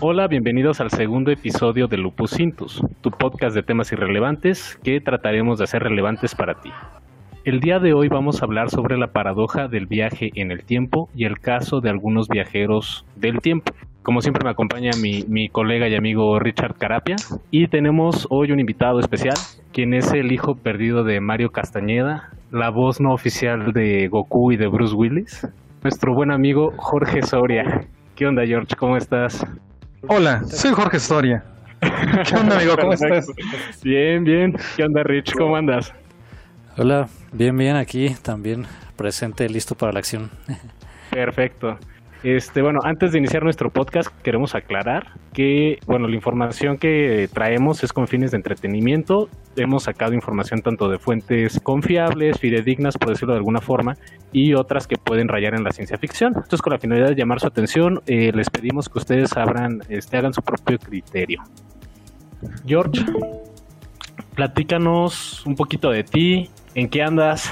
Hola, bienvenidos al segundo episodio de Lupus Intus, tu podcast de temas irrelevantes que trataremos de hacer relevantes para ti. El día de hoy vamos a hablar sobre la paradoja del viaje en el tiempo y el caso de algunos viajeros del tiempo. Como siempre me acompaña mi, mi, colega y amigo Richard Carapia y tenemos hoy un invitado especial, quien es el hijo perdido de Mario Castañeda, la voz no oficial de Goku y de Bruce Willis, nuestro buen amigo Jorge Soria. ¿Qué onda George? ¿Cómo estás? Hola, soy Jorge Soria. ¿Qué onda, amigo? ¿Cómo estás? Bien, bien. ¿Qué onda, Rich? ¿Cómo andas? Hola, bien, bien, aquí también presente, listo para la acción. Perfecto. Este, bueno, antes de iniciar nuestro podcast, queremos aclarar que, bueno, la información que traemos es con fines de entretenimiento. Hemos sacado información tanto de fuentes confiables, fidedignas, por decirlo de alguna forma, y otras que pueden rayar en la ciencia ficción. Entonces, con la finalidad de llamar su atención, eh, les pedimos que ustedes abran, este, hagan su propio criterio. George, platícanos un poquito de ti, en qué andas,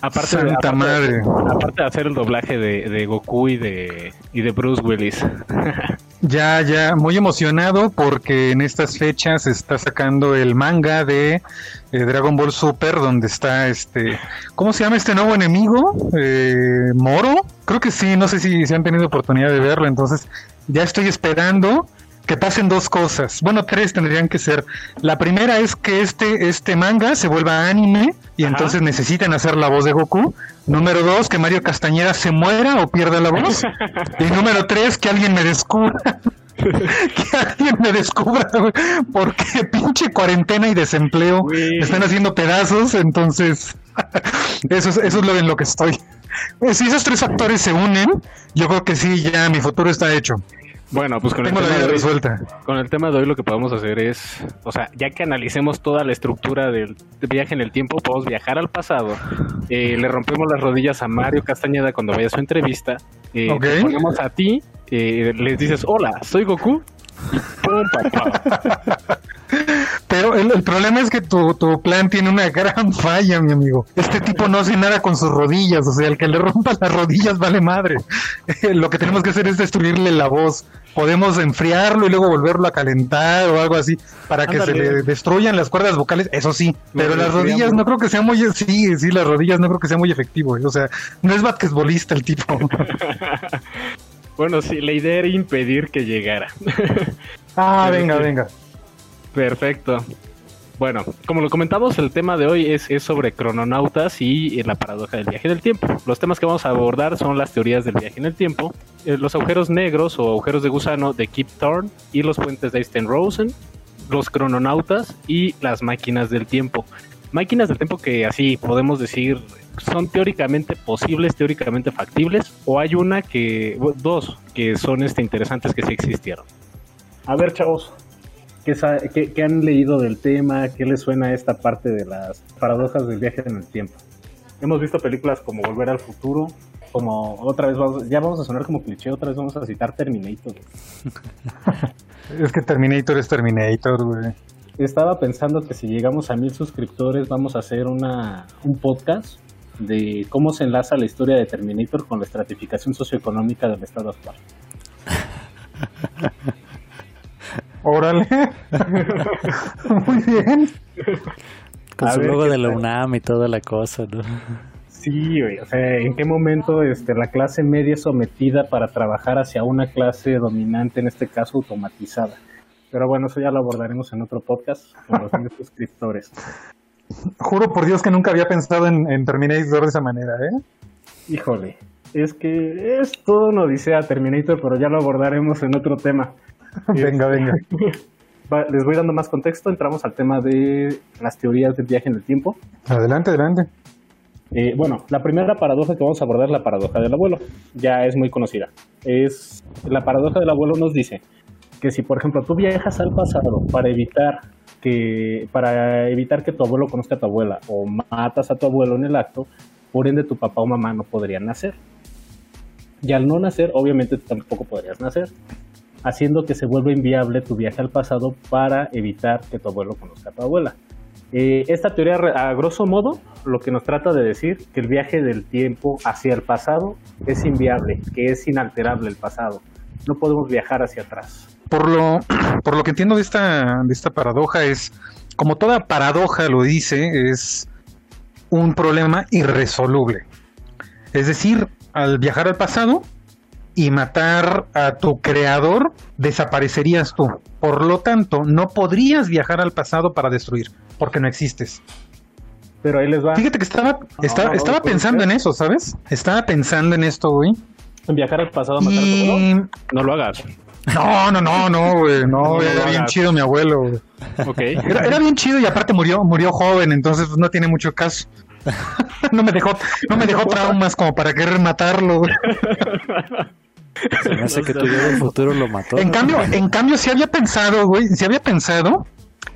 Aparte, Santa aparte, madre. Aparte de hacer el doblaje de, de, Goku y de, y de Bruce Willis. ya, ya, muy emocionado porque en estas fechas está sacando el manga de eh, Dragon Ball Super, donde está este. ¿Cómo se llama este nuevo enemigo? Eh, ¿Moro? Creo que sí, no sé si, si han tenido oportunidad de verlo, entonces ya estoy esperando que pasen dos cosas. Bueno, tres tendrían que ser. La primera es que este, este manga se vuelva anime y entonces necesitan hacer la voz de Goku. Número dos, que Mario Castañeda se muera o pierda la voz. y número tres, que alguien me descubra. que alguien me descubra, porque pinche cuarentena y desempleo me están haciendo pedazos, entonces eso es, eso es lo en lo que estoy. Si esos tres factores se unen, yo creo que sí, ya mi futuro está hecho. Bueno, pues con el, tema de hoy, con el tema de hoy lo que podemos hacer es, o sea, ya que analicemos toda la estructura del viaje en el tiempo, podemos viajar al pasado, eh, le rompemos las rodillas a Mario Castañeda cuando vaya a su entrevista, eh, te ponemos a ti, eh, les dices, hola, soy Goku, y ¡pum, papá! Pero el, problema es que tu, tu, plan tiene una gran falla, mi amigo. Este tipo no hace nada con sus rodillas, o sea, el que le rompa las rodillas vale madre. Lo que tenemos que hacer es destruirle la voz. Podemos enfriarlo y luego volverlo a calentar o algo así para que se le destruyan las cuerdas vocales, eso sí. Pero las rodillas no creo que sea muy... Sí, sí, las rodillas no creo que sea muy efectivo. O sea, no es basquetbolista el tipo. bueno, sí, la idea era impedir que llegara. ah, venga, venga. Perfecto. Bueno, como lo comentamos, el tema de hoy es, sobre crononautas y la paradoja del viaje del tiempo. Los temas que vamos a abordar son las teorías del viaje en el tiempo, eh, los agujeros negros o agujeros de gusano de Kip Thorne y los puentes de Einstein-Rosen, los crononautas y las máquinas del tiempo. Máquinas del tiempo que así podemos decir son teóricamente posibles, teóricamente factibles, o hay una que, dos, que son este, interesantes que sí existieron. A ver, chavos, ¿Qué, han leído del tema? ¿Qué les suena esta parte de las paradojas del viaje en el tiempo? Hemos visto películas como Volver al Futuro, como otra vez, vamos, ya vamos a sonar como cliché, otra vez vamos a citar Terminator. es que Terminator es Terminator, güey. Estaba pensando que si llegamos a mil suscriptores vamos a hacer una, un podcast de cómo se enlaza la historia de Terminator con la estratificación socioeconómica del estado actual. Órale. Muy bien. Con su logo de la UNAM y toda la cosa, ¿no? Sí, o sea, ¿en qué momento este, la clase media es sometida para trabajar hacia una clase dominante, en este caso automatizada? Pero bueno, eso ya lo abordaremos en otro podcast con los suscriptores. Juro por Dios que nunca había pensado en, en Terminator de esa manera, ¿eh? Híjole, es que es todo una odisea Terminator, pero ya lo abordaremos en otro tema. venga, venga. Les voy dando más contexto. Entramos al tema de las teorías del viaje en el tiempo. Adelante, adelante. Eh, bueno, la primera paradoja que vamos a abordar es la paradoja del abuelo. Ya es muy conocida. Es la paradoja del abuelo nos dice que si, por ejemplo, tú viajas al pasado para evitar que para evitar que tu abuelo conozca a tu abuela o matas a tu abuelo en el acto, por ende tu papá o mamá no podrían nacer. Y al no nacer, obviamente tampoco podrías nacer haciendo que se vuelva inviable tu viaje al pasado para evitar que tu abuelo conozca a tu abuela. Eh, esta teoría, a grosso modo, lo que nos trata de decir que el viaje del tiempo hacia el pasado es inviable, que es inalterable el pasado. No podemos viajar hacia atrás. Por lo, por lo que entiendo de esta, de esta paradoja es, como toda paradoja lo dice, es un problema irresoluble. Es decir, al viajar al pasado y matar a tu creador, desaparecerías tú. Por lo tanto, no podrías viajar al pasado para destruir, porque no existes. Pero ahí les va. Fíjate que estaba, estaba, estaba pensando en eso, ¿sabes? Estaba pensando en esto, güey. En viajar al pasado a matar a tu Y... abuelo. No lo hagas. No, no, no, no, güey. No, No, era bien chido mi abuelo, güey. Ok. Era, era bien chido y aparte murió, murió joven, entonces pues, no tiene mucho caso. no me dejó, no me dejó traumas como para querer matarlo, güey. Se me hace que tu yo del futuro lo mató. En cambio, en cambio, si había pensado, güey, si había pensado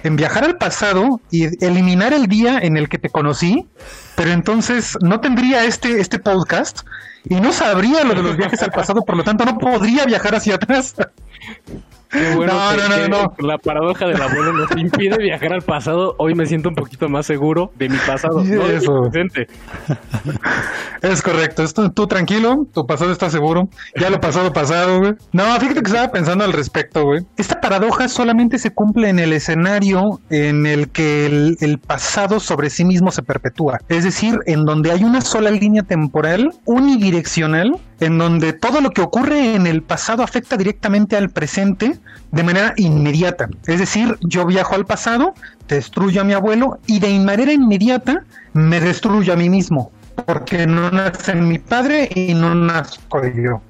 en viajar al pasado y eliminar el día en el que te conocí, pero entonces no tendría este, este podcast y no sabría lo de los viajes al pasado, por lo tanto no podría viajar hacia atrás. Qué bueno No, que- no, no, que no. La paradoja del abuelo nos impide viajar al pasado. Hoy me siento un poquito más seguro de mi pasado. no de mi Eso. presente. Es correcto, esto, tú tranquilo, tu pasado está seguro, ya lo pasado pasado, güey. No, fíjate que estaba pensando al respecto, güey. Esta paradoja solamente se cumple en el escenario en el que el, el pasado sobre sí mismo se perpetúa. Es decir, en donde hay una sola línea temporal unidireccional, en donde todo lo que ocurre en el pasado afecta directamente al presente de manera inmediata. Es decir, yo viajo al pasado, destruyo a mi abuelo y de manera inmediata me destruyo a mí mismo porque no nace mi padre y no nazco yo.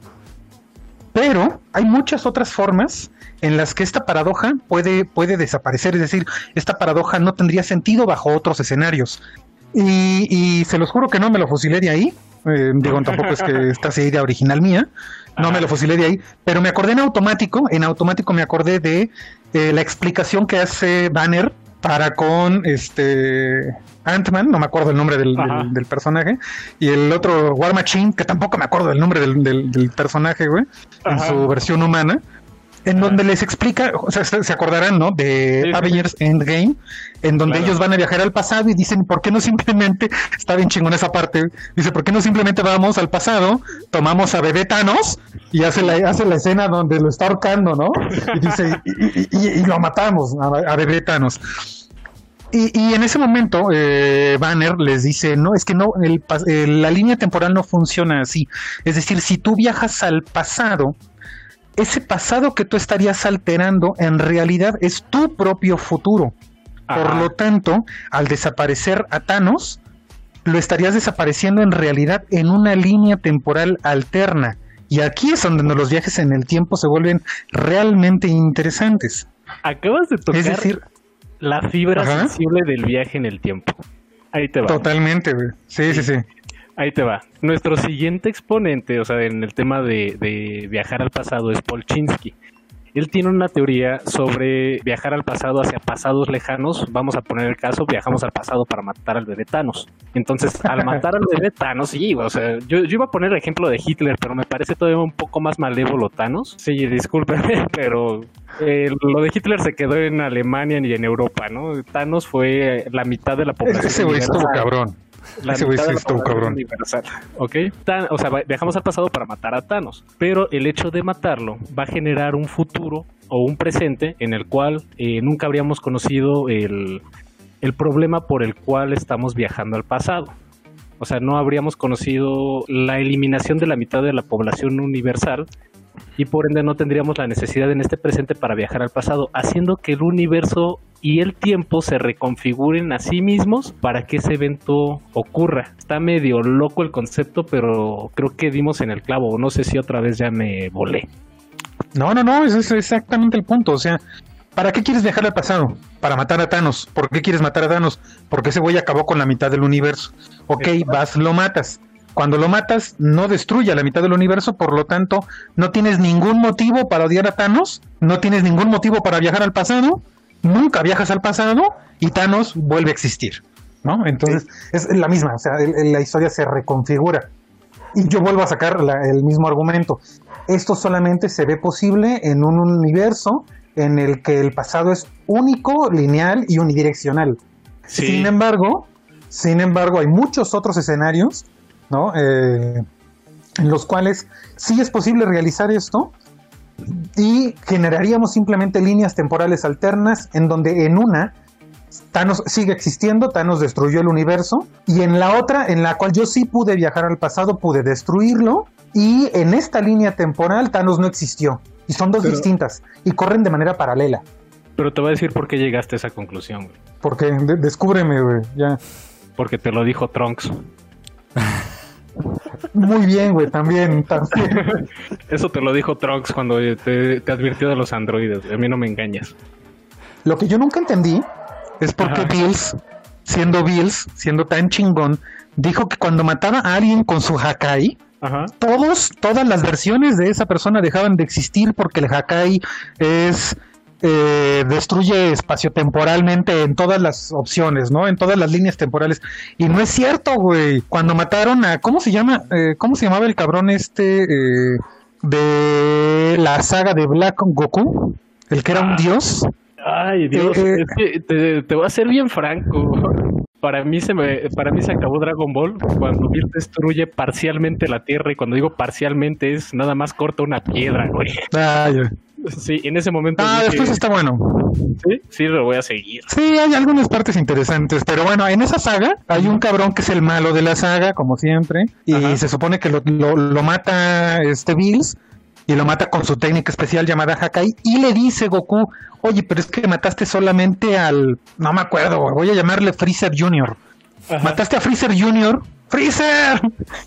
Pero hay muchas otras formas en las que esta paradoja puede, puede desaparecer, es decir, esta paradoja no tendría sentido bajo otros escenarios. Y, se los juro que no me lo fusilé de ahí, eh, digo, tampoco es que esta sea idea original mía, no me lo fusilé de ahí, pero me acordé en automático, en automático me acordé de eh, la explicación que hace Banner para con este Ant-Man, no me acuerdo el nombre del, Ajá. del- del personaje, y el otro War Machine, que tampoco me acuerdo del nombre del, personaje, güey, en su versión humana, en donde les explica, o sea, se acordarán, ¿no? De Sí, sí. Avengers Endgame, en donde Claro. ellos van a viajar al pasado y dicen, ¿por qué no simplemente, está bien chingón esa parte, dice, ¿por qué no simplemente vamos al pasado, tomamos a bebé Thanos y hace la, hace la escena donde lo está ahorcando, ¿no? Y dice, y, y- y- y lo matamos a, a bebé Thanos. Y, y en ese momento, eh, Banner les dice, no, es que no, el eh, la línea temporal no funciona así. Es decir, si tú viajas al pasado, ese pasado que tú estarías alterando en realidad es tu propio futuro. Por lo tanto, al desaparecer a Thanos, lo estarías desapareciendo en realidad en una línea temporal alterna. Y aquí es donde los viajes en el tiempo se vuelven realmente interesantes. Acabas de tocar Es decir, la fibra Ajá. sensible del viaje en el tiempo. Ahí te va. totalmente, güey. Sí, sí, sí. Ahí te va. Nuestro siguiente exponente, o sea, en el tema de, de viajar al pasado es Polchinski. Él tiene una teoría sobre viajar al pasado hacia pasados lejanos. Vamos a poner el caso, viajamos al pasado para matar al bebé Thanos. Entonces, al matar al bebé Thanos, sí, o sea, yo, yo iba a poner el ejemplo de Hitler, pero me parece todavía un poco más malévolo Thanos. Sí, discúlpeme, pero eh, lo de Hitler se quedó en Alemania y en Europa, ¿no? Thanos fue la mitad de la población. Ese güey estuvo cabrón. La Ese güey sí estuvo cabrón. universal, ¿ok? Tan- o sea, viajamos al pasado para matar a Thanos, pero el hecho de matarlo va a generar un futuro o un presente en el cual eh, nunca habríamos conocido el, el problema por el cual estamos viajando al pasado. O sea, no habríamos conocido la eliminación de la mitad de la población universal y por ende no tendríamos la necesidad en este presente para viajar al pasado, haciendo que el universo y el tiempo se reconfiguren a sí mismos para que ese evento ocurra. Está medio loco el concepto, pero creo que dimos en el clavo. No sé si otra vez ya me volé. No, no, no, ese es exactamente el punto. O sea, ¿para qué quieres viajar al pasado? Para matar a Thanos. ¿Por qué quieres matar a Thanos? Porque ese güey acabó con la mitad del universo. Ok, vas, lo matas. Cuando lo matas, no destruye a la mitad del universo, por lo tanto, no tienes ningún motivo para odiar a Thanos, no tienes ningún motivo para viajar al pasado, nunca viajas al pasado y Thanos vuelve a existir. ¿No? Entonces, es la misma, o sea, el- el- la historia se reconfigura. Y yo vuelvo a sacar la- el mismo argumento. Esto solamente se ve posible en un universo en el que el pasado es único, lineal y unidireccional. Sin embargo, sin embargo, hay muchos otros escenarios, ¿no? Eh, en los cuales sí es posible realizar esto y generaríamos simplemente líneas temporales alternas en donde en una Thanos sigue existiendo, Thanos destruyó el universo y en la otra, en la cual yo sí pude viajar al pasado, pude destruirlo y en esta línea temporal Thanos no existió y son dos distintas y corren de manera paralela. Pero te voy a decir por qué llegaste a esa conclusión, güey. Porque descúbreme, güey, ya. Porque te lo dijo Trunks. Muy bien, güey, también, también. Eso te lo dijo Trunks cuando te, advirtió de los androides. A mí no me engañas. Lo que yo nunca entendí es por qué Bills, siendo Bills, siendo tan chingón, dijo que cuando mataba a alguien con su Hakai, todos, todas las versiones de esa persona dejaban de existir porque el Hakai es eh, destruye espaciotemporalmente en todas las opciones, ¿no? En todas las líneas temporales. Y no es cierto, güey. Cuando mataron a. ¿Cómo se llama? Eh, ¿Cómo se llamaba el cabrón este eh, de la saga de Black Goku? El que era un ah. dios. Ay, Dios, es que te, te voy a ser bien franco para mí se me para mí se acabó Dragon Ball cuando Bill destruye parcialmente la Tierra y cuando digo parcialmente es nada más corta una piedra, güey. Ah, Sí, en ese momento. Ah, después está bueno. Sí, sí, lo voy a seguir. Sí, hay algunas partes interesantes, pero bueno, en esa saga hay un cabrón que es el malo de la saga, como siempre, y se supone que lo, lo, mata este Bills y lo mata con su técnica especial llamada Hakai y le dice Goku, oye, pero es que mataste solamente al, no me acuerdo, voy a llamarle Freezer Junior. Mataste a Freezer Junior. Freezer,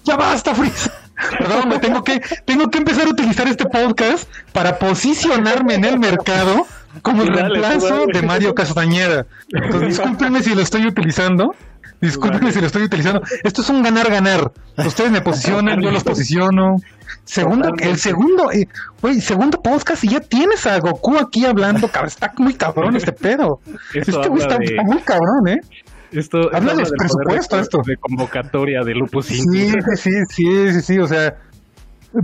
ya basta Freezer. Perdón, me tengo que, tengo que empezar a utilizar este podcast para posicionarme en el mercado como el reemplazo de Mario Castañeda. Entonces, discúlpenme si lo estoy utilizando. Discúlpenme si lo estoy utilizando. Esto es un ganar-ganar. Ustedes me posicionan, yo los posiciono. Segundo, el segundo, eh, segundo podcast y ya tienes a Goku aquí hablando. Está muy cabrón este pedo. este güey está, muy cabrón, ¿eh? Esto, Habla de presupuesto, esto. De convocatoria de Lupus Sí, sí, sí, sí, sí, o sea,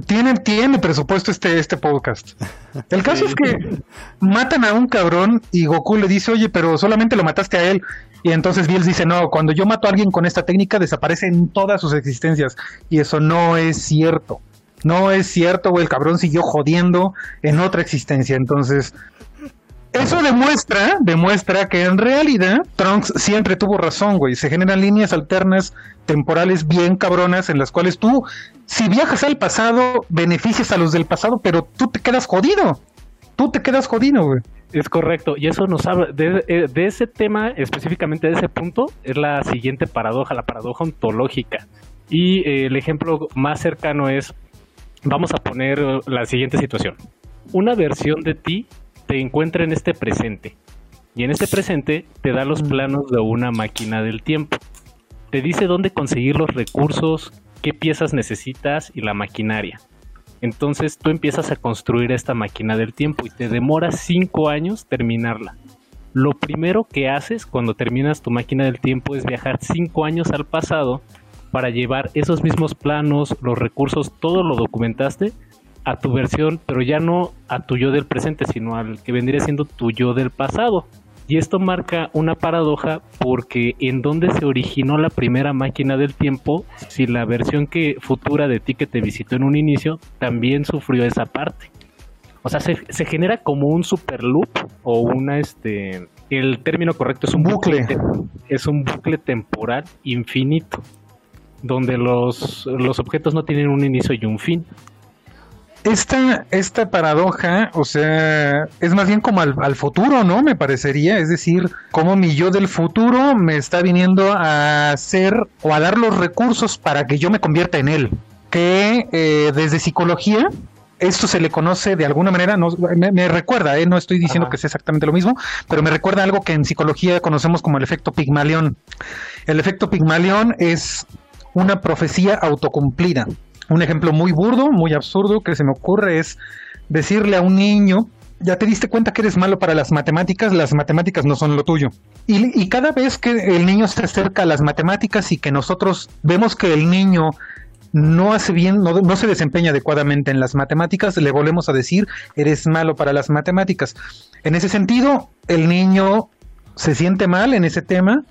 tiene, tiene presupuesto este, este podcast. El caso es que matan a un cabrón y Goku le dice, oye, pero solamente lo mataste a él. Y entonces Bills dice, no, cuando yo mato a alguien con esta técnica desaparece en todas sus existencias. Y eso no es cierto. No es cierto, güey, el cabrón siguió jodiendo en otra existencia. Entonces, eso demuestra, demuestra que en realidad Trunks siempre tuvo razón, güey. Se generan líneas alternas temporales bien cabronas en las cuales tú, si viajas al pasado, beneficias a los del pasado, pero tú te quedas jodido. Tú te quedas jodido, güey. Es correcto, y eso nos habla de, eh, ese tema, específicamente de ese punto, es la siguiente paradoja, la paradoja ontológica. Y eh, el ejemplo más cercano es, vamos a poner la siguiente situación. Una versión de ti te encuentra en este presente. Y en este presente te da los planos de una máquina del tiempo. Te dice dónde conseguir los recursos, qué piezas necesitas y la maquinaria. Entonces tú empiezas a construir esta máquina del tiempo y te demora 5 años terminarla. Lo primero que haces cuando terminas tu máquina del tiempo es viajar 5 años al pasado para llevar esos mismos planos, los recursos, todo lo documentaste a tu versión, pero ya no a tu yo del presente, sino al que vendría siendo tu yo del pasado. Y esto marca una paradoja porque en donde se originó la primera máquina del tiempo, si la versión que futura de ti que te visitó en un inicio también sufrió esa parte. O sea, se, se genera como un super loop o una este el término correcto es un bucle, es un bucle temporal infinito donde los, los objetos no tienen un inicio y un fin esta, esta paradoja, o sea, es más bien como al, futuro, ¿no? Me parecería, es decir, como mi yo del futuro me está viniendo a hacer o a dar los recursos para que yo me convierta en él. Que eh, desde psicología, esto se le conoce de alguna manera, no, me, recuerda, ¿eh? no estoy diciendo que sea exactamente lo mismo, pero me recuerda algo que en psicología conocemos como el efecto Pigmalión. El efecto Pigmalión es una profecía autocumplida. Un ejemplo muy burdo, muy absurdo que se me ocurre es decirle a un niño, ya te diste cuenta que eres malo para las matemáticas, las matemáticas no son lo tuyo. Y, cada vez que el niño se acerca a las matemáticas y que nosotros vemos que el niño no hace bien, no, no, se desempeña adecuadamente en las matemáticas, le volvemos a decir, eres malo para las matemáticas. En ese sentido, el niño se siente mal en ese tema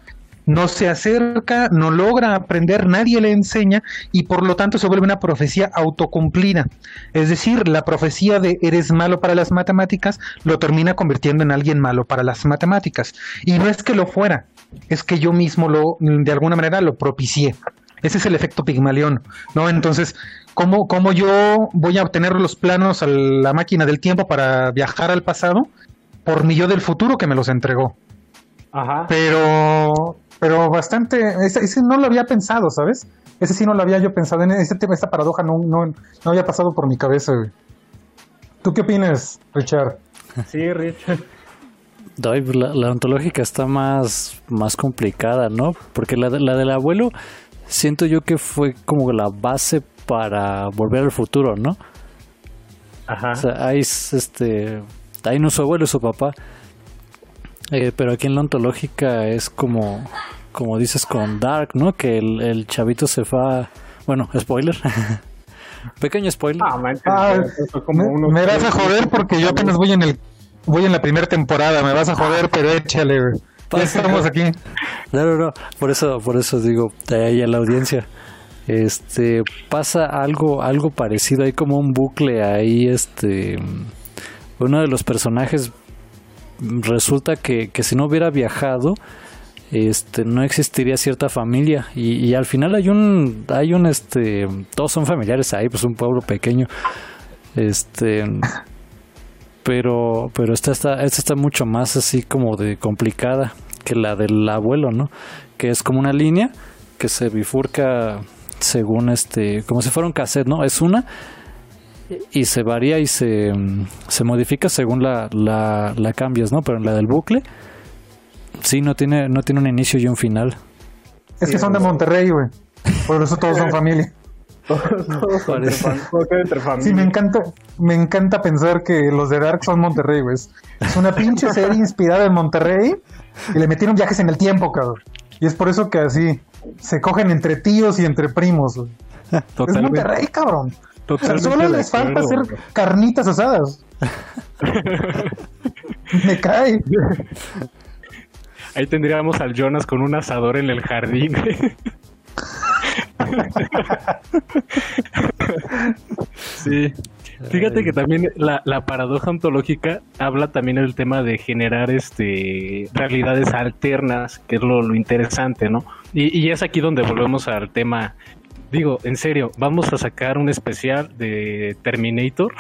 no se acerca, no logra aprender, nadie le enseña y por lo tanto se vuelve una profecía autocumplida. Es decir, la profecía de eres malo para las matemáticas lo termina convirtiendo en alguien malo para las matemáticas. Y no es que lo fuera, es que yo mismo lo, de alguna manera, lo propicié. Ese es el efecto Pigmalión, ¿no? Entonces, ¿cómo, ¿cómo yo voy a obtener los planos a la máquina del tiempo para viajar al pasado? Por mi yo del futuro que me los entregó. Ajá. Pero, pero bastante, ese, ese no lo había pensado, ¿sabes? Ese sí no lo había yo pensado, en ese tema, esta paradoja no, no, no había pasado por mi cabeza, güey. ¿Tú qué opinas, Richard? Sí, Richard. Doy, la, la ontológica está más, más complicada, ¿no? Porque la, de- la del abuelo siento yo que fue como la base para volver al futuro, ¿no? Ajá. O sea, ahí es, este, ahí no su abuelo, su papá. Eh, pero aquí en la ontológica es como, como dices con Dark, ¿no? Que el, el chavito se va, bueno, spoiler, pequeño spoiler. Ah, Ah, como Me, unos me vas a joder porque yo apenas voy en el voy en la primera temporada, me vas a joder, pero échale. Ya Pasa. estamos aquí. No, no, no. Por eso, por eso digo, de ahí a la audiencia. Este, pasa algo, algo parecido. Hay como un bucle ahí, este. Uno de los personajes mm, resulta que, que si no hubiera viajado, este, no existiría cierta familia. Y, y al final hay un, hay un, este, todos son familiares ahí, pues un pueblo pequeño. Este, pero, pero esta está, esta está mucho más así como de complicada que la del abuelo, ¿no? Que es como una línea que se bifurca según este, como si fuera un cassette, ¿no? Es una y se varía y se, mm, se modifica según la, la, la cambias, ¿no? Pero en la del bucle, sí, no tiene, no tiene un inicio y un final. Es que son de Monterrey, güey. Por eso todos son familia. Todos entre Parece. fam- todos entre Sí, familia. me encanta, me encanta pensar que los de Dark son Monterrey, güey. Es una pinche serie inspirada en Monterrey y le metieron viajes en el tiempo, cabrón. Y es por eso que así se cogen entre tíos y entre primos, güey. Es Monterrey, cabrón. Totalmente solo les falta hacer carnitas asadas. Me cae. Ahí tendríamos al Jonas con un asador en el jardín. sí. Fíjate que también la, la paradoja ontológica habla también del tema de generar este realidades alternas, que es lo, lo interesante, ¿no? Y, y es aquí donde volvemos al tema. Digo, en serio, vamos a sacar un especial de Terminator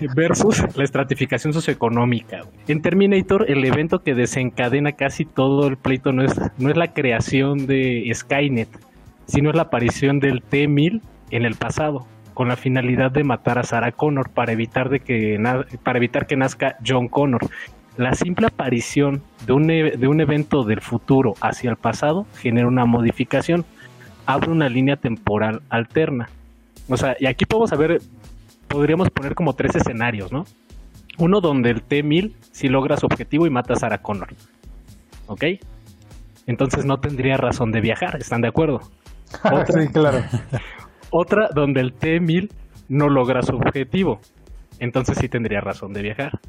versus la estratificación socioeconómica. En Terminator, el evento que desencadena casi todo el pleito no es, no es la creación de Skynet, sino es la aparición del T-1000 en el pasado, con la finalidad de matar a Sarah Connor para evitar, de que, para evitar que nazca John Connor. La simple aparición de un, e- de un evento del futuro hacia el pasado genera una modificación, abre una línea temporal alterna. O sea, y aquí podemos saber podríamos poner como tres escenarios, ¿no? Uno donde el T-1000 sí logra su objetivo y mata a Sarah Connor. ¿Ok? Entonces no tendría razón de viajar, ¿están de acuerdo? Otra. sí, claro. Otra donde el T-1000 no logra su objetivo. Entonces sí tendría razón de viajar.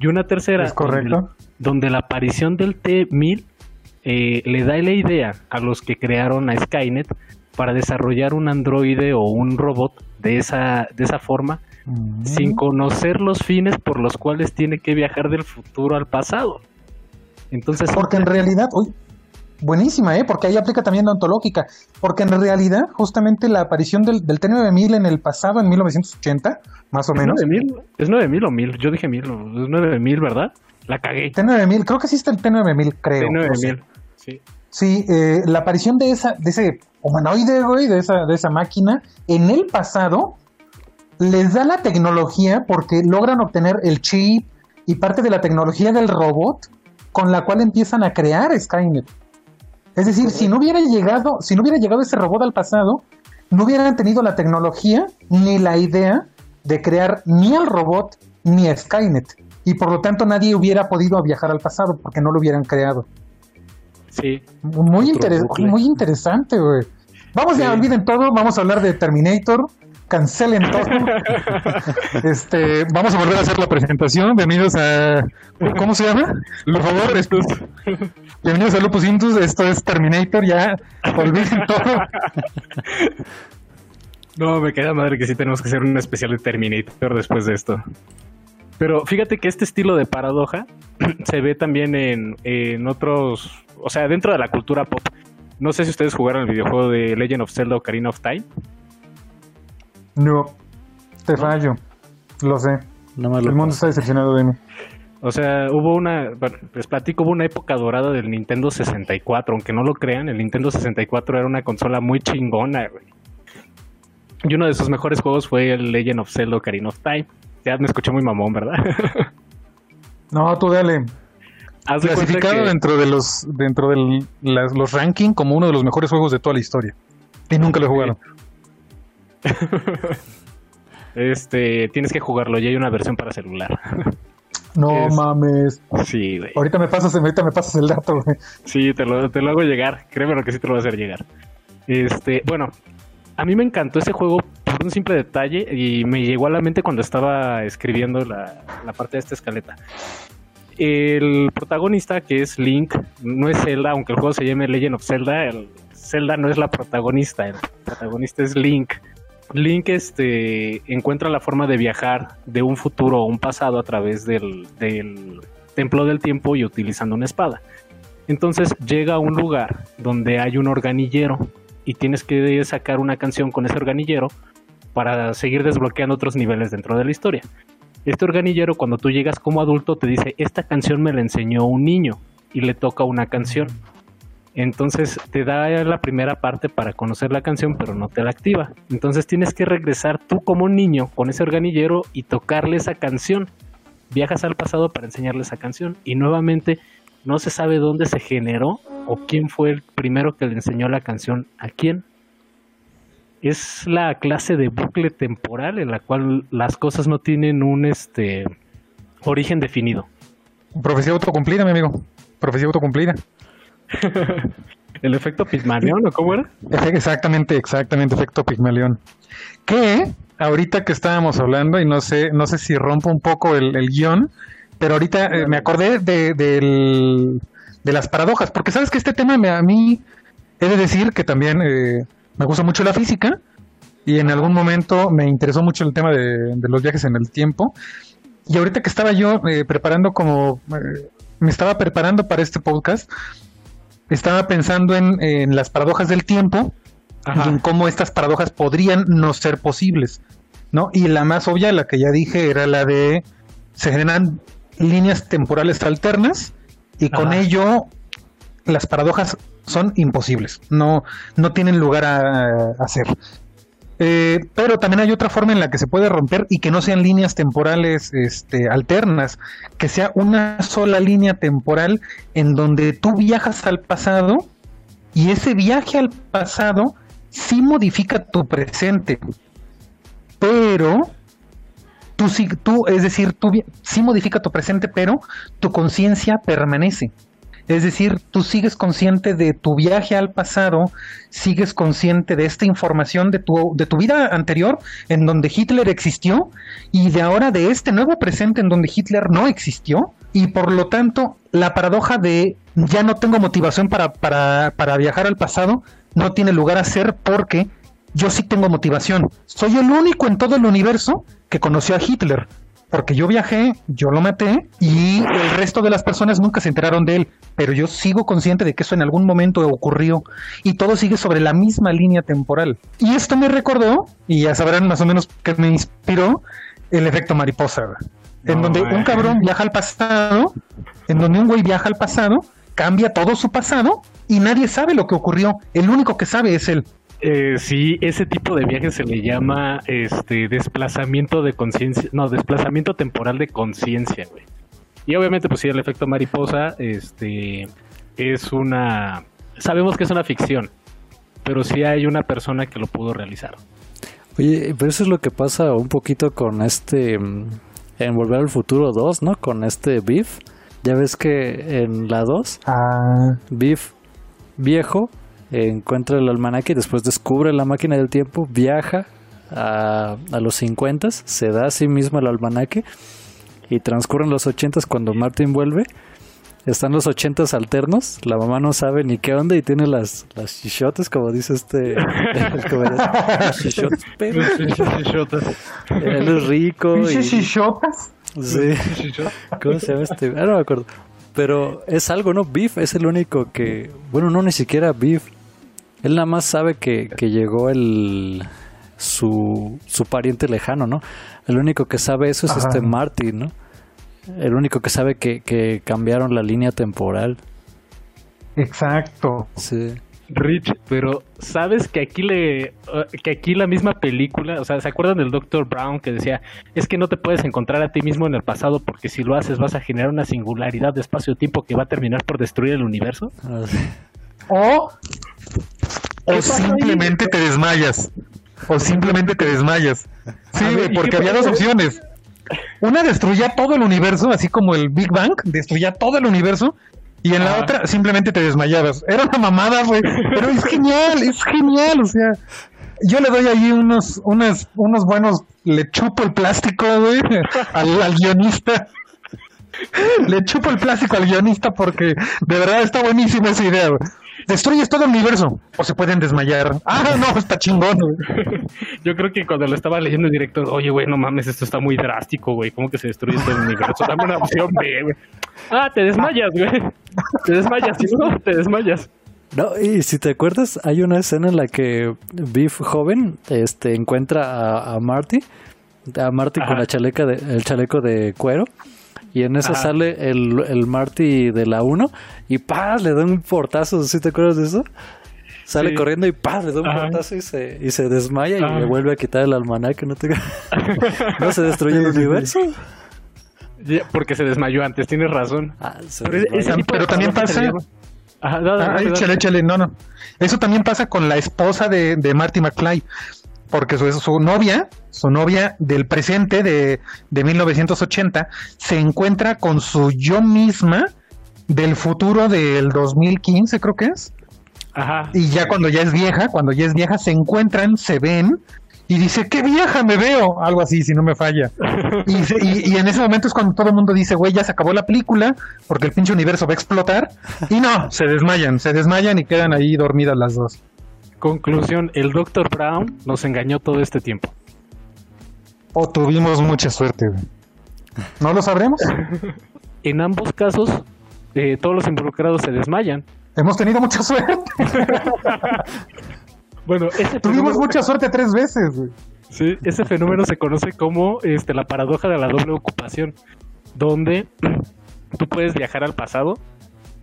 Y una tercera Es correcto. Donde, donde la aparición del T-1000 eh, le da la idea a los que crearon a Skynet para desarrollar un androide o un robot de esa, de esa forma sin conocer los fines por los cuales tiene que viajar del futuro al pasado. Entonces, Porque en realidad, uy, buenísima, ¿eh? Porque ahí aplica también la ontológica. Porque en realidad, justamente la aparición del, del T-9000 en el pasado, en 1980, más o ¿es menos. 9000? ¿Es 9000 o 1000? Yo dije 1000, ¿no? es 9000, ¿verdad? La cagué. T-9000, creo que sí está el T-9000, creo. Sí, no sé. 9000. Sí. Sí, eh, la aparición de esa, de ese humanoide, güey, de esa, de esa máquina, en el pasado, les da la tecnología porque logran obtener el chip y parte de la tecnología del robot con la cual empiezan a crear Skynet. Es decir, si no hubiera llegado, si no hubiera llegado ese robot al pasado, no hubieran tenido la tecnología ni la idea de crear ni al robot ni a Skynet. Y por lo tanto nadie hubiera podido viajar al pasado porque no lo hubieran creado. Sí. Muy, Otro interes- bucle. muy interesante, güey. Vamos ya, Sí. olviden todo, vamos a hablar de Terminator, cancelen todo. este, vamos a volver a hacer la presentación. Bienvenidos a. ¿Cómo se llama? Por favor, estos. Bienvenidos a Lupus Intus. Esto es Terminator. Ya olviden todo. No, me queda madre que sí tenemos que hacer un especial de Terminator después de esto. Pero fíjate que este estilo de paradoja se ve también en, en otros, o sea, dentro de la cultura pop. No sé si ustedes jugaron el videojuego de Legend of Zelda Ocarina of Time. No, te fallo. Lo sé. No me lo El mundo está decepcionado de mí. O sea, hubo una, bueno, les platico, hubo una época dorada del Nintendo 64, aunque no lo crean, el Nintendo 64 era una consola muy chingona, güey. Y uno de sus mejores juegos fue el Legend of Zelda Ocarina of Time. Ya me escuché muy mamón, ¿verdad? No, tú dale. Haz de Clasificado que- dentro de los dentro de los rankings como uno de los mejores juegos de toda la historia. Y nunca lo he jugado. Este, tienes que jugarlo, ya hay una versión para celular. No Es- mames. sí, güey. Ahorita me pasas, ahorita me pasas el dato, güey. Sí, te lo, te lo hago llegar. Créeme lo que sí te lo voy a hacer llegar. Este, bueno, a mí me encantó ese juego por un simple detalle y me llegó a la mente cuando estaba escribiendo la, la parte de esta escaleta. El protagonista, que es Link, no es Zelda, aunque el juego se llame Legend of Zelda, el Zelda no es la protagonista, el protagonista es Link. Link este, encuentra la forma de viajar de un futuro o un pasado a través del, del templo del tiempo y utilizando una espada. Entonces llega a un lugar donde hay un organillero y tienes que sacar una canción con ese organillero para seguir desbloqueando otros niveles dentro de la historia. Este organillero cuando tú llegas como adulto te dice, esta canción me la enseñó un niño y le toca una canción. Entonces te da la primera parte para conocer la canción, pero no te la activa. Entonces tienes que regresar tú como niño con ese organillero y tocarle esa canción. Viajas al pasado para enseñarle esa canción y nuevamente no se sabe dónde se generó o quién fue el primero que le enseñó la canción a quién. Es la clase de bucle temporal en la cual las cosas no tienen un este origen definido. Profecía autocumplida, mi amigo. Profecía autocumplida. El efecto Pygmalion, ¿o cómo era? Exactamente, exactamente, efecto Pigmalión. Que ahorita que estábamos hablando, y no sé, no sé si rompo un poco el, el guion, pero ahorita eh, me acordé de, del- de las paradojas, porque sabes que este tema me, a mí he de decir que también eh, me gusta mucho la física, y en algún momento me interesó mucho el tema de, de los viajes en el tiempo. Y ahorita que estaba yo eh, preparando como, eh, me estaba preparando para este podcast, estaba pensando en, en las paradojas del tiempo y en cómo estas paradojas podrían no ser posibles, ¿no? Y la más obvia, la que ya dije, era la de se generan líneas temporales alternas y con ello las paradojas son imposibles, no, no tienen lugar a, a ser. Eh, pero también hay otra forma en la que se puede romper y que no sean líneas temporales este, alternas, que sea una sola línea temporal en donde tú viajas al pasado y ese viaje al pasado sí modifica tu presente, pero tú sí, tú, es decir, tú sí modifica tu presente, pero tu conciencia permanece. Es decir, tú sigues consciente de tu viaje al pasado, sigues consciente de esta información de tu, de tu vida anterior, en donde Hitler existió, y de ahora de este nuevo presente en donde Hitler no existió, y por lo tanto, la paradoja de ya no tengo motivación para, para, para viajar al pasado no tiene lugar a ser porque yo sí tengo motivación. Soy el único en todo el universo que conoció a Hitler. Porque yo viajé, yo lo maté y el resto de las personas nunca se enteraron de él. Pero yo sigo consciente de que eso en algún momento ocurrió y todo sigue sobre la misma línea temporal. Y esto me recordó, y ya sabrán más o menos que me inspiró, el efecto mariposa. En No, donde un cabrón viaja al pasado, en donde un güey viaja al pasado, cambia todo su pasado y nadie sabe lo que ocurrió. El único que sabe es él. Eh, sí, ese tipo de viaje se le llama este desplazamiento de conciencia, no, desplazamiento temporal de conciencia, güey. Y obviamente, pues sí, el efecto mariposa, este, es una, sabemos que es una ficción, pero sí hay una persona que lo pudo realizar. Oye, pero eso es lo que pasa un poquito con este. mm, En Volver al Futuro 2, ¿no? Con este Biff. Ya ves que en la 2, Ah, Biff viejo encuentra el almanaque y después descubre la máquina del tiempo, viaja a, a los 50, se da a sí mismo el almanaque y transcurren los 80 cuando Martin vuelve. Están los 80 alternos, la mamá no sabe ni qué onda y tiene las, las chichotes, como dice este. Las chichotes, pero él es rico. y- ¿Pinches chichotas? Sí. ¿Cómo se llama este? Ah, no me acuerdo. Pero es algo, ¿no? Beef es el único que. Bueno, no, ni siquiera Beef. Él nada más sabe que, que llegó el. Su, su pariente lejano, ¿no? El único que sabe eso es Ajá. este Marty, ¿no? El único que sabe que, que cambiaron la línea temporal. Exacto. Sí. Rich, pero sabes que aquí le eh, que aquí la misma película, o sea, ¿se acuerdan del Dr. Brown que decía, es que no te puedes encontrar a ti mismo en el pasado porque si lo haces vas a generar una singularidad de espacio-tiempo que va a terminar por destruir el universo? Ah, sí. O, o simplemente te desmayas. O simplemente te desmayas. Sí, ver, güey, ¿y porque había dos opciones. Una destruía todo el universo, así como el Big Bang, destruía todo el universo. Y en la otra simplemente te desmayabas. Era una mamada, güey. Pero es genial, es genial. O sea, yo le doy ahí unos, unos, unos buenos. Le chupo el plástico, güey, al, al guionista. Le chupo el plástico al guionista porque de verdad está buenísima esa idea, güey. Destruyes todo el universo o se pueden desmayar. Ah, no, está chingón, güey. Yo creo que cuando lo estaba leyendo en directo, oye, güey, no mames, esto está muy drástico, güey, ¿cómo que se destruye todo el universo? Dame una opción B, güey. Ah, te desmayas, güey. Te desmayas, si no, te desmayas. No, y si te acuerdas, hay una escena en la que Beef joven este, encuentra a, a Marty, a Marty con la chaleca de, el chaleco de cuero, y en Ajá. sale el, el Marty de la 1, y ¡paz! le da un portazo, ¿sí te acuerdas de eso? Sale Sí. corriendo y ¡paz! le da un Ajá. portazo y se, y se desmaya y le vuelve a quitar el almanaque, ¿no te ¿No se destruye el universo? Ya, Porque se desmayó antes, tienes razón. Ah, Pero también pasa- Ajá, Ah, échale, échale, no, no. Eso también pasa con la esposa de, de Marty McFly, porque su, su novia, su novia del presente de, de 1980, se encuentra con su yo misma del futuro del 2015, creo que es. Ajá. Y ya cuando ya es vieja, cuando ya es vieja, se encuentran, se ven y dice, qué vieja me veo, algo así, si no me falla. Y, se- y- y en ese momento es cuando todo el mundo dice, güey, ya se acabó la película, porque el pinche universo va a explotar. Y no, se desmayan, se desmayan y quedan ahí dormidas las dos. Conclusión, el Dr. Brown nos engañó todo este tiempo. O tuvimos mucha suerte, güey. ¿No lo sabremos? En ambos casos, eh, todos los involucrados se desmayan. Hemos tenido mucha suerte. Bueno, ese Tuvimos fenómeno, mucha suerte tres veces, güey. sí, ese fenómeno se conoce como este, la paradoja de la doble ocupación, donde tú puedes viajar al pasado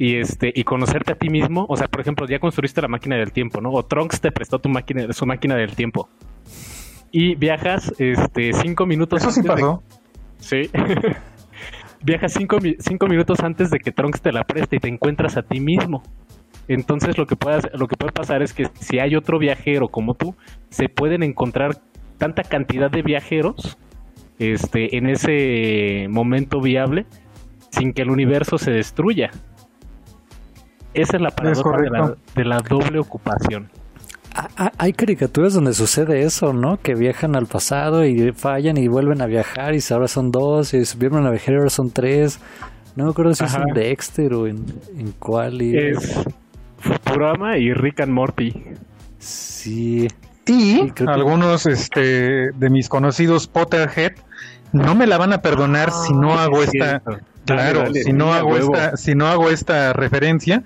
y este y conocerte a ti mismo. O sea, por ejemplo, ya construiste la máquina del tiempo, ¿no? O Trunks te prestó tu máquina, su máquina del tiempo. Y viajas este cinco minutos Eso sí de-. Sí. Viajas cinco, cinco minutos antes de que Trunks te la preste y te encuentras a ti mismo. Entonces lo que, puede, hacer- lo que puede pasar es que si hay otro viajero como tú, se pueden encontrar tanta cantidad de viajeros este, en ese momento viable sin que el universo se destruya. Esa es la paradoja de la, de la doble ocupación. Ah, ah, Hay caricaturas donde sucede eso, ¿no? Que viajan al pasado y fallan y vuelven a viajar y ahora son dos y se vuelven a viajar y ahora son tres. No me acuerdo si es en Dexter o en, en cuál. y- Es Futurama y Rick and Morty. Sí. Y Sí, creo que- algunos este, de mis conocidos Potterhead no me la van a perdonar si no hago Sí, esta, cierto. Claro, Dale, si no hago huevo. esta, si no hago esta referencia,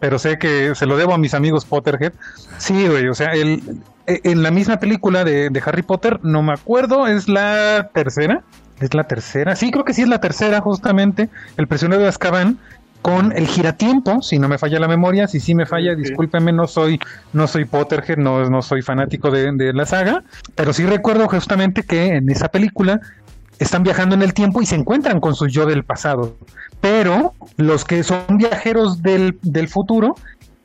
pero sé que se lo debo a mis amigos Potterhead. Sí, güey, o sea, el, e- en la misma película de, de Harry Potter, no me acuerdo, es la tercera, es la tercera, sí, creo que sí es la tercera, justamente, el prisionero de Azkaban con el giratiempo, si no me falla la memoria, si sí me falla, Sí. discúlpeme, no soy, no soy Potterhead, no, no soy fanático de, de la saga, pero sí recuerdo justamente que en esa película están viajando en el tiempo y se encuentran con su yo del pasado. Pero los que son viajeros del, del futuro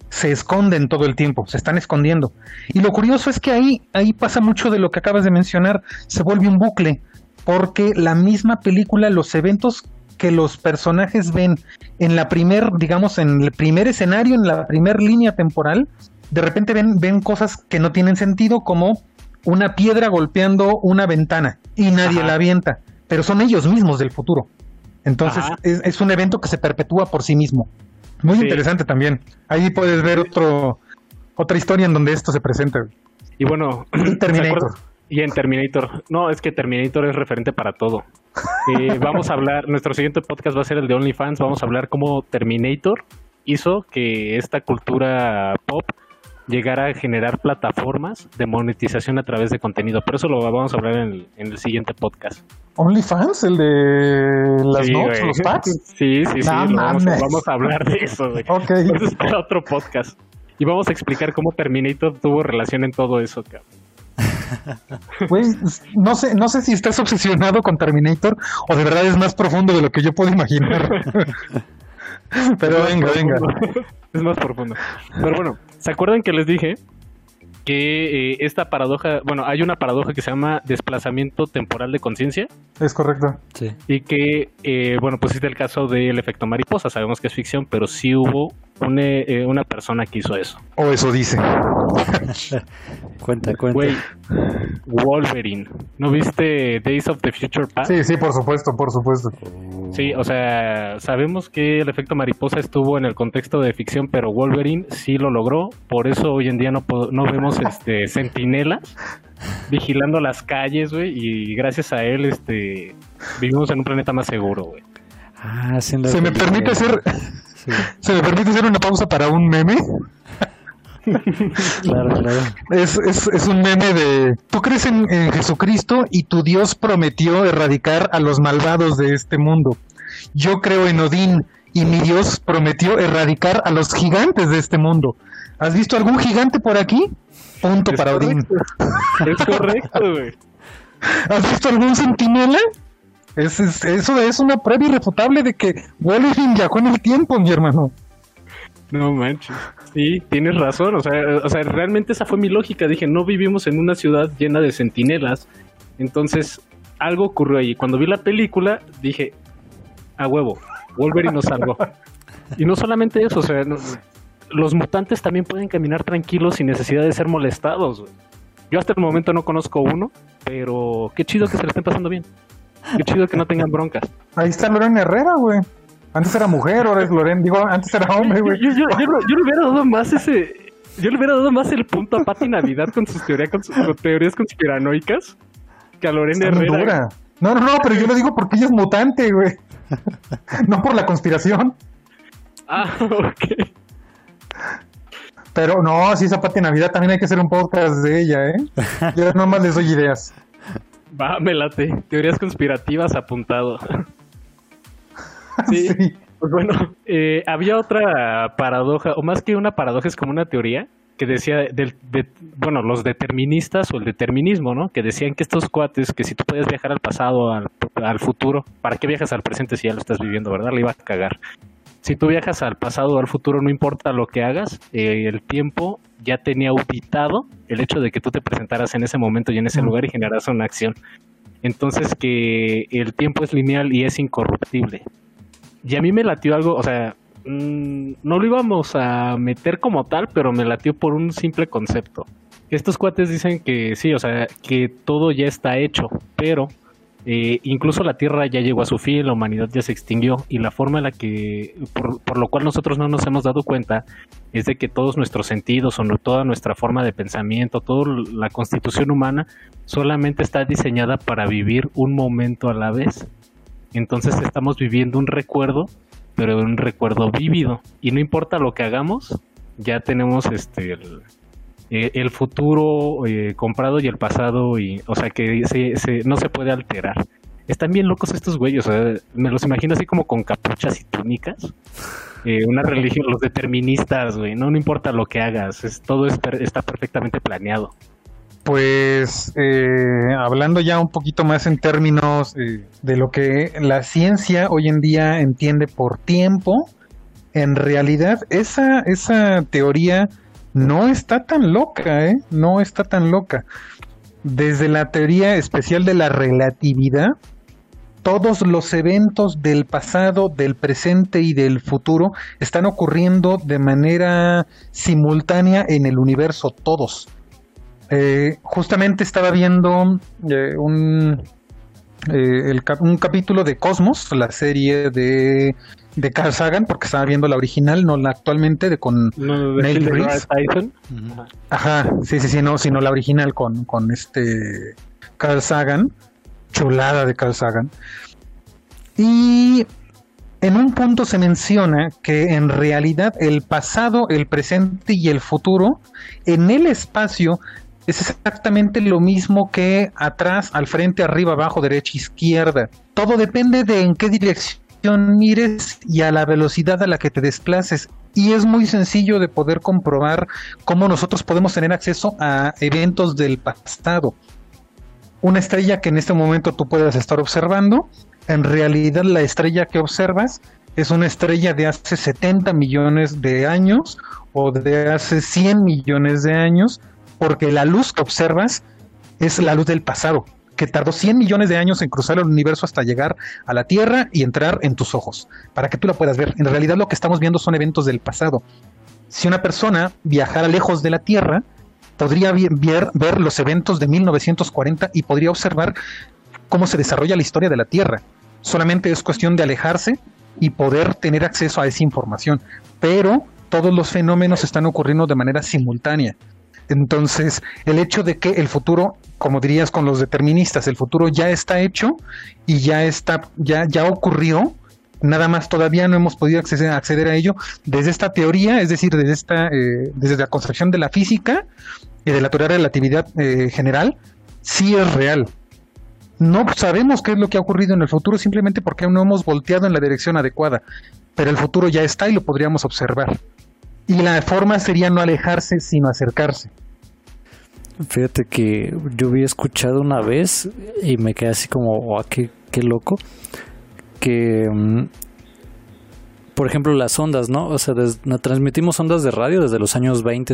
se esconden todo el tiempo, se están escondiendo. Y lo curioso es que ahí, ahí pasa mucho de lo que acabas de mencionar, se vuelve un bucle, porque la misma película, los eventos que los personajes ven en la primer, digamos, en el primer escenario, en la primer línea temporal, de repente ven, ven cosas que no tienen sentido, como una piedra golpeando una ventana y nadie Ajá. la avienta, pero son ellos mismos del futuro. Entonces es, es un evento que se perpetúa por sí mismo. Muy Sí. interesante también. Ahí puedes ver otro otra historia en donde esto se presenta. Y bueno, Y ¿se Terminator. Y en Terminator. No, es que Terminator es referente para todo. Eh, vamos a hablar, nuestro siguiente podcast va a ser el de OnlyFans. Vamos a hablar cómo Terminator hizo que esta cultura pop llegara a generar plataformas de monetización a través de contenido. Pero eso lo vamos a hablar en el, en el siguiente podcast. OnlyFans, el de las Sí, notes, los packs. Sí, sí, sí. Lo vamos, a, mames. vamos a hablar de eso, güey. Ok. Eso es para otro podcast. Y vamos a explicar cómo Terminator tuvo relación en todo eso, cabrón. Güey, no sé, no sé si estás obsesionado con Terminator o de verdad es más profundo de lo que yo puedo imaginar. Pero venga, venga. Es más profundo. Pero bueno, ¿se acuerdan que les dije que eh, esta paradoja, bueno, hay una paradoja que se llama desplazamiento temporal de conciencia Es correcto. Sí. y que, eh, bueno, pues es el caso del efecto mariposa. Sabemos que es ficción, pero sí hubo una, eh, una persona que hizo eso. O eso dice. Cuenta, cuenta. Güey, Wolverine. ¿No viste Days of the Future Past? Sí, sí, por supuesto, por supuesto. Sí, o sea, sabemos que el efecto mariposa estuvo en el contexto de ficción, pero Wolverine sí lo logró. Por eso hoy en día no, no vemos este sentinelas vigilando las calles, güey, y gracias a él este vivimos en un planeta más seguro, güey. Ah, sí, en la ¿Se me permite hacer, Sí, se me permite hacer una pausa para un meme? claro, claro. Es, es, es un meme de tú crees en, en Jesucristo y tu Dios prometió erradicar a los malvados de este mundo. Yo creo en Odín y mi Dios prometió erradicar a los gigantes de este mundo. ¿Has visto algún gigante por aquí? Punto Es para Odín. correcto. Es correcto, güey. ¿Has visto algún centinela? Es, es- eso es una prueba irrefutable de que Wolverine viajó en el tiempo, mi hermano. No manches. Sí, tienes razón. O sea, o sea, realmente esa fue mi lógica. Dije, no vivimos en una ciudad llena de centinelas. Entonces, algo ocurrió ahí. Cuando vi la película, dije, a huevo, Wolverine nos salvó. y no solamente eso, o sea, no- los mutantes también pueden caminar tranquilos sin necesidad de ser molestados. güey. Yo hasta el momento no conozco uno, pero qué chido que se le estén pasando bien. Qué chido que no tengan broncas. Ahí está Lorena Herrera, güey. Antes era mujer, ahora es Lorena. Digo, antes era hombre, güey. Yo, yo- yo- yo le hubiera dado más ese. Yo le hubiera dado más el punto a Pati Navidad con sus teoría- con sus con teorías conspiranoicas que a Lorena Herrera. dura. No, no, no, pero yo lo digo porque ella es mutante, güey. No por la conspiración. Ah, ok. Pero no, si esa Pati Navidad también hay que hacer un podcast de ella, ¿eh? Yo nomás les doy ideas. Va, me late. Teorías conspirativas apuntado. Sí. Sí. Pues bueno, eh, había otra paradoja, o más que una paradoja, es como una teoría que decía, del, de, bueno, los deterministas o el determinismo, ¿no? Que decían que estos cuates, que si tú podías viajar al pasado, al, al futuro, ¿para qué viajas al presente si ya lo estás viviendo, verdad? Le iba a cagar. Si tú viajas al pasado o al futuro, no importa lo que hagas, eh, el tiempo ya tenía auditado el hecho de que tú te presentaras en ese momento y en ese lugar y generaras una acción. Entonces que el tiempo es lineal y es incorruptible. Y a mí me latió algo, o sea, mm, no lo íbamos a meter como tal, pero me latió por un simple concepto. Estos cuates dicen que sí, o sea, que todo ya está hecho, pero eh, incluso la Tierra ya llegó a su fin, la humanidad ya se extinguió y la forma en la que, por, por lo cual nosotros no nos hemos dado cuenta, es de que todos nuestros sentidos, o no- toda nuestra forma de pensamiento, toda la constitución humana solamente está diseñada para vivir un momento a la vez. Entonces estamos viviendo un recuerdo, pero un recuerdo vívido. Y no importa lo que hagamos, ya tenemos este eh, el futuro eh, comprado y el pasado, y, o sea que se- se- no se puede alterar. Están bien locos estos güeyes, o sea, me los imagino así como con capuchas y túnicas. Eh, una religión, los deterministas, güey, no, no importa lo que hagas, es, todo es está perfectamente planeado. Pues eh, hablando ya un poquito más en términos eh, de lo que la ciencia hoy en día entiende por tiempo, en realidad esa, esa teoría no está tan loca, ¿eh? No está tan loca. Desde la teoría especial de la relatividad, todos los eventos del pasado, del presente y del futuro están ocurriendo de manera simultánea en el universo, todos. Eh, justamente estaba viendo eh, un, eh, un capítulo de Cosmos, la serie de, de Carl Sagan, porque estaba viendo la original, no la actualmente de con Neil Tyson. Ajá, sí, sí, sí, no, sino la original con, con este Carl Sagan, chulada de Carl Sagan. Y en un punto se menciona que en realidad el pasado, el presente y el futuro en el espacio es exactamente lo mismo que atrás, al frente, arriba, abajo, derecha, izquierda. Todo depende de en qué dirección mires y a la velocidad a la que te desplaces. Y es muy sencillo de poder comprobar cómo nosotros podemos tener acceso a eventos del pasado. Una estrella que en este momento tú puedas estar observando, en realidad la estrella que observas es una estrella de hace 70 millones de años o de hace 100 millones de años porque la luz que observas es la luz del pasado, que tardó 100 millones de años en cruzar el universo hasta llegar a la Tierra y entrar en tus ojos, para que tú la puedas ver. En realidad lo que estamos viendo son eventos del pasado. Si una persona viajara lejos de la Tierra, podría ver, ver los eventos de 1940 y podría observar cómo se desarrolla la historia de la Tierra. Solamente es cuestión de alejarse y poder tener acceso a esa información. Pero todos los fenómenos están ocurriendo de manera simultánea. Entonces, el hecho de que el futuro, como dirías con los deterministas, el futuro ya está hecho y ya está, ya, ya ocurrió, nada más todavía no hemos podido acceder, a ello desde esta teoría, es decir, desde esta, eh, desde la construcción de la física y de la teoría de relatividad eh, general, sí es real. No sabemos qué es lo que ha ocurrido en el futuro simplemente porque no hemos volteado en la dirección adecuada, pero el futuro ya está y lo podríamos observar. Y la forma sería no alejarse, sino acercarse. Fíjate que yo había escuchado una vez y me quedé así como, oh, qué, qué loco, que, mm, por ejemplo, las ondas, ¿no? O sea, transmitimos ondas de radio desde los años 20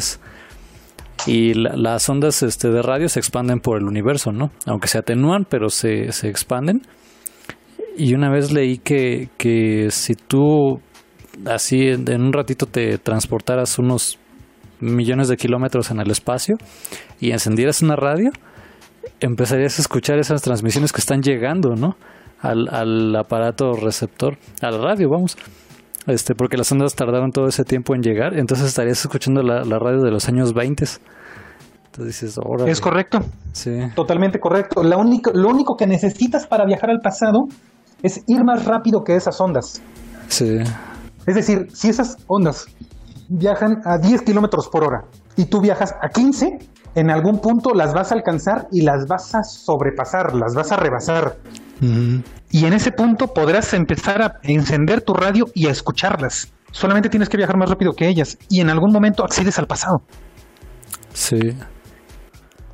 y las ondas este, de radio se expanden por el universo, ¿no? Aunque se atenúan, pero se, se expanden. Y una vez leí que, que si tú así en, un ratito te transportaras unos millones de kilómetros en el espacio y encendieras una radio, empezarías a escuchar esas transmisiones que están llegando, ¿no? Al, al aparato receptor, a la radio, vamos. Este, porque las ondas tardaron todo ese tiempo en llegar, entonces estarías escuchando la, radio de los años 20. Entonces dices, Es correcto. Sí. Totalmente correcto. lo único que necesitas para viajar al pasado es ir más rápido que esas ondas. Sí. Es decir, si esas ondas viajan a 10 kilómetros por hora y tú viajas a 15, en algún punto las vas a alcanzar y las vas a sobrepasar, las vas a rebasar. Y en ese punto podrás empezar a encender tu radio y a escucharlas. Solamente tienes que viajar más rápido que ellas y en algún momento accedes al pasado. Sí.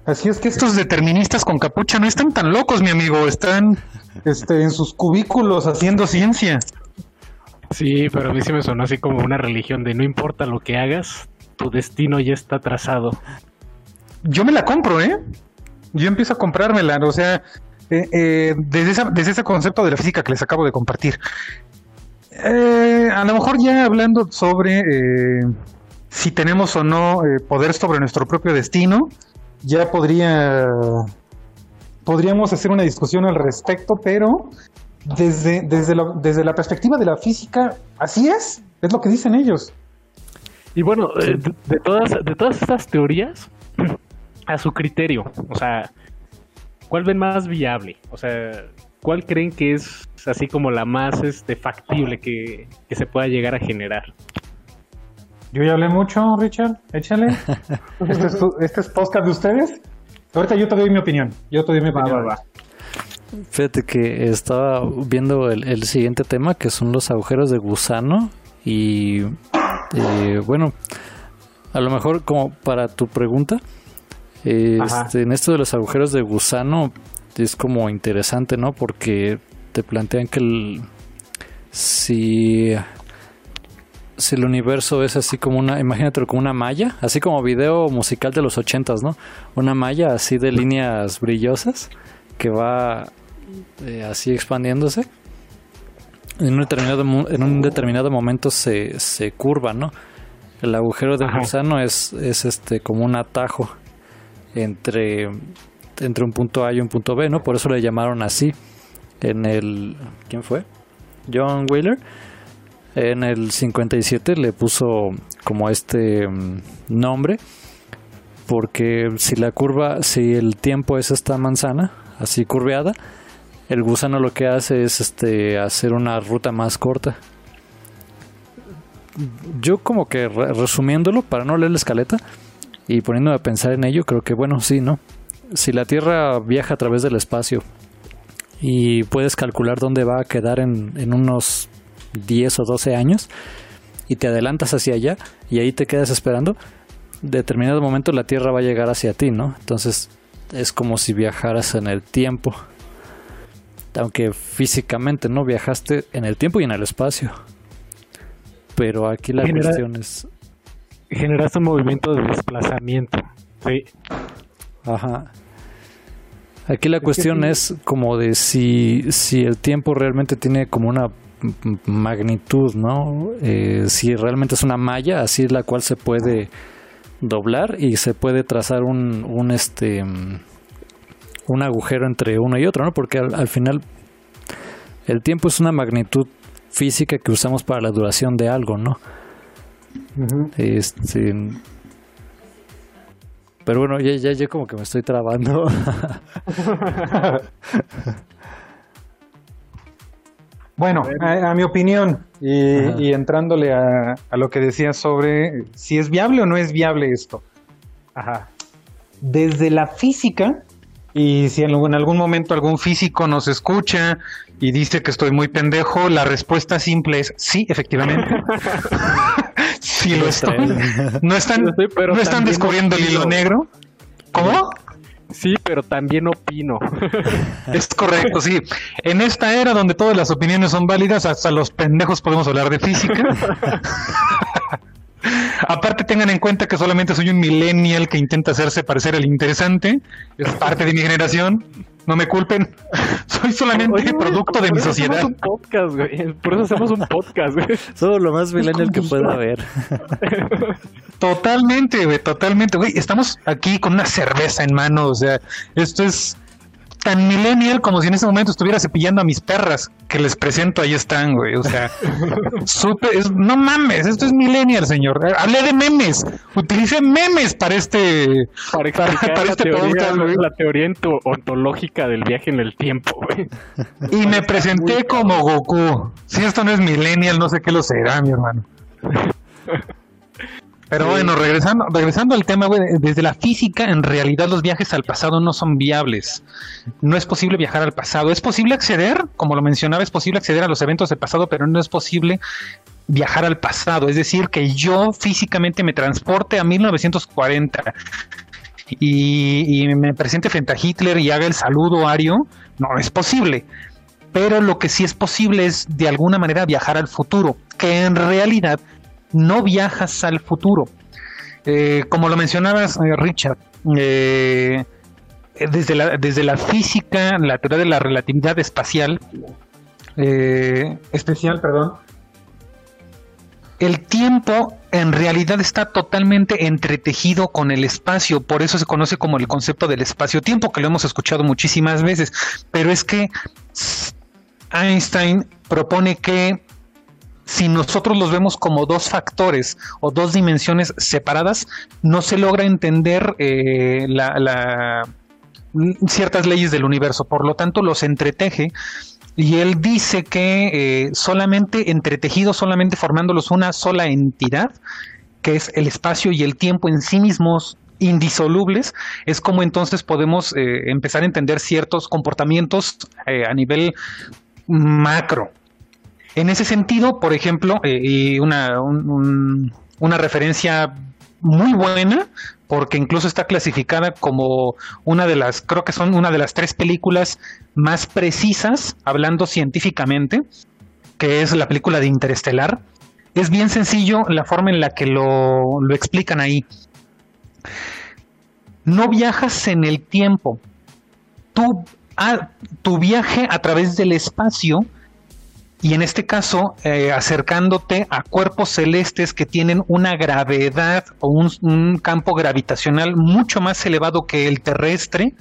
Así es que estos deterministas con capucha no están tan locos, mi amigo. Están este, en sus cubículos haciendo ciencia. Sí, pero a mí sí me sonó así como una religión de no importa lo que hagas, tu destino ya está trazado. Yo me la compro, ¿eh? Yo empiezo a comprármela, o sea, eh, eh, desde, desde ese concepto de la física que les acabo de compartir. Eh, a lo mejor ya hablando sobre si tenemos o no poder sobre nuestro propio destino, ya podría podríamos hacer una discusión al respecto, pero desde, desde, desde la perspectiva de la física, así es, es lo que dicen ellos. Y bueno, eh, de, todas, de todas estas teorías, a su criterio, o sea, ¿cuál ven más viable? O sea, ¿cuál creen que es así como la más este, factible que, se pueda llegar a generar? Yo ya hablé mucho, Richard, échale. este, es, este es podcast de ustedes. Ahorita yo te doy mi opinión. Yo te doy mi opinión. Fíjate que estaba viendo el, siguiente tema que son los agujeros de gusano y eh, bueno, a lo mejor como para tu pregunta, este, en esto de los agujeros de gusano es como interesante, ¿no? Porque te plantean que el, si si el universo es así como una, imagínate como una malla, así como video musical de los ochentas, ¿no? Una malla así de líneas brillosas que va eh, así expandiéndose, en un determinado, en un determinado momento se, se curva, ¿no? El agujero de gusano es, es este como un atajo entre, entre un punto A y un punto B, ¿no? Por eso le llamaron así. En el... ¿Quién fue? John Wheeler. En el 57 le puso como este mm, nombre porque si la curva, si el tiempo es esta manzana, así curveada, el gusano lo que hace es este hacer una ruta más corta. Yo como que resumiéndolo, para no leer la escaleta y poniéndome a pensar en ello, creo que bueno, sí, ¿no? Si la Tierra viaja a través del espacio y puedes calcular dónde va a quedar en, en unos 10 o 12 años y te adelantas hacia allá y ahí te quedas esperando, determinado momento la Tierra va a llegar hacia ti, ¿no? Entonces es como si viajaras en el tiempo. Aunque físicamente no viajaste en el tiempo y en el espacio. Pero aquí la cuestión es... Generaste un movimiento de desplazamiento. Sí. Ajá. Aquí la cuestión es como de si, si el tiempo realmente tiene como una magnitud, ¿no? Eh, si realmente es una malla, así la cual se puede doblar y se puede trazar un, un este un agujero entre uno y otro, ¿no? Porque al, final el tiempo es una magnitud física que usamos para la duración de algo, ¿no? Este pero bueno, ya, ya, ya como que me estoy trabando. Bueno, a, mi opinión, y, entrándole a, lo que decía sobre si es viable o no es viable esto. Ajá. Desde la física, y si en algún, algún momento algún físico nos escucha y dice que estoy muy pendejo, la respuesta simple es sí, efectivamente. sí lo estoy. No están, no están descubriendo el hilo negro. ¿Cómo? Sí, pero también opino. Es correcto, sí. En esta era donde todas las opiniones son válidas, hasta los pendejos podemos hablar de física. Aparte tengan en cuenta que solamente soy un millennial que intenta hacerse parecer el interesante. Es parte de mi generación. No me culpen. Soy solamente producto de mi sociedad. Un podcast, güey. Por eso hacemos un podcast, güey. Somos lo más millennial que pueda haber. Totalmente, güey, totalmente, güey. Estamos aquí con una cerveza en mano, o sea, esto es tan millennial como si en ese momento estuviera cepillando a mis perras que les presento, ahí están, güey. O sea, súper, no mames, esto es millennial, señor. Hablé de memes, utilicé memes para este, para, para, la este teoría, La teoría ontológica del viaje en el tiempo, güey. Y me presenté como Goku. Si esto no es millennial, no sé qué lo será, mi hermano. Pero bueno, regresando, regresando al tema, güey, desde la física, en realidad los viajes al pasado no son viables. No es posible viajar al pasado. Es posible acceder, como lo mencionaba, es posible acceder a los eventos del pasado, pero no es posible viajar al pasado. Es decir, que yo físicamente me transporte a 1940 y, y me presente frente a Hitler y haga el saludo ario. No es posible. Pero lo que sí es posible es de alguna manera viajar al futuro, que en realidad no viajas al futuro. Eh, como lo mencionabas, eh, Richard, eh, desde, la, desde la física, la teoría de la relatividad espacial, especial, perdón, el tiempo en realidad está totalmente entretejido con el espacio, por eso se conoce como el concepto del espacio-tiempo, que lo hemos escuchado muchísimas veces, pero es que Einstein propone que si nosotros los vemos como dos factores o dos dimensiones separadas, no se logra entender eh, la, ciertas leyes del universo. Por lo tanto, los entreteje. Y él dice que eh, solamente entretejidos, solamente formándolos una sola entidad, que es el espacio y el tiempo en sí mismos indisolubles, es como entonces podemos eh, empezar a entender ciertos comportamientos a nivel macro. En ese sentido, por ejemplo, eh, y una, una referencia muy buena, porque incluso está clasificada como una de las, creo que son una de las tres películas más precisas, hablando científicamente, que es la película de Interestelar. Es bien sencillo la forma en la que lo, lo explican ahí. No viajas en el tiempo. Tú, tu viaje a través del espacio y en este caso eh, acercándote a cuerpos celestes que tienen una gravedad o un, campo gravitacional mucho más elevado que el terrestre,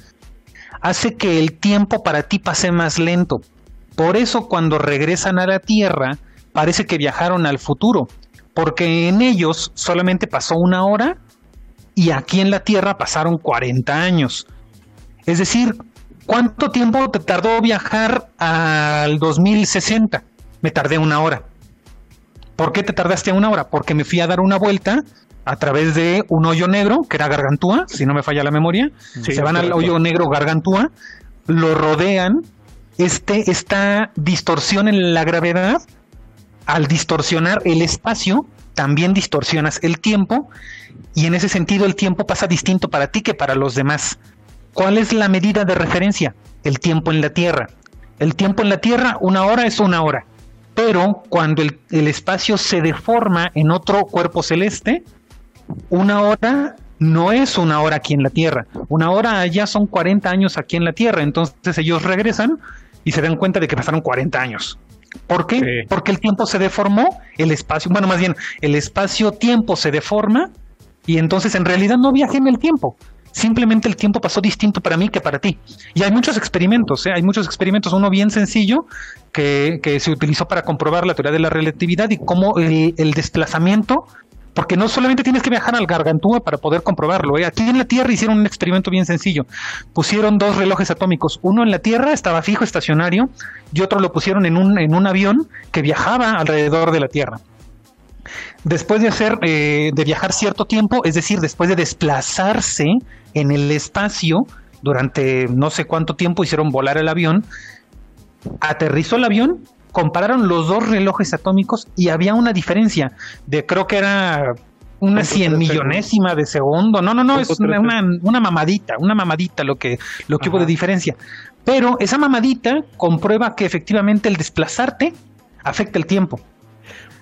hace que el tiempo para ti pase más lento. Por eso cuando regresan a la Tierra, parece que viajaron al futuro, porque en ellos solamente pasó una hora y aquí en la Tierra pasaron 40 años. Es decir, ¿cuánto tiempo te tardó viajar al 2060? Me tardé una hora. ¿Por qué te tardaste una hora? Porque me fui a dar una vuelta a través de un hoyo negro, que era Gargantúa, si no me falla la memoria. se van al hoyo negro Gargantúa, lo rodean. Este, esta distorsión en la gravedad, al distorsionar el espacio, también distorsionas el tiempo y en ese sentido el tiempo pasa distinto para ti que para los demás. ¿Cuál es la medida de referencia? El tiempo en la Tierra. El tiempo en la Tierra, una hora es una hora. Pero cuando el, espacio se deforma en otro cuerpo celeste, una hora no es una hora aquí en la Tierra. Una hora allá son 40 años aquí en la Tierra. Entonces ellos regresan y se dan cuenta de que pasaron 40 años. ¿Por qué? Porque el tiempo se deformó, el espacio, bueno, más bien, el espacio-tiempo se deforma y entonces en realidad no viajé en el tiempo. Simplemente el tiempo pasó distinto para mí que para ti. Y hay muchos experimentos, ¿eh? hay muchos experimentos, uno bien sencillo que, se utilizó para comprobar la teoría de la relatividad y cómo el, desplazamiento porque no solamente tienes que viajar al Gargantúa para poder comprobarlo. ¿eh? Aquí en la Tierra hicieron un experimento bien sencillo. Pusieron dos relojes atómicos. Uno en la Tierra estaba fijo, estacionario, y otro lo pusieron en un, en un avión que viajaba alrededor de la Tierra después de hacer, eh, de viajar cierto tiempo, es decir, después de desplazarse en el espacio durante no sé cuánto tiempo, hicieron volar el avión, aterrizó el avión, compararon los dos relojes atómicos y había una diferencia de creo que era una cien millonésima de segundo. No, no, no, es una, una, mamadita, una mamadita lo que, lo que hubo de diferencia. Pero esa mamadita comprueba que efectivamente el desplazarte afecta el tiempo.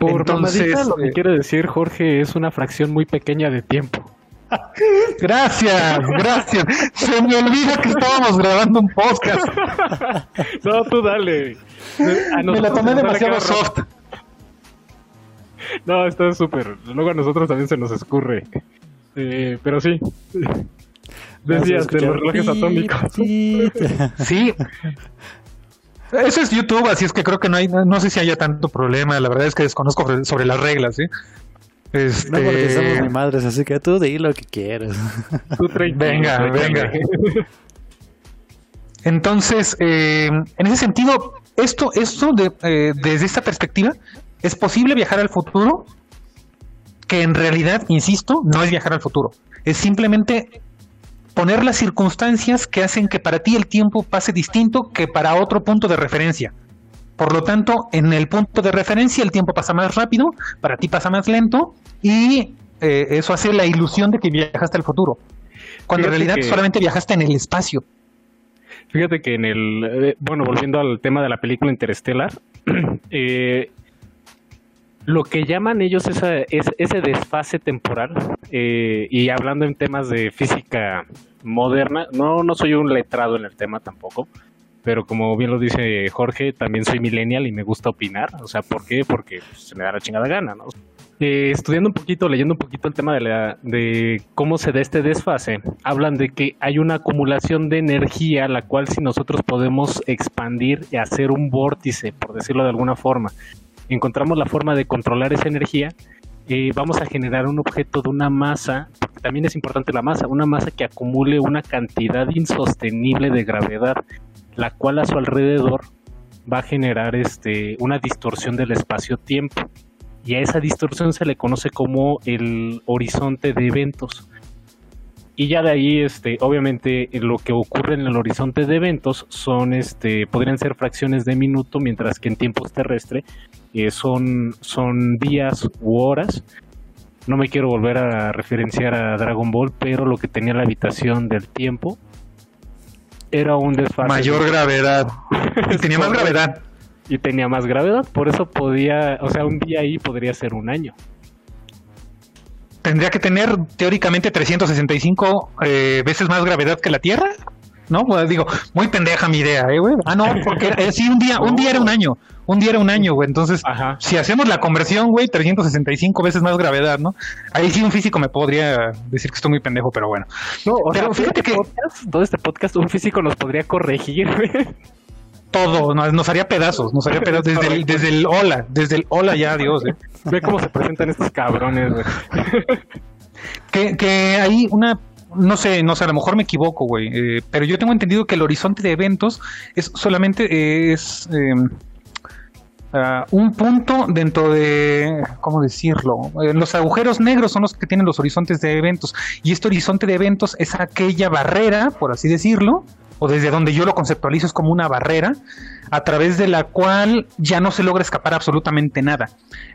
Por Entonces, lo que eh, quiere decir Jorge es una fracción muy pequeña de tiempo. Gracias, gracias. Se me olvida que estábamos grabando un podcast. No, tú dale. me la tomé demasiado soft. No, está súper. Luego a nosotros también se nos escurre. Eh, pero sí. Decías de los relojes atómicos. Sí. Eso es YouTube, así es que creo que no hay, no, sé si haya tanto problema. La verdad es que desconozco sobre, las reglas, ¿sí? Este... No porque somos mi madres, así que tú di lo que quieras. venga, venga. Entonces, eh, en ese sentido, esto, esto de, eh, desde esta perspectiva, ¿es posible viajar al futuro? Que en realidad, insisto, no es viajar al futuro. Es simplemente poner las circunstancias que hacen que para ti el tiempo pase distinto que para otro punto de referencia. Por lo tanto, en el punto de referencia el tiempo pasa más rápido, para ti pasa más lento y eh, eso hace la ilusión de que viajaste al futuro, cuando en realidad solamente viajaste en el espacio. Fíjate que en el, eh, bueno, volviendo al tema de la película Interstellar, eh, lo que llaman ellos esa, es, ese desfase temporal, eh, y hablando en temas de física moderna, no, no soy un letrado en el tema tampoco, pero como bien lo dice Jorge, también soy millennial y me gusta opinar, o sea, ¿por qué? Porque pues, se me da la chingada gana, ¿no? Eh, estudiando un poquito, leyendo un poquito el tema de, la, de cómo se da este desfase, hablan de que hay una acumulación de energía, la cual si nosotros podemos expandir y hacer un vórtice, por decirlo de alguna forma, encontramos la forma de controlar esa energía, eh, vamos a generar un objeto de una masa, también es importante la masa, una masa que acumule una cantidad insostenible de gravedad, la cual a su alrededor va a generar este, una distorsión del espacio-tiempo. Y a esa distorsión se le conoce como el horizonte de eventos. Y ya de ahí, este, obviamente, lo que ocurre en el horizonte de eventos son, este, podrían ser fracciones de minuto, mientras que en tiempos terrestres eh, son, son días u horas. No me quiero volver a referenciar a Dragon Ball, pero lo que tenía la habitación del tiempo era un desfase. Mayor gravedad. y tenía más gravedad. Y tenía más gravedad, por eso podía, o sea, un día ahí podría ser un año. Tendría que tener teóricamente 365 eh, veces más gravedad que la Tierra. ¿no? Pues digo, muy pendeja mi idea, ¿eh, güey? Ah, no, porque eh, sí, un día, un día era un año, un día era un año, güey. Entonces, si hacemos la conversión, güey, 365 veces más gravedad, ¿no? Ahí sí un físico me podría decir que estoy muy pendejo, pero bueno. No, o sea, fíjate que todo este podcast un físico nos podría corregir, güey. Todo, nos, haría pedazos, nos haría pedazos desde el, desde el hola, desde el hola ya, Dios, ¿eh? Ve cómo se presentan estos cabrones, güey. que, que hay una no sé, no sé, a lo mejor me equivoco, güey, eh, pero yo tengo entendido que el horizonte de eventos es solamente eh, es em, un punto dentro de, ¿cómo decirlo? Eh, los agujeros negros son los que tienen los horizontes de eventos y este horizonte de eventos es aquella barrera, por así decirlo, o desde donde yo lo conceptualizo es como una barrera a través de la cual ya no se logra escapar absolutamente nada.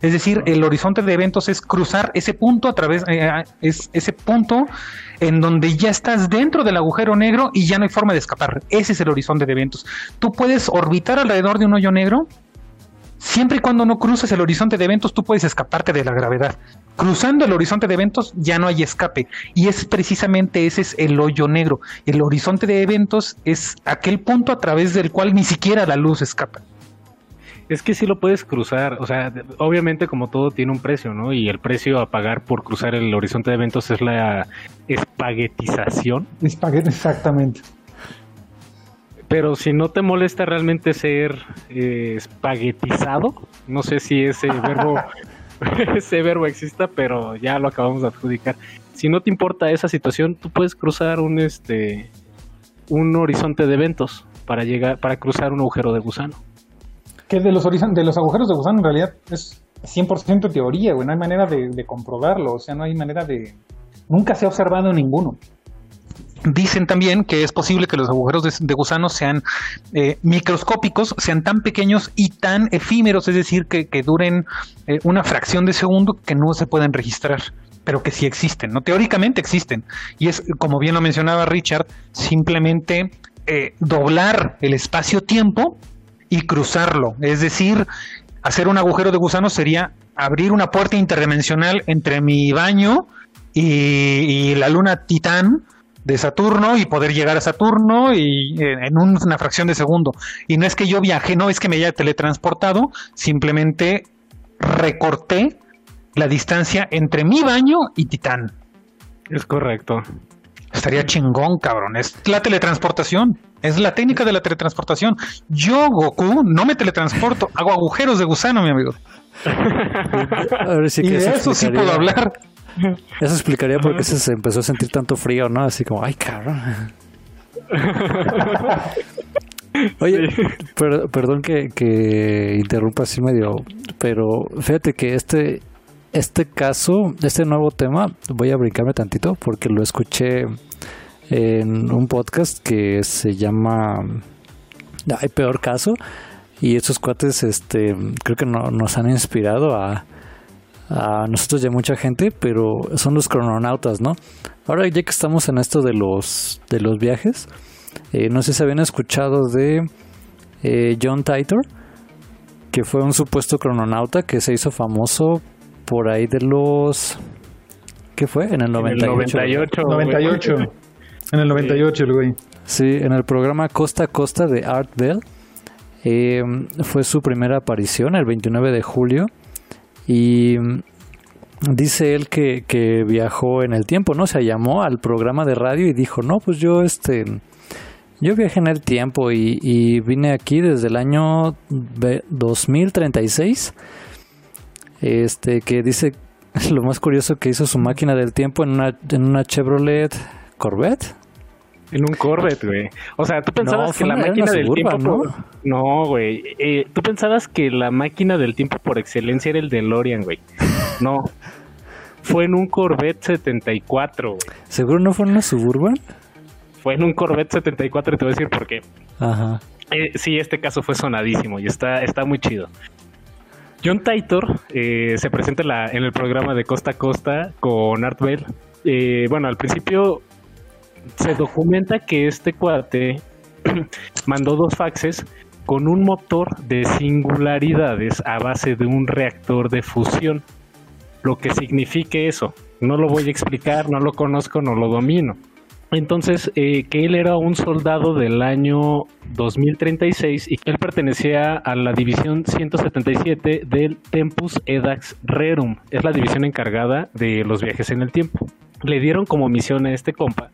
Es decir, el horizonte de eventos es cruzar ese punto a través, eh, es ese punto en donde ya estás dentro del agujero negro y ya no hay forma de escapar. Ese es el horizonte de eventos. Tú puedes orbitar alrededor de un hoyo negro Siempre y cuando no cruces el horizonte de eventos, tú puedes escaparte de la gravedad. Cruzando el horizonte de eventos ya no hay escape. Y es precisamente ese es el hoyo negro. El horizonte de eventos es aquel punto a través del cual ni siquiera la luz escapa. Es que sí lo puedes cruzar, o sea, obviamente como todo tiene un precio, ¿no? Y el precio a pagar por cruzar el horizonte de eventos es la espaguetización. Espaguet exactamente. Pero si no te molesta realmente ser eh, espaguetizado, no sé si ese verbo ese verbo exista, pero ya lo acabamos de adjudicar. Si no te importa esa situación, tú puedes cruzar un este un horizonte de eventos para llegar para cruzar un agujero de gusano. Que de los de los agujeros de gusano en realidad es 100% teoría, güey, no hay manera de, de comprobarlo, o sea, no hay manera de nunca se ha observado ninguno. Dicen también que es posible que los agujeros de, gusano sean eh, microscópicos, sean tan pequeños y tan efímeros, es decir, que, duren eh, una fracción de segundo que no se pueden registrar, pero que sí existen, ¿no? Teóricamente existen. Y es, como bien lo mencionaba Richard, simplemente eh, doblar el espacio-tiempo y cruzarlo. Es decir, hacer un agujero de gusano sería abrir una puerta interdimensional entre mi baño y la luna Titán de Saturno y poder llegar a Saturno y eh, en una fracción de segundo. Y no es que yo viaje, no es que me haya teletransportado, simplemente recorté la distancia entre mi baño y Titán. Es correcto. Estaría chingón, cabrón. Es la teletransportación. Es la técnica de la teletransportación. Yo, Goku, no me teletransporto, hago agujeros de gusano, mi amigo. y de eso sí puedo hablar. Eso explicaría por qué se empezó a sentir tanto frío, ¿no? Así como, ay, cabrón. Oye, perdón que, que interrumpa así medio, pero fíjate que este, este caso, este nuevo tema, voy a brincarme tantito porque lo escuché en un podcast que se llama Hay peor caso y estos cuates, este, creo que no, nos han inspirado a, a nosotros y a mucha gente, pero son los crononautas, ¿no? Ahora ya que estamos en esto de los, de los viajes, eh, no sé si habían escuchado de eh, John Titor, que fue un supuesto crononauta que se hizo famoso por ahí de los... ¿Qué fue? En el 98. En el 98. 98. en el 98, el güey. Sí, en el programa Costa a Costa de Art Bell. Eh, fue su primera aparición el 29 de julio y mm, dice él que, que, viajó en el tiempo, ¿no? Se llamó al programa de radio y dijo, no, pues yo este... Yo viajé en el tiempo y, y vine aquí desde el año 2036. Este, que dice lo más curioso que hizo su máquina del tiempo en una, en una Chevrolet Corvette. En un Corvette, güey. O sea, tú pensabas que la máquina del tiempo. ¿no? No, güey. Eh, tú pensabas que la máquina del tiempo por excelencia era el de Lorian, güey. No. fue en un Corvette 74, güey. ¿Seguro no fue en una Suburban? Fue en un Corvette 74 y te voy a decir por qué. Ajá. Eh, sí, este caso fue sonadísimo y está, está muy chido. John Titor eh, se presenta en, la, en, el programa de Costa a Costa con Art Bell. bueno, al principio se documenta que este cuate mandó dos faxes con un motor de singularidades a base de un reactor de fusión. Lo que signifique eso, no lo voy a explicar, no lo conozco, no lo domino. Entonces, eh, que él era un soldado del año 2036 y que él pertenecía a la división 177 del Tempus Edax Rerum. Es la división encargada de los viajes en el tiempo. Le dieron como misión a este compa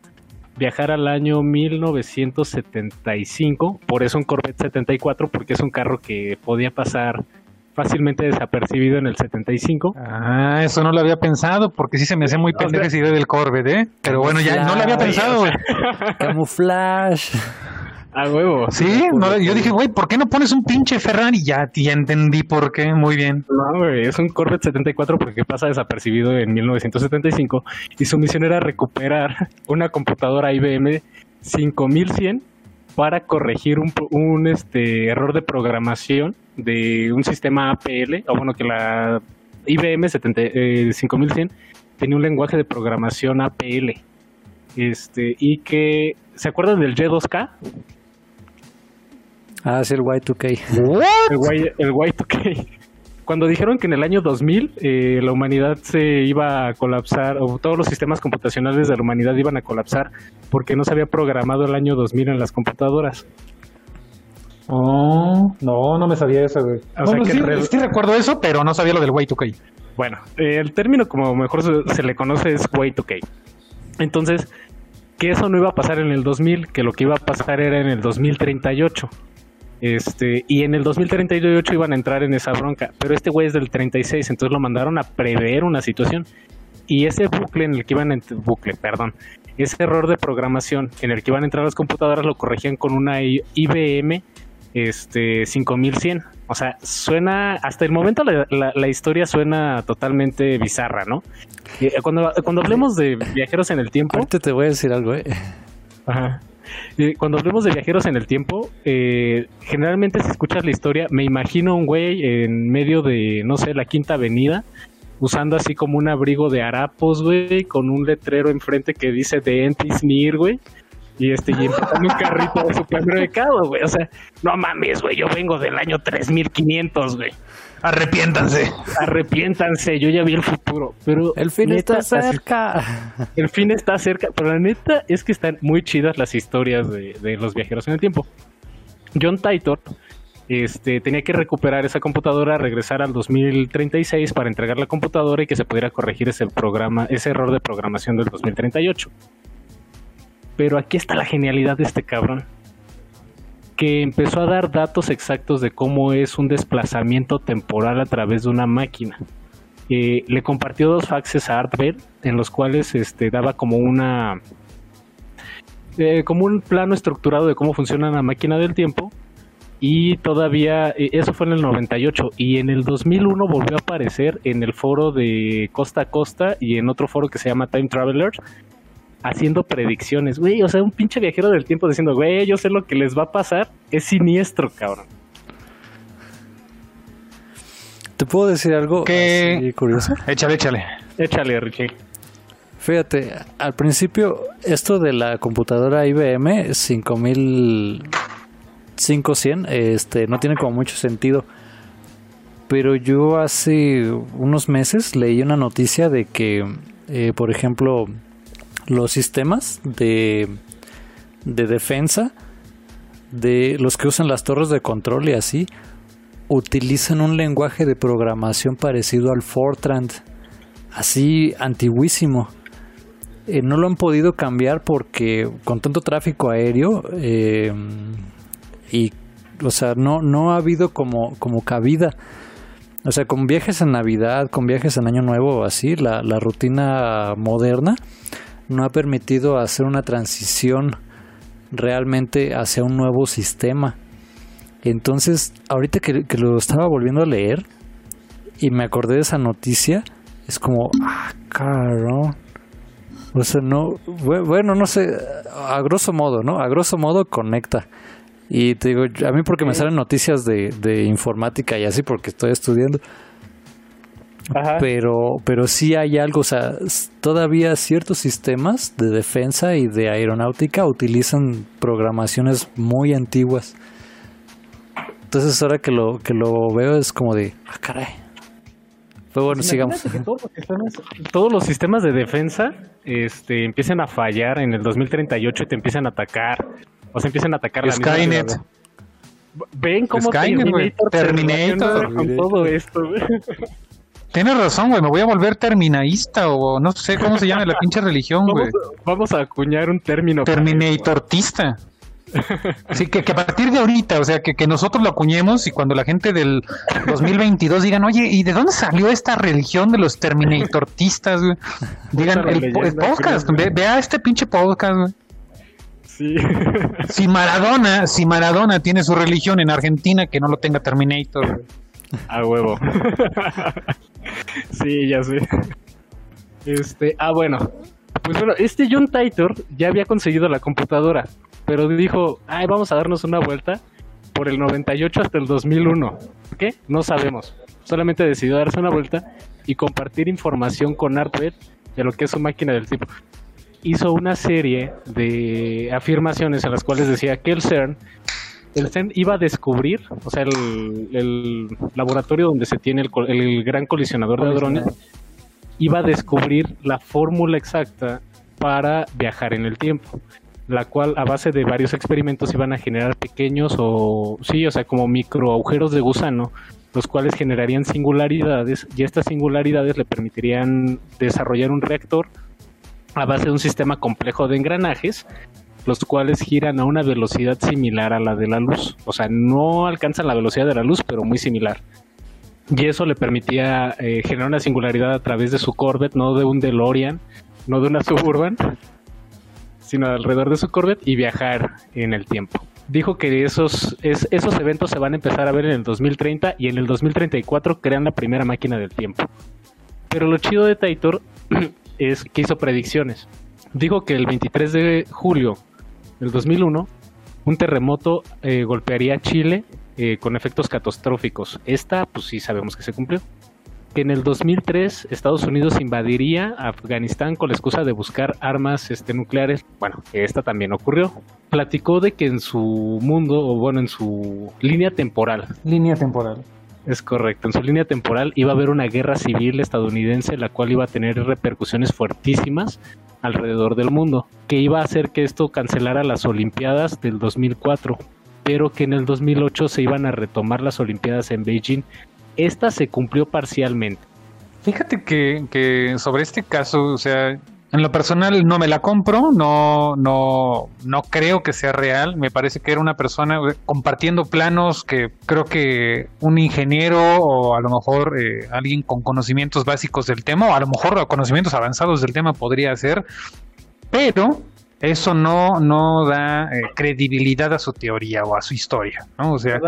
viajar al año 1975, por eso un Corvette 74, porque es un carro que podía pasar fácilmente desapercibido en el 75. Ah, eso no lo había pensado, porque sí se me hace muy pendeja esa idea del Corvette, ¿eh? Pero bueno, ya no lo había pensado, güey. Camuflaje. A huevo. Sí, no, yo dije, güey, ¿por qué no pones un pinche Ferrari? Ya, ya entendí por qué, muy bien. No, güey, es un Corvette 74 porque pasa desapercibido en 1975 y su misión era recuperar una computadora IBM 5100 para corregir un, un este, error de programación de un sistema APL, o bueno, que la IBM 5100 tenía un lenguaje de programación APL. Este, y que, ¿se acuerdan del Y2K? Ah, sí, el Y2K. El, y, el Y2K. Cuando dijeron que en el año 2000 eh, la humanidad se iba a colapsar, o todos los sistemas computacionales de la humanidad iban a colapsar porque no se había programado el año 2000 en las computadoras. Oh, no, no me sabía eso, güey. O bueno, sea que sí, sí, recuerdo eso, pero no sabía lo del Y2K. Bueno, eh, el término como mejor se, se le conoce es Y2K. Entonces, que eso no iba a pasar en el 2000, que lo que iba a pasar era en el 2038. Este, y en el 2038 iban a entrar en esa bronca, pero este güey es del 36, entonces lo mandaron a prever una situación. Y ese bucle en el que iban a bucle, perdón, ese error de programación en el que iban a entrar las computadoras lo corregían con una IBM este 5100. O sea, suena, hasta el momento la, la, la historia suena totalmente bizarra, ¿no? Y cuando, cuando hablemos de viajeros en el tiempo... Ahorita te voy a decir algo, ¿eh? Ajá. Cuando hablemos de viajeros en el tiempo, eh, generalmente si escuchas la historia, me imagino un güey en medio de, no sé, la quinta avenida, usando así como un abrigo de harapos, güey, con un letrero enfrente que dice The End is near, güey. Y este, y empezando un carrito de supermercado, güey. O sea, no mames, güey, yo vengo del año 3500, güey. Arrepiéntanse. Arrepiéntanse, yo ya vi el futuro. Pero el fin neta, está cerca. El fin está cerca. Pero la neta es que están muy chidas las historias de, de los viajeros en el tiempo. John Titor este, tenía que recuperar esa computadora, regresar al 2036 para entregar la computadora y que se pudiera corregir ese programa, ese error de programación del 2038. Pero aquí está la genialidad de este cabrón que empezó a dar datos exactos de cómo es un desplazamiento temporal a través de una máquina. Eh, le compartió dos faxes a Artbell en los cuales este, daba como una eh, como un plano estructurado de cómo funciona la máquina del tiempo y todavía eh, eso fue en el 98 y en el 2001 volvió a aparecer en el foro de Costa a Costa y en otro foro que se llama Time Travelers haciendo predicciones, güey, o sea, un pinche viajero del tiempo diciendo, güey, yo sé lo que les va a pasar, es siniestro, cabrón. ¿Te puedo decir algo ¿Qué? curioso? Échale, échale. Échale, Richie. Fíjate, al principio esto de la computadora IBM 5500 este no tiene como mucho sentido. Pero yo hace unos meses leí una noticia de que, eh, por ejemplo, los sistemas de, de defensa de los que usan las torres de control y así utilizan un lenguaje de programación parecido al Fortran, así antiguísimo. Eh, no lo han podido cambiar porque con tanto tráfico aéreo eh, y o sea no no ha habido como como cabida o sea con viajes en navidad con viajes en año nuevo así la, la rutina moderna no ha permitido hacer una transición realmente hacia un nuevo sistema. Entonces, ahorita que, que, lo estaba volviendo a leer y me acordé de esa noticia, es como, ah, caro. O sea, no, bueno, no sé, a grosso modo, ¿no? A grosso modo conecta. Y te digo, a mí porque me salen noticias de, de informática y así porque estoy estudiando, Ajá. Pero, pero sí hay algo, o sea, todavía ciertos sistemas de defensa y de aeronáutica utilizan programaciones muy antiguas. Entonces ahora que lo, que lo veo es como de, ah, caray. Pero bueno, sigamos. Que todos los, sistemas, todos los sistemas de defensa este, empiecen a fallar en el 2038 y te empiezan a atacar. O se empiezan a atacar la Skynet. ciudad. Ven cómo Skynet. Terminator, Terminator. relaciona con todo esto. Tienes razón, güey. Me voy a volver terminaísta o no sé cómo se llama la pinche religión, güey. Vamos, vamos a acuñar un término. Terminatortista. Sí, que, que a partir de ahorita, o sea, que, que nosotros lo acuñemos y cuando la gente del 2022 digan, oye, ¿y de dónde salió esta religión de los Terminatortistas, güey? Digan, el, podcast, ve, vea este pinche podcast, güey. Sí. Si Maradona, si Maradona tiene su religión en Argentina, que no lo tenga Terminator. güey. A huevo. sí, ya sé. Este, ah, bueno. Pues bueno, este John Titor ya había conseguido la computadora, pero dijo, ay, vamos a darnos una vuelta por el 98 hasta el 2001. ¿Por qué? No sabemos. Solamente decidió darse una vuelta y compartir información con Artbed de lo que es su máquina del tipo. Hizo una serie de afirmaciones en las cuales decía que el CERN el CERN iba a descubrir, o sea, el, el laboratorio donde se tiene el, el gran colisionador de hadrones, iba a descubrir la fórmula exacta para viajar en el tiempo, la cual a base de varios experimentos iban a generar pequeños o, sí, o sea, como micro agujeros de gusano, los cuales generarían singularidades y estas singularidades le permitirían desarrollar un reactor a base de un sistema complejo de engranajes los cuales giran a una velocidad similar a la de la luz. O sea, no alcanzan la velocidad de la luz, pero muy similar. Y eso le permitía eh, generar una singularidad a través de su Corvette, no de un DeLorean, no de una Suburban, sino alrededor de su Corvette y viajar en el tiempo. Dijo que esos, es- esos eventos se van a empezar a ver en el 2030 y en el 2034 crean la primera máquina del tiempo. Pero lo chido de Taitor es que hizo predicciones. Dijo que el 23 de julio del 2001 un terremoto eh, golpearía a Chile eh, con efectos catastróficos. Esta, pues sí sabemos que se cumplió. Que en el 2003 Estados Unidos invadiría Afganistán con la excusa de buscar armas este, nucleares. Bueno, esta también ocurrió. Platicó de que en su mundo, o bueno, en su línea temporal, Línea temporal. Es correcto. En su línea temporal iba a haber una guerra civil estadounidense, la cual iba a tener repercusiones fuertísimas alrededor del mundo, que iba a hacer que esto cancelara las Olimpiadas del 2004, pero que en el 2008 se iban a retomar las Olimpiadas en Beijing. Esta se cumplió parcialmente. Fíjate que, que sobre este caso, o sea, en lo personal no me la compro, no, no, no creo que sea real. Me parece que era una persona eh, compartiendo planos que creo que un ingeniero o a lo mejor eh, alguien con conocimientos básicos del tema, o a lo mejor conocimientos avanzados del tema podría hacer, pero eso no, no da eh, credibilidad a su teoría o a su historia, ¿no? O sea,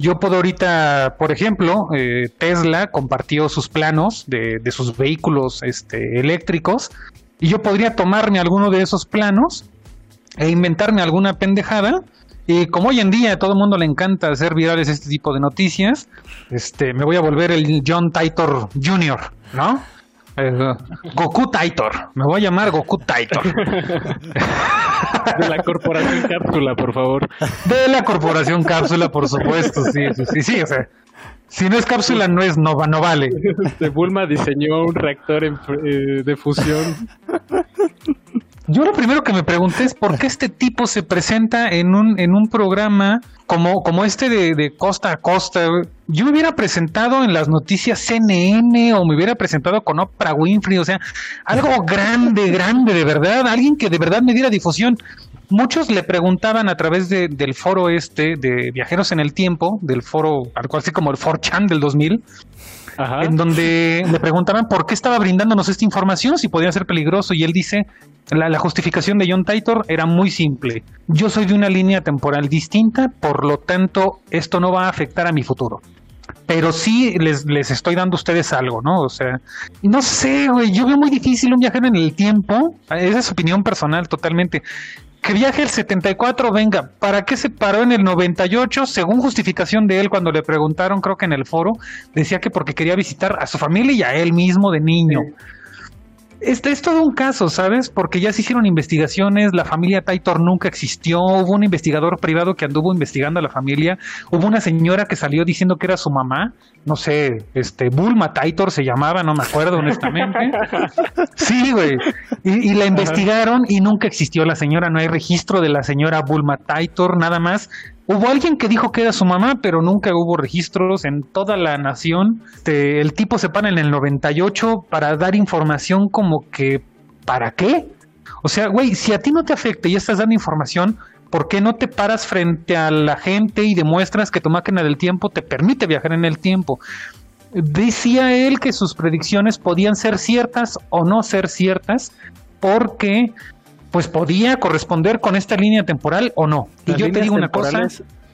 yo puedo ahorita, por ejemplo, eh, Tesla compartió sus planos de, de sus vehículos este, eléctricos y yo podría tomarme alguno de esos planos e inventarme alguna pendejada. Y como hoy en día a todo el mundo le encanta hacer virales este tipo de noticias, este, me voy a volver el John Titor Jr., ¿no? Goku Titor, me voy a llamar Goku Titor. De la corporación Cápsula, por favor. De la corporación Cápsula, por supuesto, sí, sí, sí, sí, o sea, si no es cápsula no es no, va- no vale. Este, Bulma diseñó un reactor en eh, de fusión. Yo lo primero que me pregunté es por qué este tipo se presenta en un, en un programa como, como este de, de costa a costa. Yo me hubiera presentado en las noticias CNN o me hubiera presentado con Oprah Winfrey, o sea, algo grande, grande, de verdad, alguien que de verdad me diera difusión. Muchos le preguntaban a través de- del foro este de Viajeros en el Tiempo, del foro, algo así como el 4chan del 2000, Ajá. en donde le preguntaban por qué estaba brindándonos esta información, si podía ser peligroso, y él dice, la, la justificación de John Titor era muy simple. Yo soy de una línea temporal distinta, por lo tanto, esto no va a afectar a mi futuro. Pero sí les, les estoy dando a ustedes algo, ¿no? O sea, no sé, güey, yo veo muy difícil un viajero en el tiempo, esa es opinión personal totalmente. Que viaje el 74, venga, ¿para qué se paró en el 98? Según justificación de él, cuando le preguntaron, creo que en el foro, decía que porque quería visitar a su familia y a él mismo de niño. Este es todo un caso, ¿sabes? Porque ya se hicieron investigaciones, la familia Taitor nunca existió, hubo un investigador privado que anduvo investigando a la familia, hubo una señora que salió diciendo que era su mamá, no sé, este, Bulma Taitor se llamaba, no me acuerdo honestamente. Sí, güey. Y, y la investigaron y nunca existió la señora, no hay registro de la señora Bulma Taitor, nada más Hubo alguien que dijo que era su mamá, pero nunca hubo registros en toda la nación. Este, el tipo se para en el 98 para dar información como que, ¿para qué? O sea, güey, si a ti no te afecta y estás dando información, ¿por qué no te paras frente a la gente y demuestras que tu máquina del tiempo te permite viajar en el tiempo? Decía él que sus predicciones podían ser ciertas o no ser ciertas porque pues podía corresponder con esta línea temporal o no. y yo te digo una cosa,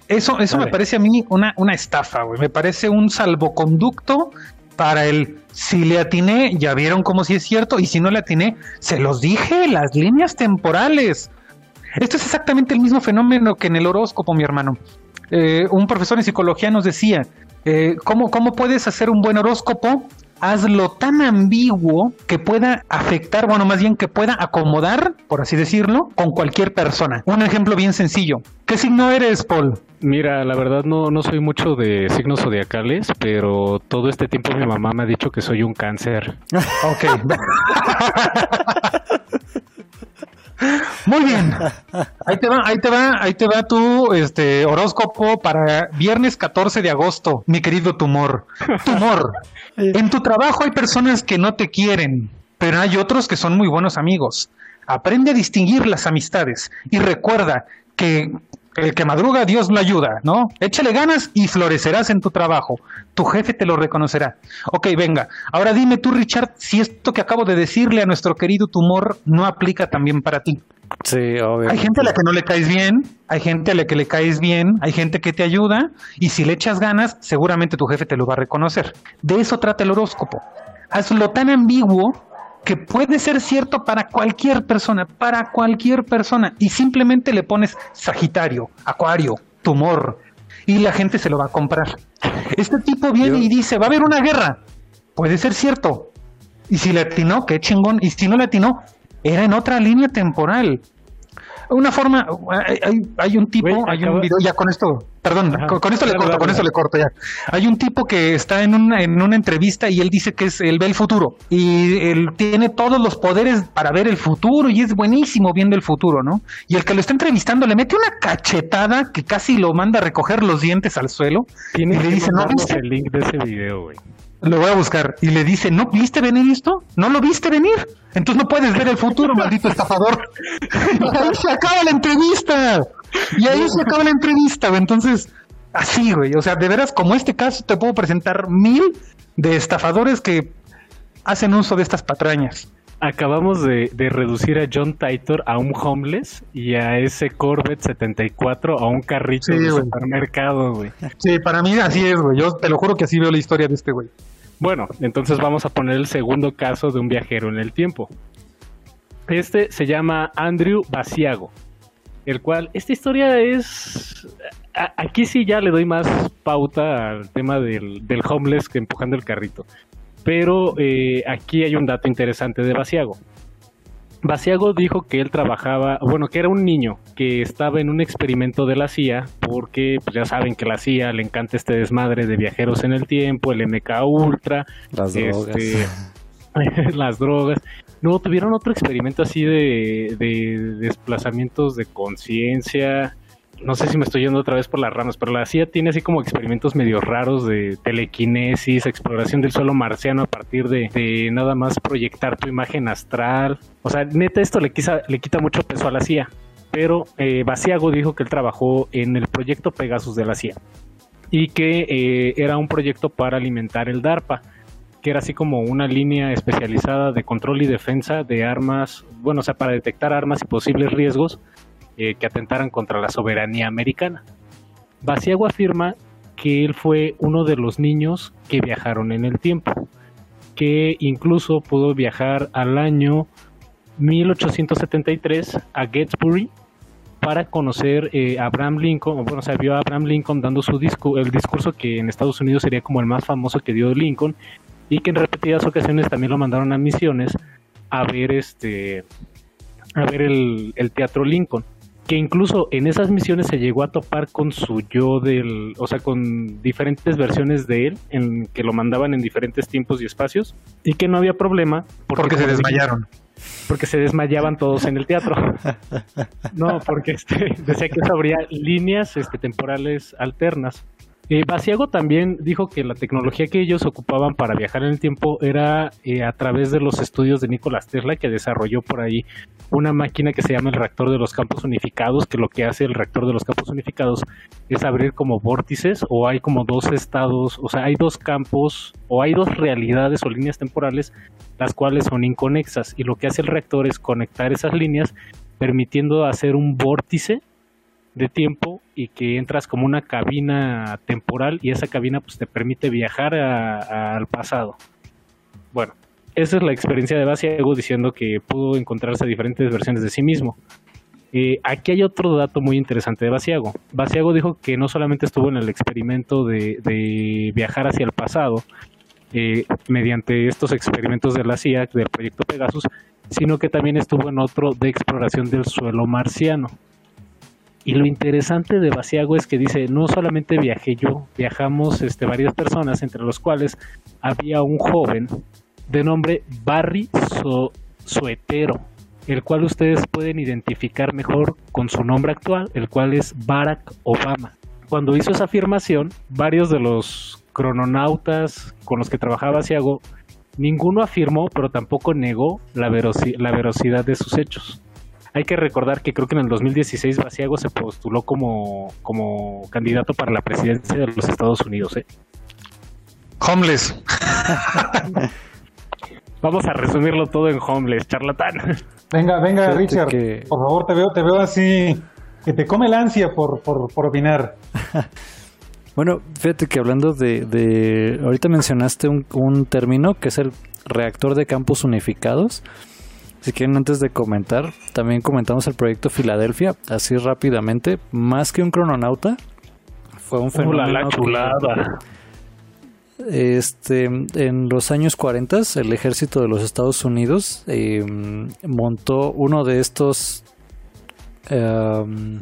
eso, eso me parece a mí una, una estafa, güey. Me parece un salvoconducto para el si le atiné, ya vieron cómo si es cierto, y si no le atiné, se los dije, las líneas temporales. Esto es exactamente el mismo fenómeno que en el horóscopo, mi hermano. Eh, un profesor en psicología nos decía, eh, ¿cómo, ¿cómo puedes hacer un buen horóscopo? Hazlo tan ambiguo que pueda afectar, bueno, más bien que pueda acomodar, por así decirlo, con cualquier persona. Un ejemplo bien sencillo. ¿Qué signo eres, Paul? Mira, la verdad no, no soy mucho de signos zodiacales, pero todo este tiempo mi mamá me ha dicho que soy un cáncer. ok. Muy bien. Ahí te va, ahí te va, ahí te va tu este horóscopo para viernes 14 de agosto, mi querido tumor. Tumor. En tu trabajo hay personas que no te quieren, pero hay otros que son muy buenos amigos. Aprende a distinguir las amistades y recuerda que el que madruga, Dios lo ayuda, ¿no? Échale ganas y florecerás en tu trabajo. Tu jefe te lo reconocerá. Ok, venga. Ahora dime tú, Richard, si esto que acabo de decirle a nuestro querido tumor no aplica también para ti. Sí, obvio. Hay gente a la que no le caes bien, hay gente a la que le caes bien, hay gente que te ayuda y si le echas ganas, seguramente tu jefe te lo va a reconocer. De eso trata el horóscopo. Hazlo tan ambiguo que puede ser cierto para cualquier persona, para cualquier persona, y simplemente le pones Sagitario, Acuario, tumor, y la gente se lo va a comprar. Este tipo viene y dice, va a haber una guerra, puede ser cierto, y si le atinó, qué chingón, y si no le atinó, era en otra línea temporal. Una forma, hay, un tipo, hay un video, ya con esto, perdón, con, esto le corto, con esto le corto ya. Hay un tipo que está en una, en una entrevista y él dice que es, él ve el futuro y él tiene todos los poderes para ver el futuro y es buenísimo viendo el futuro, ¿no? Y el que lo está entrevistando le mete una cachetada que casi lo manda a recoger los dientes al suelo y le dice, no, el link de ese video, güey. Lo voy a buscar. Y le dice, ¿no viste venir esto? ¿No lo viste venir? Entonces no puedes ver el futuro, maldito estafador. y ahí se acaba la entrevista. Y ahí se acaba la entrevista. Entonces, así, güey. O sea, de veras, como este caso, te puedo presentar mil de estafadores que hacen uso de estas patrañas. Acabamos de, reducir a John Titor a un homeless y a ese Corvette 74 a un carrito de supermercado, güey. Sí, para mí así es, güey. Yo te lo juro que así veo la historia de este güey. Bueno, entonces vamos a poner el segundo caso de un viajero en el tiempo. Este se llama Andrew Basiago, el cual, esta historia es... aquí sí ya le doy más pauta al tema del, del homeless que empujando el carrito. Pero eh, aquí hay un dato interesante de Basiago. Basiago dijo que él trabajaba, bueno, que era un niño que estaba en un experimento de la CIA, porque pues, ya saben que la CIA le encanta este desmadre de viajeros en el tiempo, el MK Ultra, las drogas. Este, las drogas. No, tuvieron otro experimento así de, de desplazamientos de conciencia, no sé si me estoy yendo otra vez por las ramas, pero la CIA tiene así como experimentos medio raros de telequinesis, exploración del suelo marciano a partir de, nada más proyectar tu imagen astral. O sea, neta, esto le, le quita mucho peso a la CIA. Pero eh, dijo que él trabajó en el proyecto Pegasus de la CIA y que eh, era un proyecto para alimentar el DARPA que era así como una línea especializada de control y defensa de armas, bueno, o sea, para detectar armas y posibles riesgos eh, que atentaran contra la soberanía americana. Basiago afirma que él fue uno de los niños que viajaron en el tiempo, que incluso pudo viajar al año 1873 a Gettysburg para conocer eh, a Abraham Lincoln, bueno, se vio a Abraham Lincoln dando su disco, el discurso que en Estados Unidos sería como el más famoso que dio Lincoln y que en repetidas ocasiones también lo mandaron a misiones a ver este a ver el Teatro Lincoln que incluso en esas misiones se llegó a topar con su yo del, o sea, con diferentes versiones de él, en que lo mandaban en diferentes tiempos y espacios, y que no había problema. Porque, se desmayaron. porque se desmayaban todos en el teatro. No, porque este, decía que eso habría líneas este, temporales alternas. Eh, Basiago también dijo que la tecnología que ellos ocupaban para viajar en el tiempo era eh, a través de los estudios de Nikola Tesla, que desarrolló por ahí una máquina que se llama el reactor de los campos unificados, que lo que hace el reactor de los campos unificados es abrir como vórtices o hay como dos estados, o sea, hay dos campos o hay dos realidades o líneas temporales, las cuales son inconexas y lo que hace el reactor es conectar esas líneas permitiendo hacer un vórtice de tiempo y que entras como una cabina temporal y esa cabina pues te permite viajar al pasado. Bueno, esa es la experiencia de Basiago diciendo que pudo encontrarse diferentes versiones de sí mismo. Eh, aquí hay otro dato muy interesante de Basiago. Basiago dijo que no solamente estuvo en el experimento de, viajar hacia el pasado, eh, mediante estos experimentos de la CIA, del proyecto Pegasus, sino que también estuvo en otro de exploración del suelo marciano. Y lo interesante de Basiago es que dice, no solamente viajé yo, viajamos este, varias personas, entre los cuales había un joven de nombre Barry Suetero, el cual ustedes pueden identificar mejor con su nombre actual, el cual es Barack Obama. Cuando hizo esa afirmación, varios de los crononautas con los que trabajaba Basiago, ninguno afirmó, pero tampoco negó la, la veracidad de sus hechos. Hay que recordar que creo que en el 2016 Basiago se postuló como, como candidato para la presidencia de los Estados Unidos. ¿eh? Homeless. Vamos a resumirlo todo en homeless, charlatán. Venga, venga, Richard. Por favor, te veo, te veo así que te come la ansia por, por, por opinar. bueno, fíjate que hablando de, de ahorita mencionaste un, un término que es el reactor de campos unificados. Si quieren, antes de comentar, también comentamos el proyecto Filadelfia, así rápidamente. Más que un crononauta, fue un fenómeno. la chulada. Este, en los años 40, el ejército de los Estados Unidos eh, montó uno de estos eh,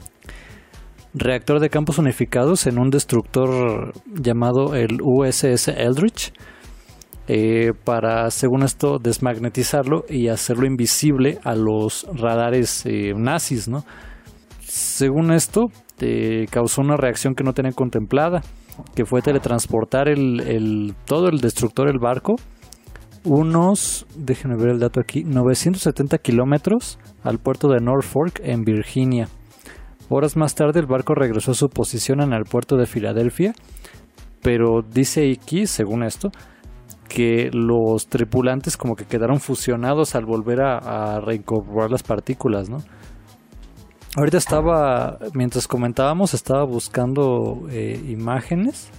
reactor de campos unificados en un destructor llamado el USS Eldridge eh, para, según esto, desmagnetizarlo y hacerlo invisible a los radares eh, nazis, ¿no? Según esto, eh, causó una reacción que no tenía contemplada, que fue teletransportar el, todo el destructor, el barco, unos, déjenme ver el dato aquí, 970 kilómetros al puerto de Norfolk en Virginia. Horas más tarde el barco regresó a su posición en el puerto de Filadelfia, pero dice aquí, según esto, que los tripulantes como que quedaron fusionados al volver a, reincorporar las partículas, ¿no? Ahorita estaba, mientras comentábamos, estaba buscando eh, imágenes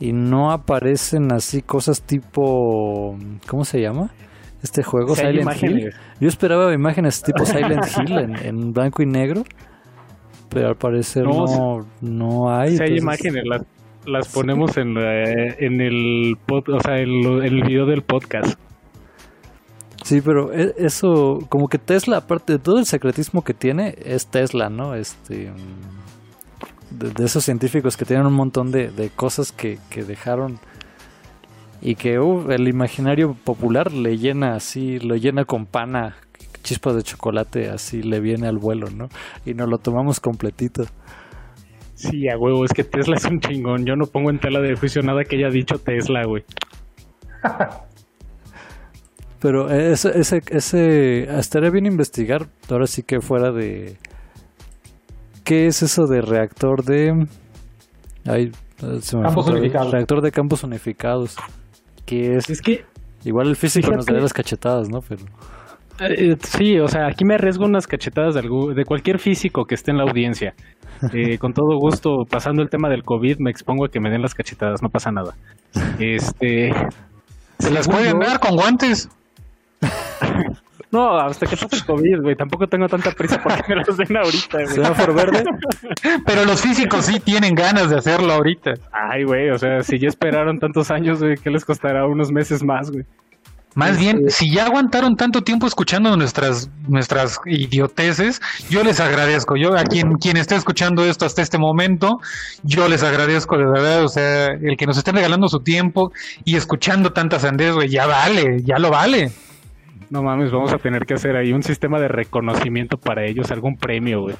y no aparecen así cosas tipo, ¿cómo se llama? Este juego Silent Hill. Yo esperaba imágenes tipo Silent Hill en, blanco y negro, pero al parecer no, no, hay. hay imágenes, las las ponemos en, en el o sea, en, el video del podcast. Sí, pero e, eso, como que Tesla, aparte de todo el secretismo que tiene, es Tesla, ¿no? Este, de, esos científicos que tienen un montón de, cosas que, dejaron y que uh, el imaginario popular le llena así, lo llena con pana, chispas de chocolate, así le viene al vuelo, ¿no? Y nos lo tomamos completito. Sí, a huevo, es que Tesla es un chingón. Yo no pongo en tela de juicio nada que haya dicho Tesla, güey. Pero ese, ese, ese, estaría bien investigar, ahora sí que fuera de... ¿Qué es eso de reactor de... Ay, campos unificados. Reactor de campos unificados. ¿Qué es? Es que... Igual el físico nos daría las cachetadas, ¿no? Pero... Eh, sí, o sea, aquí me arriesgo unas cachetadas de, de cualquier físico que esté en la audiencia. Eh, con todo gusto, pasando el tema del COVID, me expongo a que me den las cachetadas, no pasa nada. Este. Se las pueden dar con guantes. No, hasta que pase el COVID, güey. Tampoco tengo tanta prisa para que me las den ahorita, güey. ¿Se va por verde? Pero los físicos sí tienen ganas de hacerlo ahorita. Ay, güey, o sea, si ya esperaron tantos años, güey, ¿qué les costará unos meses más, güey? Más bien, si ya aguantaron tanto tiempo escuchando nuestras nuestras idioteces, yo les agradezco. Yo a quien quien esté escuchando esto hasta este momento, yo les agradezco de verdad, o sea, el que nos estén regalando su tiempo y escuchando tantas andes, güey, ya vale, ya lo vale. No mames, vamos a tener que hacer ahí un sistema de reconocimiento para ellos, algún premio, güey.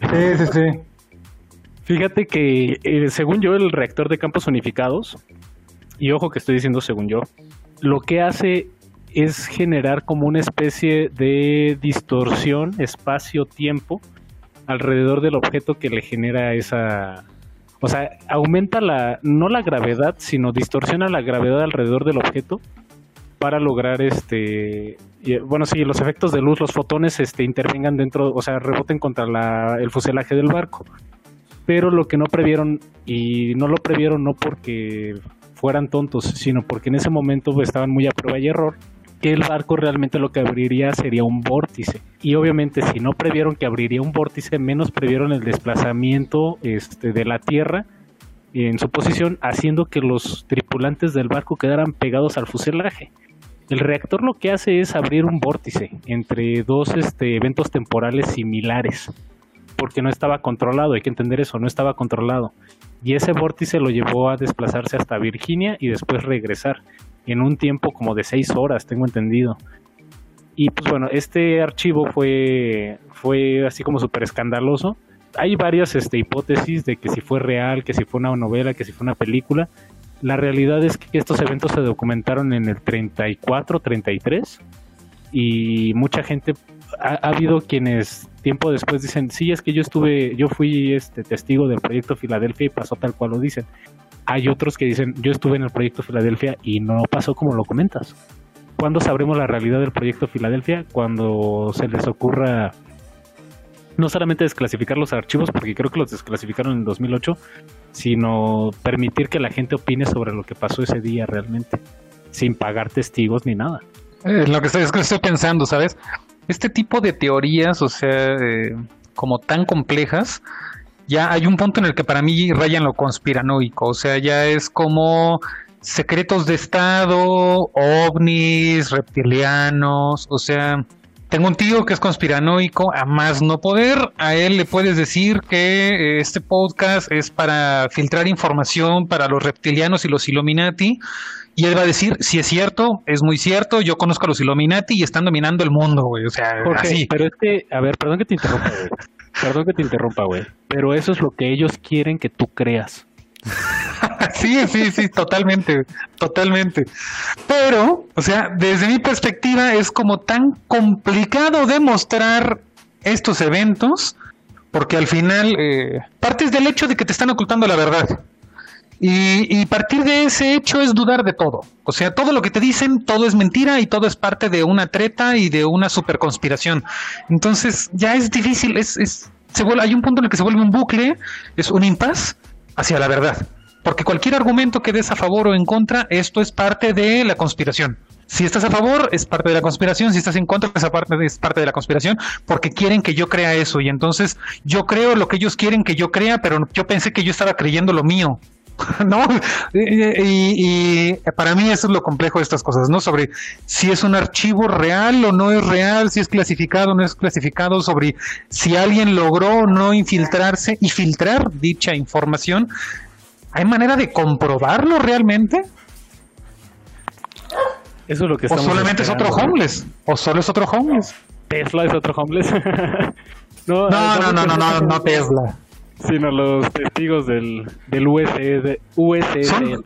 Sí, sí, sí. Fíjate que, eh, según yo, el reactor de campos unificados, y ojo que estoy diciendo según yo, lo que hace es generar como una especie de distorsión espacio-tiempo alrededor del objeto que le genera esa... O sea, aumenta la, no la gravedad, sino distorsiona la gravedad alrededor del objeto para lograr este bueno sí los efectos de luz los fotones este intervengan dentro o sea reboten contra el fuselaje del barco. Pero lo que no previeron y no lo previeron no porque fueran tontos sino porque en ese momento estaban muy a prueba y error que el barco realmente lo que abriría sería un vórtice. Y obviamente si no previeron que abriría un vórtice menos previeron el desplazamiento este de la tierra en su posición haciendo que los tripulantes del barco quedaran pegados al fuselaje el reactor lo que hace es abrir un vórtice entre dos este, eventos temporales similares, porque no estaba controlado, hay que entender eso, no estaba controlado. Y ese vórtice lo llevó a desplazarse hasta Virginia y después regresar, en un tiempo como de seis horas, tengo entendido. Y pues bueno, este archivo fue, fue así como súper escandaloso. Hay varias este, hipótesis de que si fue real, que si fue una novela, que si fue una película. La realidad es que estos eventos se documentaron en el 34, 33 y mucha gente ha, habido quienes tiempo después dicen, sí, es que yo estuve, yo fui este testigo del proyecto Filadelfia y pasó tal cual lo dicen. Hay otros que dicen, yo estuve en el proyecto Filadelfia y no pasó como lo comentas. ¿Cuándo sabremos la realidad del proyecto Filadelfia? Cuando se les ocurra no solamente desclasificar los archivos, porque creo que los desclasificaron en 2008, sino permitir que la gente opine sobre lo que pasó ese día realmente, sin pagar testigos ni nada. Eh, lo que estoy, es que estoy pensando, ¿sabes? Este tipo de teorías, o sea, eh, como tan complejas, ya hay un punto en el que para mí rayan lo conspiranoico, o sea, ya es como secretos de Estado, ovnis, reptilianos, o sea, tengo un tío que es conspiranoico, a más no poder. A él le puedes decir que eh, este podcast es para filtrar información para los reptilianos y los Illuminati. Y él va a decir, si es cierto, es muy cierto, yo conozco a los Illuminati y están dominando el mundo, güey. O sea, así. Pero es que, a ver, perdón que te interrumpa, güey. Perdón que te interrumpa, güey. Pero eso es lo que ellos quieren que tú creas. sí, sí, sí, totalmente, totalmente. Pero, o sea, desde mi perspectiva es como tan complicado demostrar estos eventos, porque al final eh, partes del hecho de que te están ocultando la verdad. Y, y, partir de ese hecho es dudar de todo. O sea, todo lo que te dicen, todo es mentira y todo es parte de una treta y de una super conspiración. Entonces, ya es difícil, es, es, se vuelve, hay un punto en el que se vuelve un bucle, es un impas hacia la verdad. Porque cualquier argumento que des a favor o en contra, esto es parte de la conspiración. Si estás a favor, es parte de la conspiración. Si estás en contra, es parte, es parte de la conspiración. Porque quieren que yo crea eso. Y entonces yo creo lo que ellos quieren que yo crea, pero yo pensé que yo estaba creyendo lo mío. ¿No? Y, para mí eso es lo complejo de estas cosas, ¿no? Sobre si es un archivo real o no es real, si es clasificado o no es clasificado, sobre si alguien logró no infiltrarse y filtrar dicha información. ¿Hay manera de comprobarlo realmente? Eso es lo que O solamente es otro homeless. O solo es otro homeless. Tesla es otro homeless. no, no, no, no, no, no, Tesla. Sino los testigos del, del USD, USD son,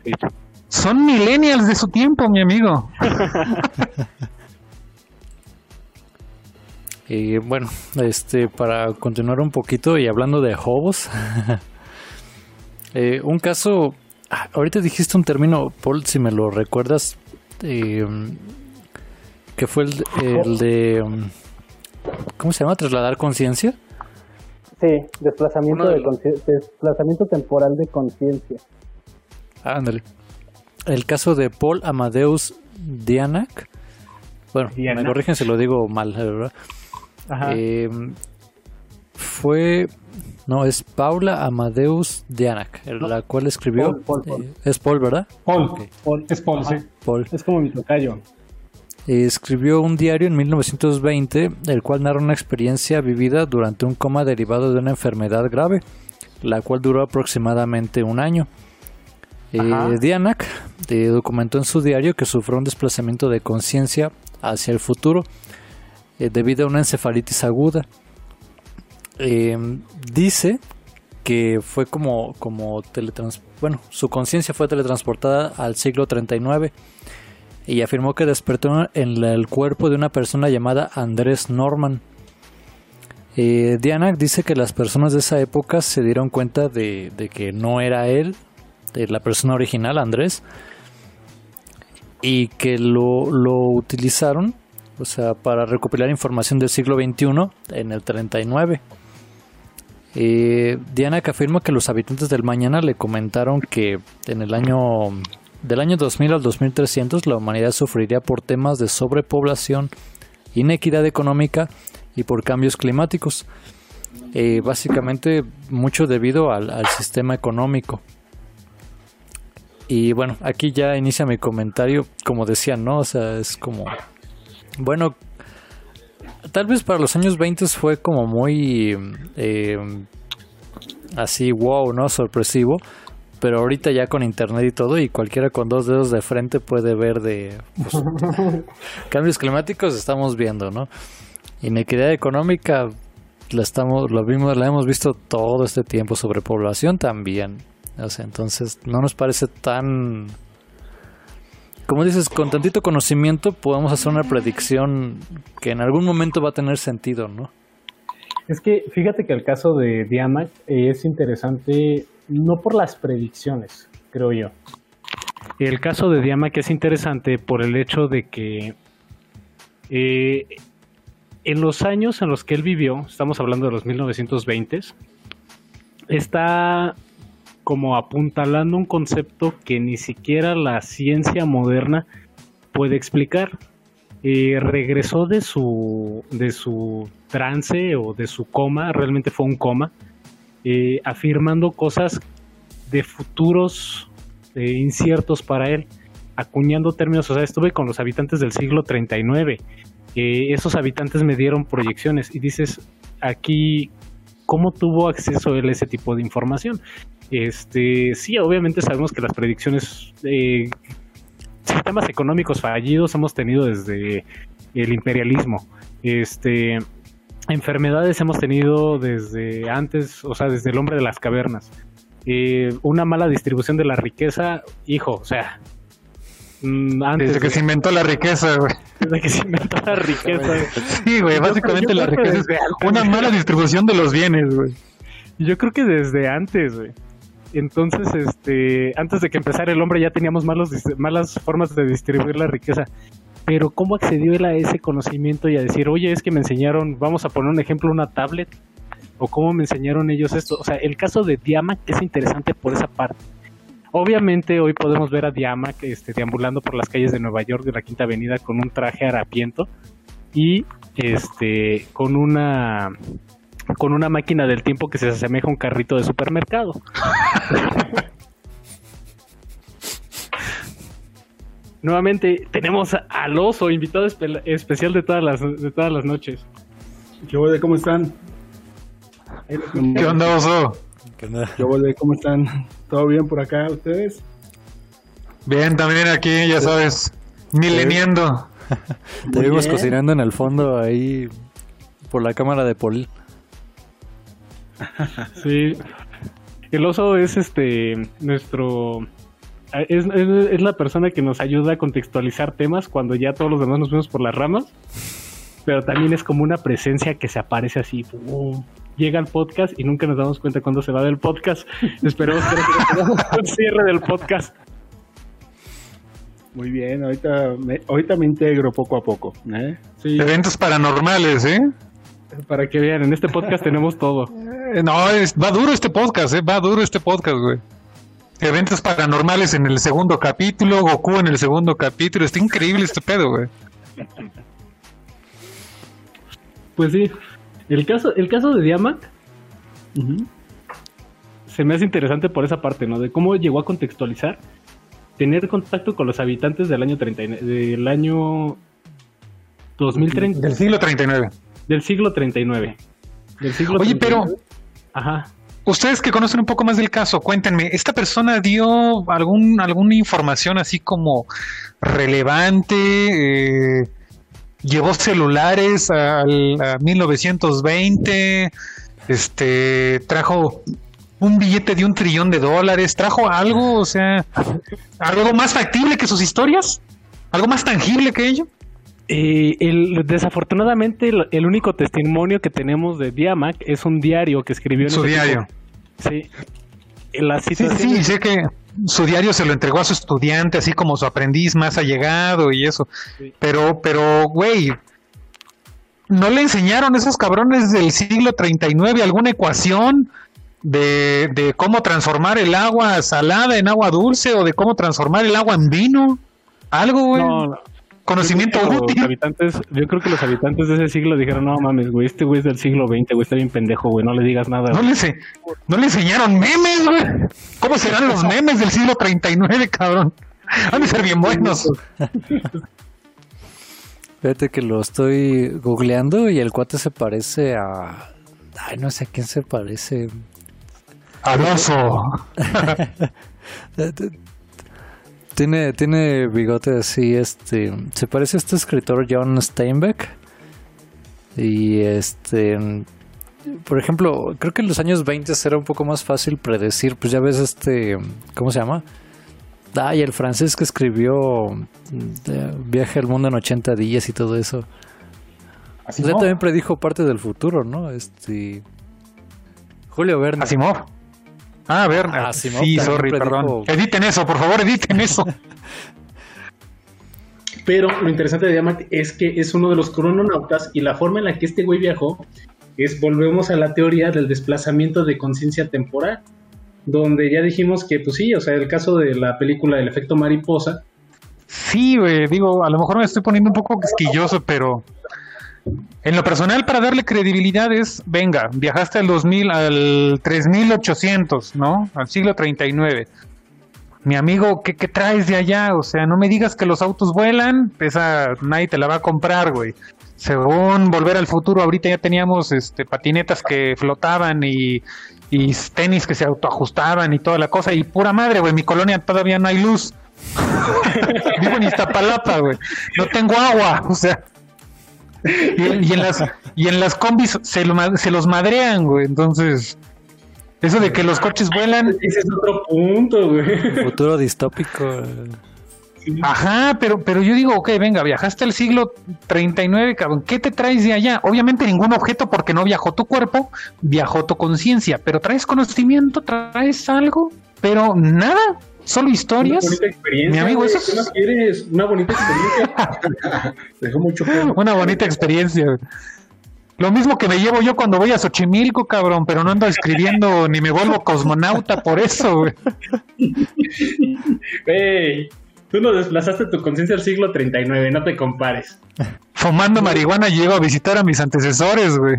son millennials de su tiempo, mi amigo. y bueno, este para continuar un poquito y hablando de hobos, Eh, un caso, ah, ahorita dijiste un término, Paul, si me lo recuerdas, eh, que fue el, de, ¿cómo se llama? Trasladar conciencia. Sí, desplazamiento, de desplazamiento temporal de conciencia. Ándale. El caso de Paul Amadeus Dianak. Bueno, me corrigen si lo digo mal, ¿verdad? Ajá. Eh, fue no, es Paula Amadeus Dianak, la cual escribió. Eh, es Paul, ¿verdad? Paul, es Paul, sí. Es como mi tocayo. escribió un diario en 1920, el cual narra una experiencia vivida durante un coma derivado de una enfermedad grave, la cual duró aproximadamente un año. Eh, Dianak eh, documentó en su diario que sufrió un desplazamiento de conciencia hacia el futuro eh, debido a una encefalitis aguda. Dice que fue como, como teletrans bueno, su conciencia fue teletransportada al siglo 39 y afirmó que despertó en el cuerpo de una persona llamada Andrés Norman. Eh, dice que las personas de esa época se dieron cuenta de, que no era él, la persona original, Andrés, y que lo, utilizaron, o sea, para recopilar información del siglo XXI en el 39. Eh, Diana que afirma que los habitantes del mañana le comentaron que en el año del año 2000 al 2300 la humanidad sufriría por temas de sobrepoblación, inequidad económica y por cambios climáticos. Eh, básicamente mucho debido al, al, sistema económico. Y bueno, aquí ya inicia mi comentario, como decía, ¿no? O sea, es como, bueno, tal vez para los años 20 fue como muy eh, así, wow, ¿no? Sorpresivo. Pero ahorita ya con internet y todo, y cualquiera con dos dedos de frente puede ver de pues, cambios climáticos, estamos viendo, ¿no? Inequidad económica, la estamos, lo vimos, la hemos visto todo este tiempo, sobrepoblación también. O sea, entonces no nos parece tan como dices, con tantito conocimiento podemos hacer una predicción que en algún momento va a tener sentido, ¿no? Es que fíjate que el caso de Diamac es interesante no por las predicciones, creo yo. El caso de Diamac es interesante por el hecho de que eh, en los años en los que él vivió, estamos hablando de los 1920s, está como apuntalando un concepto que ni siquiera la ciencia moderna puede explicar. Eh, regresó de su, de su trance o de su coma, realmente fue un coma, eh, afirmando cosas de futuros eh, inciertos para él, acuñando términos, o sea, estuve con los habitantes del siglo 39, esos habitantes me dieron proyecciones y dices, aquí, ¿cómo tuvo acceso él a ese tipo de información? Este, sí, obviamente sabemos que las predicciones, eh, sistemas económicos fallidos hemos tenido desde el imperialismo. Este, enfermedades hemos tenido desde antes, o sea, desde el hombre de las cavernas. Eh, una mala distribución de la riqueza, hijo, o sea, antes desde que se inventó la riqueza, güey. Desde que se inventó la riqueza. sí, güey, básicamente la riqueza es una mala distribución de los bienes, güey. Yo creo que desde antes, güey. Entonces, este, antes de que empezara el hombre ya teníamos malos, malas formas de distribuir la riqueza. Pero ¿cómo accedió él a ese conocimiento y a decir, oye, es que me enseñaron, vamos a poner un ejemplo, una tablet? ¿O cómo me enseñaron ellos esto? O sea, el caso de Diama es interesante por esa parte. Obviamente hoy podemos ver a Diama este, deambulando por las calles de Nueva York de la Quinta Avenida con un traje harapiento y este con una con una máquina del tiempo que se asemeja a un carrito de supermercado. Nuevamente tenemos al oso, invitado especial de todas las de todas las noches. ¿Qué de cómo están? ¿Qué onda, oso? ¿Qué de cómo están? ¿Todo bien por acá ustedes? Bien, también aquí, ya sabes, mileniendo. Te vimos cocinando en el fondo ahí por la cámara de Pol. Sí. El oso es este nuestro es, la persona que nos ayuda a contextualizar temas cuando ya todos los demás nos vemos por las ramas. Pero también es como una presencia que se aparece así. Llega al podcast y nunca nos damos cuenta cuando se va del podcast. Esperemos que no cierre del podcast. Muy bien, ahorita me, ahorita me integro poco a poco. ¿eh? Eventos paranormales, ¿eh? Para que vean, en este podcast tenemos todo. Eh, no, es, va duro este podcast, ¿eh? Va duro este podcast, güey. Eventos paranormales en el segundo capítulo, Goku en el segundo capítulo. Está increíble este pedo, güey. Pues sí. El caso, el caso de Diamant se me hace interesante por esa parte, ¿no? De cómo llegó a contextualizar, tener contacto con los habitantes del año 30, del año 2030. Del siglo 39. Del siglo 39. Del siglo Oye, pero... Ajá. Ustedes que conocen un poco más del caso, cuéntenme, ¿esta persona dio algún, alguna información así como relevante? Eh, ¿Llevó celulares al, a 1920? Este, trajo un billete de un trillón de dólares, trajo algo, o sea, algo más factible que sus historias, algo más tangible que ello. El, desafortunadamente, el, único testimonio que tenemos de Diamac es un diario que escribió en su diario. Sí. La sí, sí, sé que su diario se lo entregó a su estudiante, así como su aprendiz más allegado y eso. Pero, pero, güey, ¿no le enseñaron esos cabrones del siglo 39 alguna ecuación? De, de, cómo transformar el agua salada en agua dulce o de cómo transformar el agua en vino. Algo, güey. No, conocimiento útil. Habitantes, yo creo que los habitantes de ese siglo dijeron, no mames, güey, este güey es del siglo XX, güey, está bien pendejo, güey, no le digas nada. No le, no le enseñaron memes, güey. ¿Cómo serán los memes del siglo 39, cabrón? Han de ser bien buenos. Fíjate que lo estoy googleando y el cuate se parece a... Ay, no sé a quién se parece. Alonso. Tiene, tiene bigote así, este. Se parece a este escritor John Steinbeck. Y este. Por ejemplo, creo que en los años 20 era un poco más fácil predecir. Pues ya ves este. ¿Cómo se llama? Ah, y el francés que escribió Viaje al mundo en 80 días y todo eso. Así también predijo parte del futuro, ¿no? Este. Julio Verne. Asimov. Ah, a ver. Ah, sí, sorry, perdón. Editen eso, por favor, editen eso. Pero lo interesante de Diamant es que es uno de los crononautas y la forma en la que este güey viajó es, volvemos a la teoría del desplazamiento de conciencia temporal, donde ya dijimos que, pues sí, o sea, el caso de la película El efecto mariposa. Sí, güey, digo, a lo mejor me estoy poniendo un poco quisquilloso, pero en lo personal, para darle credibilidad es, venga, viajaste al 2000, al 3800, ¿no? Al siglo 39. Mi amigo, ¿qué, ¿qué, traes de allá? O sea, no me digas que los autos vuelan, esa nadie te la va a comprar, güey. Según Volver al Futuro, ahorita ya teníamos este, patinetas que flotaban y, y tenis que se autoajustaban y toda la cosa. Y pura madre, güey, mi colonia todavía no hay luz. Vivo en Iztapalapa, güey. No tengo agua, o sea y, en las, y en las combis se, se los madrean, güey. Entonces, eso de que los coches vuelan. Ese es otro punto, güey. Futuro distópico. Ajá, pero, pero yo digo, ok, venga, viajaste al siglo 39, cabrón, ¿qué te traes de allá? Obviamente ningún objeto porque no viajó tu cuerpo, viajó tu conciencia, pero traes conocimiento, traes algo, pero nada, solo historias. Una bonita experiencia. Mi amigo, eso es... quieres? Una bonita experiencia. Dejó mucho Una bonita experiencia. Lo mismo que me llevo yo cuando voy a Xochimilco, cabrón, pero no ando escribiendo ni me vuelvo cosmonauta por eso, güey. Hey, tú no desplazaste tu conciencia al siglo 39, no te compares. Fumando marihuana llego a visitar a mis antecesores, güey.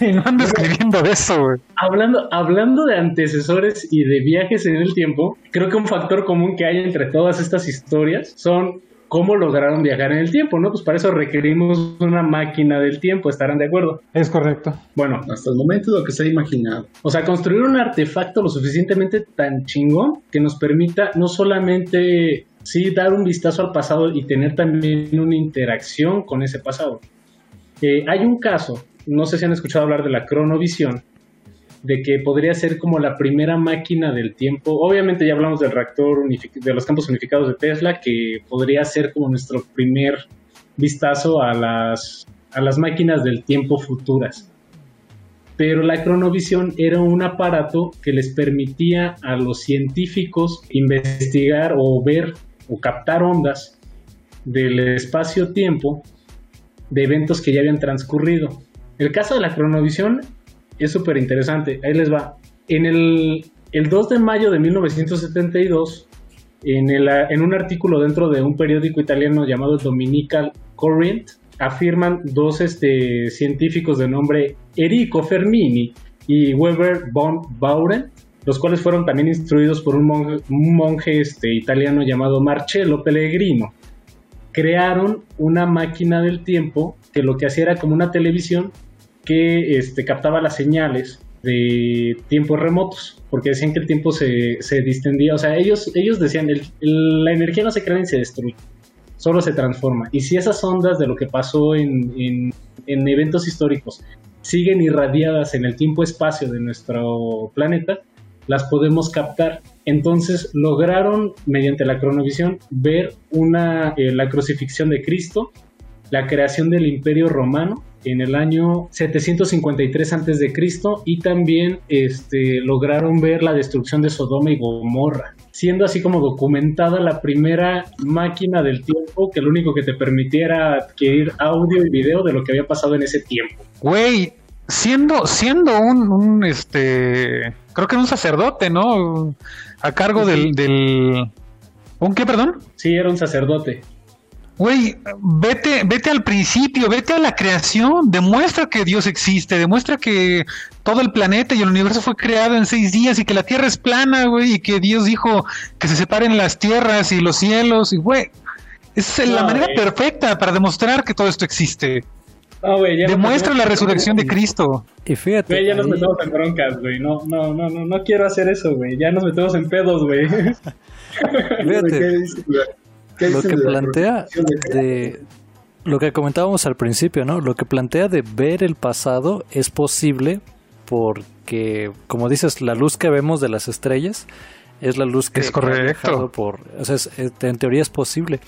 Y no ando escribiendo eso, güey. Hablando, hablando de antecesores y de viajes en el tiempo, creo que un factor común que hay entre todas estas historias son cómo lograron viajar en el tiempo, ¿no? Pues para eso requerimos una máquina del tiempo, ¿estarán de acuerdo? Es correcto. Bueno, hasta el momento lo que se ha imaginado. O sea, construir un artefacto lo suficientemente tan chingón que nos permita no solamente, sí, dar un vistazo al pasado y tener también una interacción con ese pasado. Eh, hay un caso no sé si han escuchado hablar de la cronovisión, de que podría ser como la primera máquina del tiempo. Obviamente ya hablamos del reactor de los campos unificados de Tesla, que podría ser como nuestro primer vistazo a las, a las máquinas del tiempo futuras. Pero la cronovisión era un aparato que les permitía a los científicos investigar o ver o captar ondas del espacio-tiempo de eventos que ya habían transcurrido. El caso de la cronovisión es súper interesante. Ahí les va. En el, 2 de mayo de 1972, en, el, en un artículo dentro de un periódico italiano llamado Dominical Corrient, afirman dos este, científicos de nombre Enrico Fermini y Weber von Bauren, los cuales fueron también instruidos por un monje, un monje este, italiano llamado Marcello Pellegrino. crearon una máquina del tiempo que lo que hacía era como una televisión que este, captaba las señales de tiempos remotos, porque decían que el tiempo se, se distendía, o sea, ellos, ellos decían, el, la energía no se crea ni se destruye, solo se transforma. Y si esas ondas de lo que pasó en, en, en eventos históricos siguen irradiadas en el tiempo-espacio de nuestro planeta, las podemos captar. Entonces lograron, mediante la cronovisión, ver una, eh, la crucifixión de Cristo, la creación del Imperio Romano en el año 753 a.C. y también este, lograron ver la destrucción de Sodoma y Gomorra, siendo así como documentada la primera máquina del tiempo que lo único que te permitiera adquirir audio y video de lo que había pasado en ese tiempo. Güey, siendo, siendo un, un, este, creo que un sacerdote, ¿no? A cargo del, del, ¿un qué, perdón? Sí, era un sacerdote. Güey, vete, vete al principio, vete a la creación, demuestra que Dios existe, demuestra que todo el planeta y el universo fue creado en seis días y que la Tierra es plana, güey, y que Dios dijo que se separen las tierras y los cielos, y güey, es la manera perfecta para demostrar que todo esto existe. Demuestra la resurrección de Cristo. Y fíjate. Güey, ya nos metemos en broncas, güey. No, no, no, no, no quiero hacer eso, güey. Ya nos metemos en pedos, güey. fíjate. lo que plantea de lo que comentábamos al principio, ¿no? Lo que plantea de ver el pasado es posible porque, como dices, la luz que vemos de las estrellas es la luz que es correcto. por, o sea, en teoría es posible,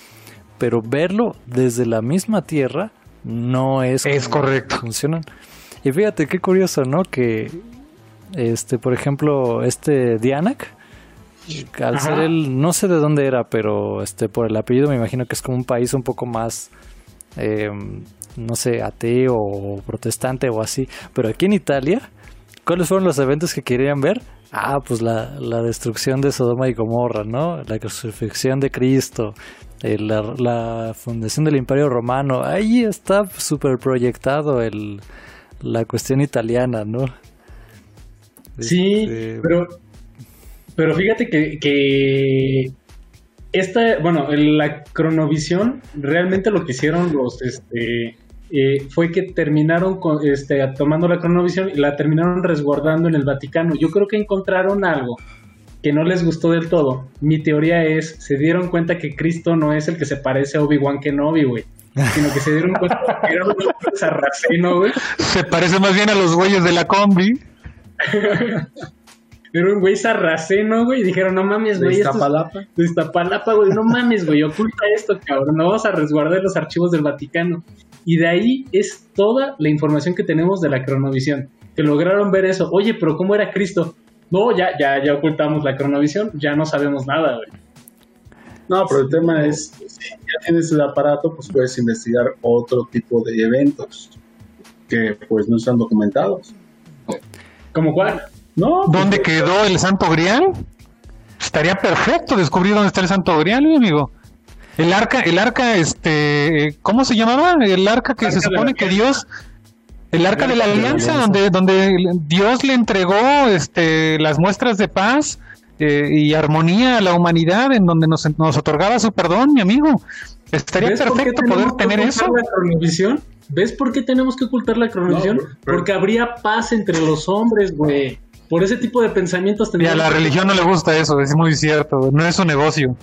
pero verlo desde la misma Tierra no es, es correcto. Funcionan. Y fíjate qué curioso, ¿no? Que, este, por ejemplo, este Dianak, al ser él, no sé de dónde era, pero este, por el apellido me imagino que es como un país un poco más, eh, no sé, ateo o protestante o así. Pero aquí en Italia, ¿cuáles fueron los eventos que querían ver? Ah, pues la, la destrucción de Sodoma y Gomorra, ¿no? La crucifixión de Cristo, eh, la, fundación del Imperio Romano, ahí está súper proyectado el, la cuestión italiana, ¿no? Sí, este, pero, pero fíjate que, que esta, bueno, la cronovisión, realmente lo que hicieron los, este, eh, fue que terminaron con, este, tomando la cronovisión y la terminaron resguardando en el Vaticano. Yo creo que encontraron algo que no les gustó del todo. Mi teoría es, se dieron cuenta que Cristo no es el que se parece a Obi-Wan Kenobi, güey. Sino que se dieron cuenta que era un sarraceno, güey. Se parece más bien a los güeyes de la combi. Era un güey sarraceno, güey. Y dijeron, no mames, güey. De Iztapalapa. de Iztapalapa, güey. No mames, güey. Oculta esto, cabrón. No vamos a resguardar los archivos del Vaticano. Y de ahí es toda la información que tenemos de la cronovisión. Que lograron ver eso. Oye, pero ¿cómo era Cristo? No, ya, ya, ya ocultamos la cronovisión, ya no sabemos nada, güey. No, pero el tema es, si ya tienes el aparato, pues puedes investigar otro tipo de eventos que pues no están documentados. ¿Cómo cuál? No. Pues, ¿Dónde quedó el Santo Grial? Estaría perfecto descubrir dónde está el Santo Grial, mi amigo. El arca, el arca, este, ¿cómo se llamaba? El arca que se supone que Dios el arca de la alianza, donde, donde Dios le entregó este, las muestras de paz eh, y armonía a la humanidad, en donde nos, nos otorgaba su perdón, mi amigo. Estaría perfecto poder tener eso. La ¿Ves por qué tenemos que ocultar la cronovisión? Porque habría paz entre los hombres, güey. Por ese tipo de pensamientos Y a la religión no le gusta eso, es muy cierto. No es su negocio.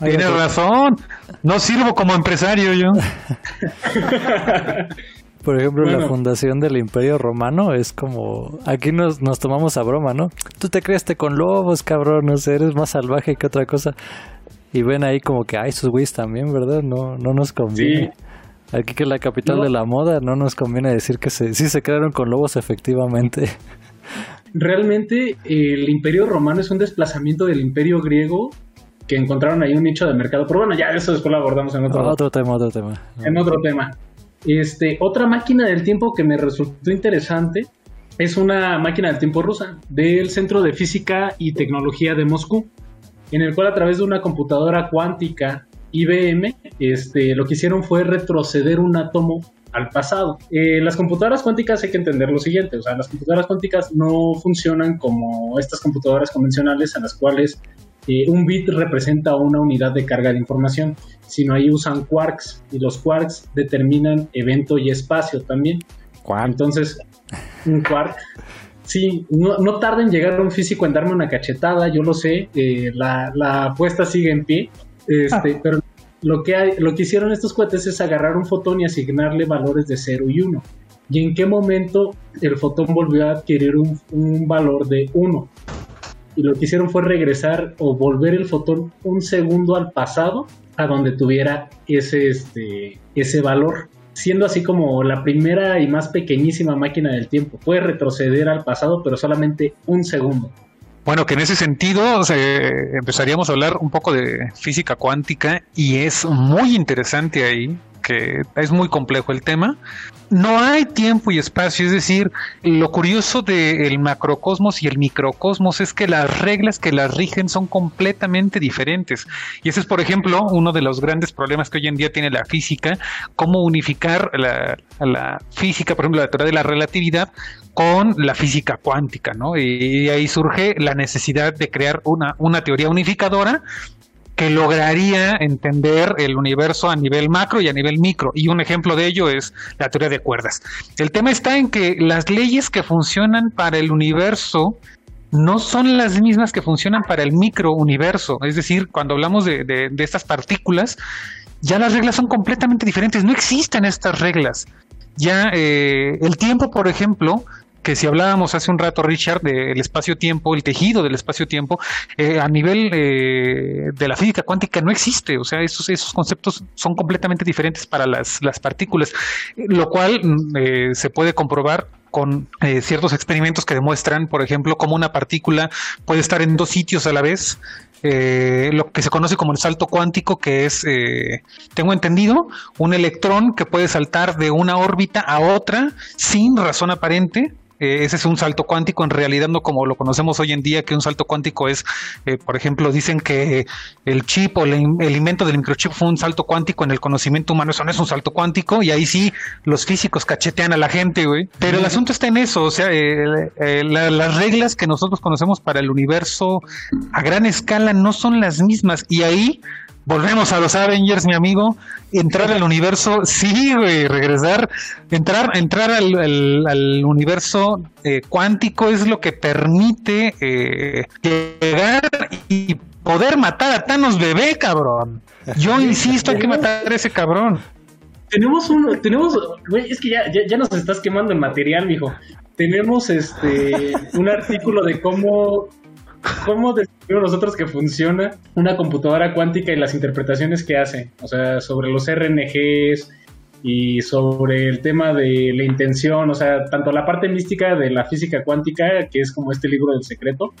Tienes razón. No sirvo como empresario yo. Por ejemplo, la fundación del Imperio Romano es como. Aquí nos, nos tomamos a broma, ¿no? Tú te creaste con lobos, cabrón, no sé, eres más salvaje que otra cosa. Y ven ahí como que, ay, sus güeyes también, ¿verdad? No, no nos conviene. Aquí que es la capital de la moda, no nos conviene decir que se, sí se crearon con lobos, efectivamente. Realmente, el Imperio Romano es un desplazamiento del Imperio Griego que encontraron ahí un nicho de mercado. Pero bueno, ya eso después lo abordamos en otro, otro tema, otro tema. En otro tema. Este, otra máquina del tiempo que me resultó interesante es una máquina del tiempo rusa del Centro de Física y Tecnología de Moscú, en el cual a través de una computadora cuántica IBM, este, lo que hicieron fue retroceder un átomo al pasado. Eh, las computadoras cuánticas hay que entender lo siguiente, o sea, las computadoras cuánticas no funcionan como estas computadoras convencionales en las cuales eh, un bit representa una unidad de carga de información, sino ahí usan quarks y los quarks determinan evento y espacio también. Entonces, un quark, sí, no, tarda en llegar un físico en darme una cachetada, yo lo sé, eh, la, apuesta sigue en pie, este, pero lo que, lo que hicieron estos cohetes es agarrar un fotón y asignarle valores de 0 y 1. ¿Y en qué momento el fotón volvió a adquirir un, un valor de 1? y lo que hicieron fue regresar o volver el fotón un segundo al pasado a donde tuviera ese, este, ese valor, siendo así como la primera y más pequeñísima máquina del tiempo. Puede retroceder al pasado, pero solamente un segundo. Bueno, que en ese sentido empezaríamos a hablar un poco de física cuántica y es muy interesante ahí, que es muy complejo el tema, no hay tiempo y espacio, es decir, lo curioso del macrocosmos y el microcosmos es que las reglas que las rigen son completamente diferentes. Y ese es, por ejemplo, uno de los grandes problemas que hoy en día tiene la física, cómo unificar la, la física, por ejemplo, la teoría de la relatividad con la física cuántica, ¿no? Y ahí surge la necesidad de crear una, una teoría unificadora que lograría entender el universo a nivel macro y a nivel micro. Y un ejemplo de ello es la teoría de cuerdas. El tema está en que las leyes que funcionan para el universo no son las mismas que funcionan para el microuniverso. Es decir, cuando hablamos de, estas partículas, ya las reglas son completamente diferentes. No existen estas reglas. Ya eh, el tiempo, por ejemplo, que si hablábamos hace un rato, Richard, del espacio-tiempo, el tejido del espacio-tiempo, eh, a nivel eh, de la física cuántica no existe. O sea, esos, esos conceptos son completamente diferentes para las, las partículas, lo cual mm, eh, se puede comprobar con ciertos experimentos que demuestran, por ejemplo, cómo una partícula puede estar en dos sitios a la vez. lo que se conoce como el salto cuántico, que es, tengo entendido, un electrón que puede saltar de una órbita a otra sin razón aparente, eh, ese es un salto cuántico, en realidad no como lo conocemos hoy en día, que un salto cuántico es, eh, por ejemplo, dicen que el chip o el, invento del microchip fue un salto cuántico en el conocimiento humano, eso no es un salto cuántico, y ahí sí los físicos cachetean a la gente, güey. Pero el asunto está en eso, o sea, eh, las reglas que nosotros conocemos para el universo a gran escala no son las mismas, y ahí volvemos a los Avengers, mi amigo, entrar al universo, sí, güey, regresar, entrar, entrar al, universo eh, cuántico es lo que permite eh, llegar y poder matar a Thanos bebé, cabrón. Yo insisto, hay que matar a ese cabrón. Tenemos un, tenemos, güey, es que ya, ya, ya nos estás quemando el material, mijo. Tenemos este un artículo de cómo ¿Cómo descubrimos nosotros que funciona una computadora cuántica y las interpretaciones que hace? O sea, sobre los RNGs y sobre el tema de la intención, o sea, tanto la parte mística de la física cuántica, que es como este libro del secreto,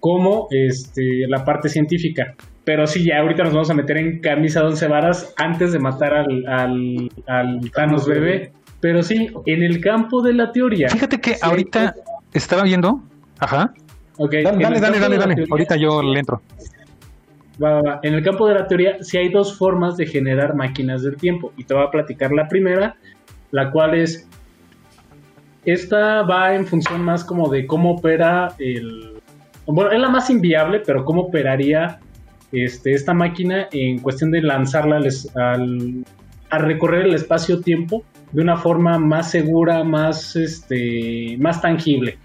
como este, la parte científica. Pero sí, ya ahorita nos vamos a meter en camisa de once varas antes de matar al, al, al Thanos bebé. Pero sí, en el campo de la teoría. Fíjate que ahorita estaba viendo, ajá, Okay. Dale, dale, dale, dale, Ahorita yo le entro. En el campo de la teoría, sí hay dos formas de generar máquinas del tiempo. Y te voy a platicar la primera, la cual es. Esta va en función más como de cómo opera el. Bueno, es la más inviable, pero cómo operaría este, esta máquina en cuestión de lanzarla al, a recorrer el espacio-tiempo de una forma más segura, más, este, más tangible.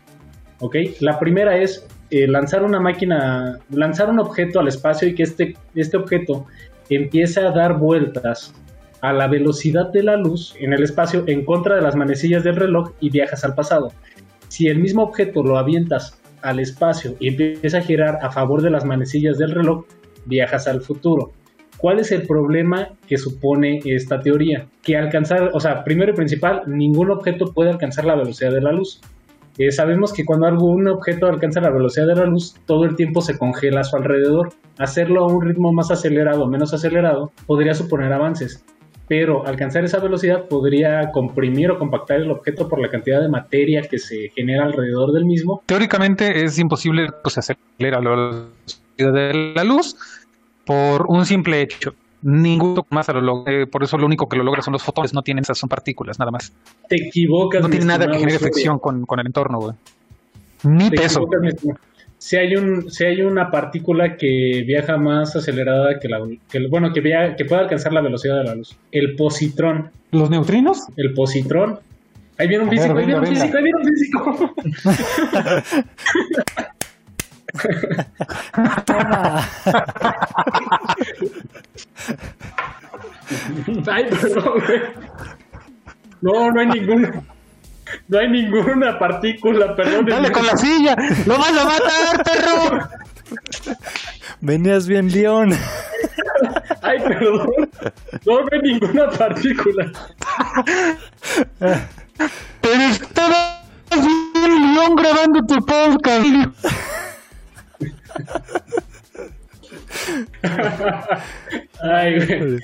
¿Ok? La primera es eh, lanzar una máquina, lanzar un objeto al espacio y que este, este objeto empiece a dar vueltas a la velocidad de la luz en el espacio en contra de las manecillas del reloj y viajas al pasado. Si el mismo objeto lo avientas al espacio y empieza a girar a favor de las manecillas del reloj, viajas al futuro. ¿Cuál es el problema que supone esta teoría? Que alcanzar, o sea, primero y principal, ningún objeto puede alcanzar la velocidad de la luz. Sabemos que cuando algún objeto alcanza la velocidad de la luz, todo el tiempo se congela a su alrededor. Hacerlo a un ritmo más acelerado o menos acelerado podría suponer avances, pero alcanzar esa velocidad podría comprimir o compactar el objeto por la cantidad de materia que se genera alrededor del mismo. Teóricamente es imposible que se acelera la velocidad de la luz por un simple hecho ningún más lo eh, por eso lo único que lo logra son los fotones, no tienen esas, son partículas, nada más. Te equivocas. No tiene nada que genere fricción con, el entorno, güey. Ni peso. si hay un si hay una partícula que viaja más acelerada que la que, bueno que que puede alcanzar la velocidad de la luz el positrón los neutrinos el positrón ahí viene un físico ahí viene un físico ahí viene un físico Ay, perdón, No, no hay ningún no hay ninguna partícula, perdón. Dale con la silla, lo vas a matar, perro. Venías bien, León. Ay, perdón. No, hay ninguna partícula. Pero estaba bien, León, grabando tu podcast. Ay, güey.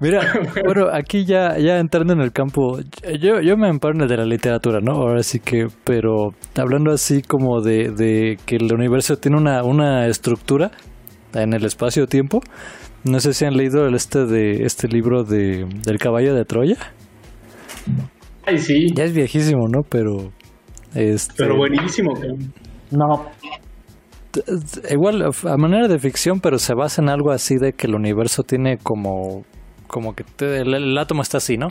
Mira, bueno, aquí ya, ya entrando en el campo, yo, yo me amparo en el de la literatura, ¿no? Ahora sí que, pero hablando así como de, de que el universo tiene una, una estructura en el espacio-tiempo, no sé si han leído el este de este libro de del caballo de Troya. Ay, sí. Ya es viejísimo, ¿no? Pero este Pero buenísimo. No. Igual a manera de ficción, pero se basa en algo así de que el universo tiene como como que el, átomo está así, ¿no?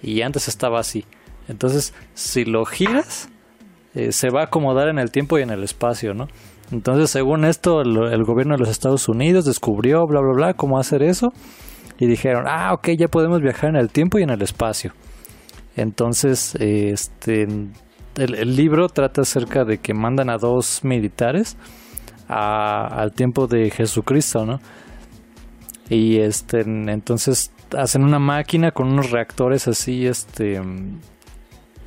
Y antes estaba así. Entonces, si lo giras, eh, se va a acomodar en el tiempo y en el espacio, ¿no? Entonces, según esto, el, gobierno de los Estados Unidos descubrió, bla, bla, bla, cómo hacer eso. Y dijeron, ah, ok, ya podemos viajar en el tiempo y en el espacio. Entonces, este, el, el libro trata acerca de que mandan a dos militares al tiempo de Jesucristo, ¿no? Y este, entonces hacen una máquina con unos reactores así, este,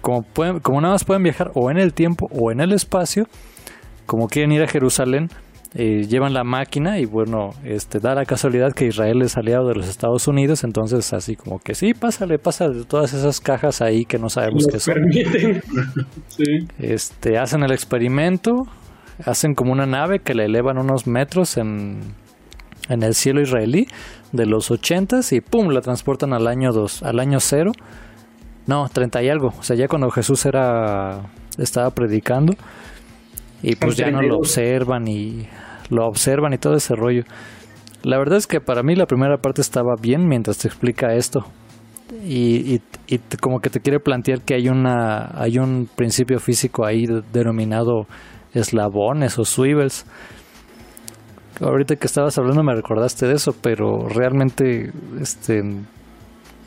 como, pueden, como nada más pueden viajar o en el tiempo o en el espacio, como quieren ir a Jerusalén, eh, llevan la máquina y bueno, este, da la casualidad que Israel es aliado de los Estados Unidos, entonces así como que sí, pásale, pásale todas esas cajas ahí que no sabemos qué son. Este, hacen el experimento, hacen como una nave que le elevan unos metros en, en el cielo israelí de los 80 y pum, la transportan al año 2, al año 0. No, 30 y algo. O sea, ya cuando Jesús era estaba predicando y pues ya no lo observan y lo observan y todo ese rollo. La verdad es que para mí la primera parte estaba bien mientras te explica esto. Y, y, como que te quiere plantear que hay una hay un principio físico ahí denominado eslabones o swivels ahorita que estabas hablando me recordaste de eso, pero realmente este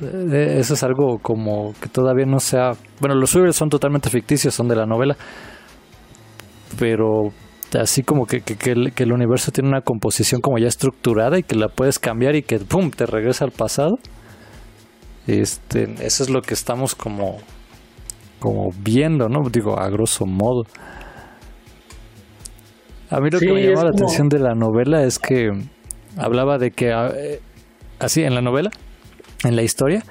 eh, eso es algo como que todavía no sea, bueno, los Uber son totalmente ficticios, son de la novela, pero así como que, que, el, universo tiene una composición como ya estructurada y que la puedes cambiar y que pum te regresa al pasado. Este, eso es lo que estamos como como viendo, ¿no? Digo, a grosso modo. A mí lo que me llamó la atención de la novela es que hablaba de que, ah, eh, así en la novela, en la historia,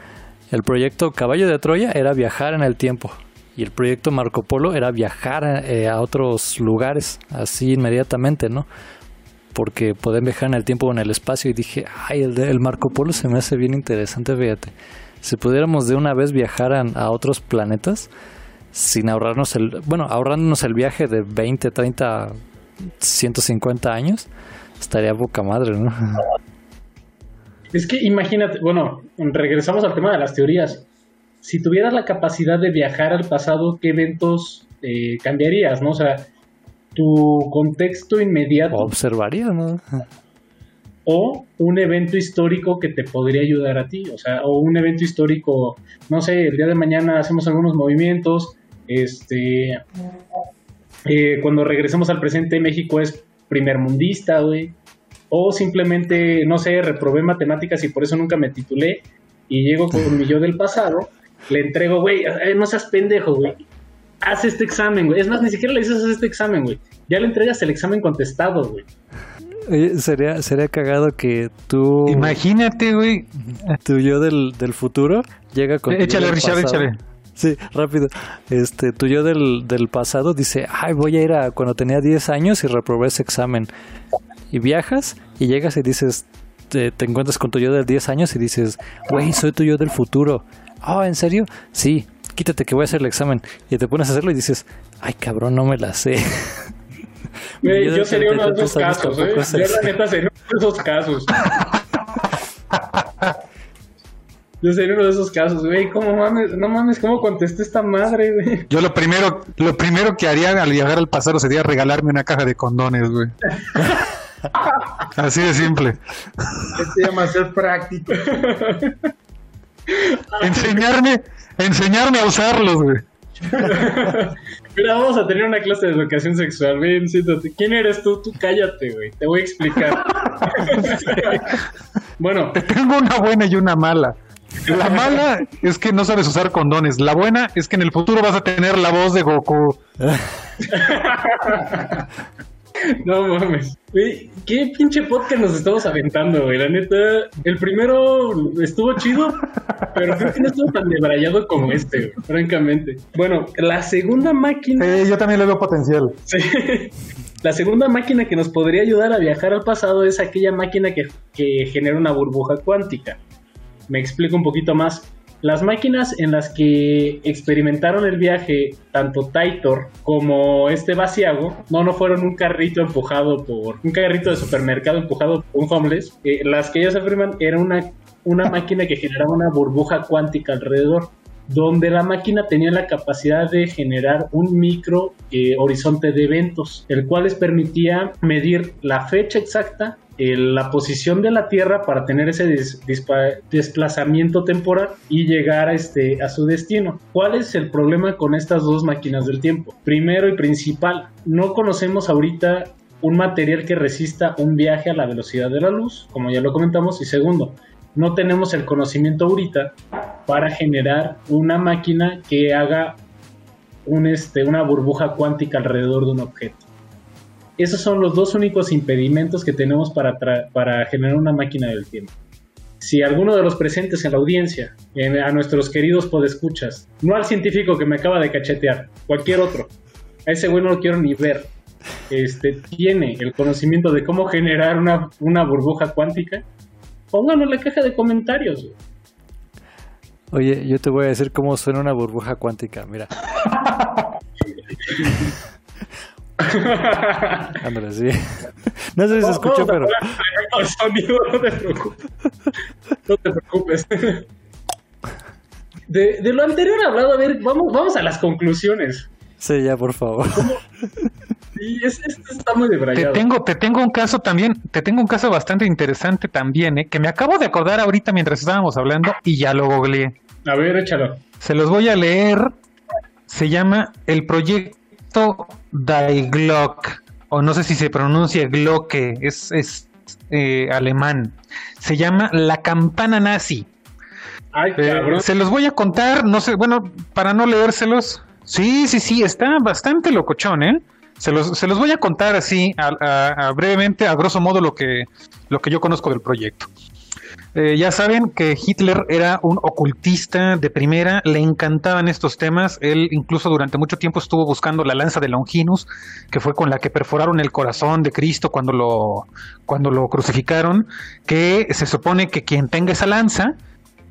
el proyecto Caballo de Troya era viajar en el tiempo y el proyecto Marco Polo era viajar eh, a otros lugares así inmediatamente, ¿no? Porque pueden viajar en el tiempo o en el espacio y dije, ay, el, el Marco Polo se me hace bien interesante, fíjate. Si pudiéramos de una vez viajar a, a otros planetas sin ahorrarnos el, bueno, ahorrándonos el viaje de 20, 30, 150 años, estaría boca madre, ¿no? Es que imagínate, bueno, regresamos al tema de las teorías. Si tuvieras la capacidad de viajar al pasado, ¿qué eventos eh, cambiarías, no? O sea, tu contexto inmediato. observarías, ¿no? O un evento histórico que te podría ayudar a ti, o sea, o un evento histórico, no sé, el día de mañana hacemos algunos movimientos, este, eh, cuando regresemos al presente, México es primer mundista, güey. O simplemente, no sé, reprobé matemáticas y por eso nunca me titulé. Y llego con mi yo del pasado, le entrego, güey, eh, no seas pendejo, güey. Haz este examen, güey. Es más, ni siquiera le dices haz este examen, güey. Ya le entregas el examen contestado, güey. sería, sería cagado que tú. Imagínate, güey. Tu yo del, del futuro llega con. Échale, Richard, échale. Sí, rápido. Este, tu yo del, del pasado dice, ay, voy a ir a cuando tenía 10 años y reprobé ese examen. Y viajas y llegas y dices, te, encuentras con tu yo del 10 años y dices, güey, soy tu yo del futuro. Oh, ¿en serio? Sí, quítate que voy a hacer el examen. Y te pones a hacerlo y dices, ay, cabrón, no me la sé. yo, sería uno de esos casos, ¿eh? Yo la neta sería uno de esos casos. Yo sería uno de esos casos, güey. ¿Cómo mames? No mames, ¿cómo contesté esta madre, güey? Yo lo primero, lo primero que haría al viajar al pasado sería regalarme una caja de condones, güey. Así de simple. Se llama ser práctico. enseñarme, enseñarme a usarlos, güey. Mira, vamos a tener una clase de educación sexual. Ven, siéntate. ¿Quién eres tú? Tú cállate, güey. Te voy a explicar. bueno. Te tengo una buena y una mala. La mala es que no sabes usar condones. La buena es que en el futuro vas a tener la voz de Goku. No mames. qué pinche podcast nos estamos aventando, güey. La neta, el primero estuvo chido, pero creo que no estuvo tan debrayado como este, francamente. Bueno, la segunda máquina. yo también le veo potencial. Sí. La segunda máquina que nos podría ayudar a viajar al pasado es aquella máquina que, que genera una burbuja cuántica. Me explico un poquito más. Las máquinas en las que experimentaron el viaje, tanto Taitor como este vaciago, no, no fueron un carrito empujado por un carrito de supermercado empujado por un homeless. Eh, las que ellos afirman era una, una máquina que generaba una burbuja cuántica alrededor, donde la máquina tenía la capacidad de generar un micro eh, horizonte de eventos, el cual les permitía medir la fecha exacta la posición de la Tierra para tener ese desplazamiento temporal y llegar a, este, a su destino. ¿Cuál es el problema con estas dos máquinas del tiempo? Primero y principal, no conocemos ahorita un material que resista un viaje a la velocidad de la luz, como ya lo comentamos, y segundo, no tenemos el conocimiento ahorita para generar una máquina que haga este, una burbuja cuántica alrededor de un objeto. Esos son los dos únicos impedimentos que tenemos para, para generar una máquina del tiempo. Si alguno de los presentes en la audiencia, a nuestros queridos podescuchas, no al científico que me acaba de cachetear, cualquier otro, a ese güey no lo quiero ni ver, este, tiene el conocimiento de cómo generar una, una burbuja cuántica, pónganlo en la caja de comentarios. Oye, yo te voy a decir cómo suena una burbuja cuántica, mira. Ándale, sí. No sé si se escuchó, pero. no te preocupes. No te preocupes. De, de, lo anterior hablado, a ver, vamos, vamos a las conclusiones. Sí, ya, por favor. Sí, es, está muy debrayado. Te tengo, te tengo un caso también, te tengo un caso bastante interesante también, ¿eh? que me acabo de acordar ahorita mientras estábamos hablando y ya lo googleé. A ver, échalo. Se los voy a leer. Se llama El Proyecto Die Glock, o no sé si se pronuncia Glocke, es, es eh, alemán. Se llama La Campana Nazi. Ay, eh, se los voy a contar, no sé, bueno, para no leérselos. Sí, sí, sí, está bastante locochón, ¿eh? Se los, se los voy a contar así, a, brevemente, a grosso modo, lo que, lo que yo conozco del proyecto. Eh, ya saben que Hitler era un ocultista de primera, le encantaban estos temas. Él incluso durante mucho tiempo estuvo buscando la lanza de Longinus, que fue con la que perforaron el corazón de Cristo cuando lo, cuando lo crucificaron, que se supone que quien tenga esa lanza,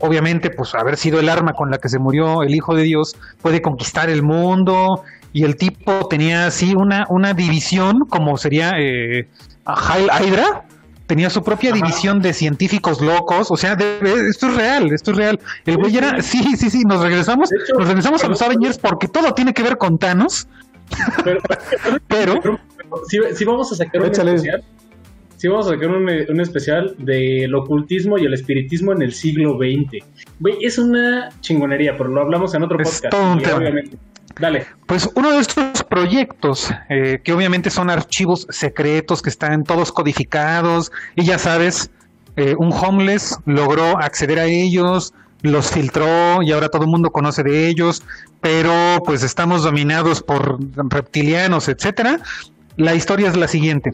obviamente, pues haber sido el arma con la que se murió el Hijo de Dios, puede conquistar el mundo. Y el tipo tenía así una, una división, como sería eh, Hydra, tenía su propia división de científicos locos, o sea, esto es real, esto es real. El güey era, sí, sí, sí, nos regresamos, nos regresamos a los Avengers porque todo tiene que ver con Thanos. Pero, si, vamos a sacar un especial, si vamos a sacar un, especial del ocultismo y el espiritismo en el siglo XX. Güey, es una chingonería, pero lo hablamos en otro podcast. obviamente. Dale. Pues uno de estos proyectos, eh, que obviamente son archivos secretos que están todos codificados, y ya sabes, eh, un homeless logró acceder a ellos, los filtró y ahora todo el mundo conoce de ellos, pero pues estamos dominados por reptilianos, etcétera. La historia es la siguiente.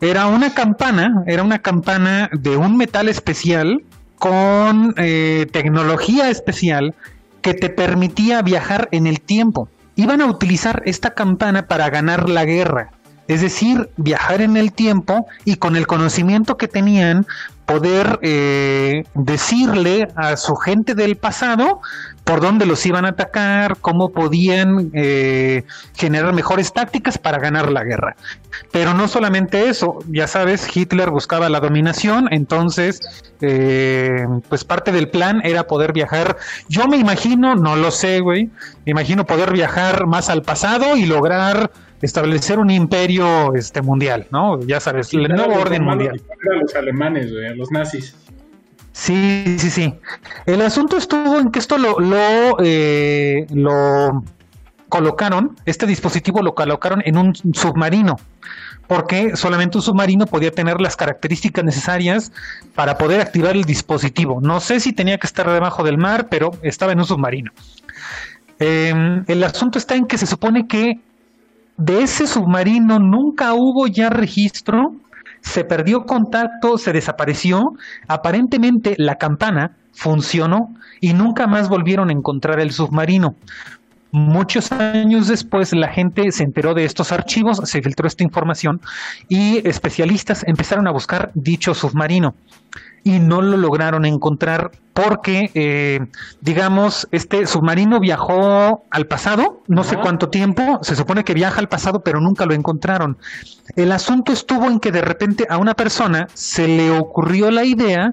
Era una campana, era una campana de un metal especial con eh, tecnología especial que te permitía viajar en el tiempo iban a utilizar esta campana para ganar la guerra. Es decir, viajar en el tiempo y con el conocimiento que tenían poder eh, decirle a su gente del pasado por dónde los iban a atacar, cómo podían eh, generar mejores tácticas para ganar la guerra. Pero no solamente eso, ya sabes, Hitler buscaba la dominación, entonces, eh, pues parte del plan era poder viajar. Yo me imagino, no lo sé, güey, me imagino poder viajar más al pasado y lograr establecer un imperio este mundial, ¿no? Ya sabes, el nuevo orden mundial. A los alemanes, güey, a los nazis. Sí, sí, sí. El asunto estuvo en que esto lo, lo, eh, lo colocaron, este dispositivo lo colocaron en un submarino, porque solamente un submarino podía tener las características necesarias para poder activar el dispositivo. No sé si tenía que estar debajo del mar, pero estaba en un submarino. Em, el asunto está en que se supone que de ese submarino nunca hubo ya registro se perdió contacto, se desapareció. Aparentemente la campana funcionó y nunca más volvieron a encontrar el submarino. Muchos años después la gente se enteró de estos archivos, se filtró esta información y especialistas empezaron a buscar dicho submarino y no lo lograron encontrar porque, eh, digamos, este submarino viajó al pasado, no sé cuánto tiempo, se supone que viaja al pasado, pero nunca lo encontraron. El asunto estuvo en que de repente a una persona se le ocurrió la idea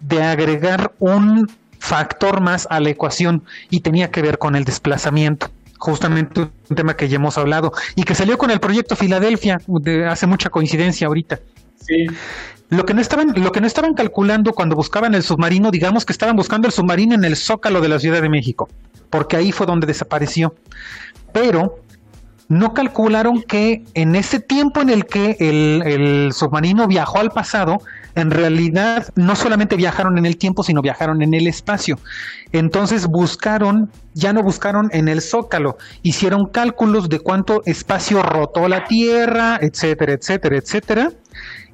de agregar un factor más a la ecuación y tenía que ver con el desplazamiento justamente un tema que ya hemos hablado y que salió con el proyecto Filadelfia, de hace mucha coincidencia ahorita. Sí. Lo que no estaban, lo que no estaban calculando cuando buscaban el submarino, digamos que estaban buscando el submarino en el zócalo de la Ciudad de México, porque ahí fue donde desapareció. Pero no calcularon que en ese tiempo en el que el, el, submarino viajó al pasado, en realidad no solamente viajaron en el tiempo, sino viajaron en el espacio. Entonces buscaron, ya no buscaron en el zócalo, hicieron cálculos de cuánto espacio rotó la Tierra, etcétera, etcétera, etcétera,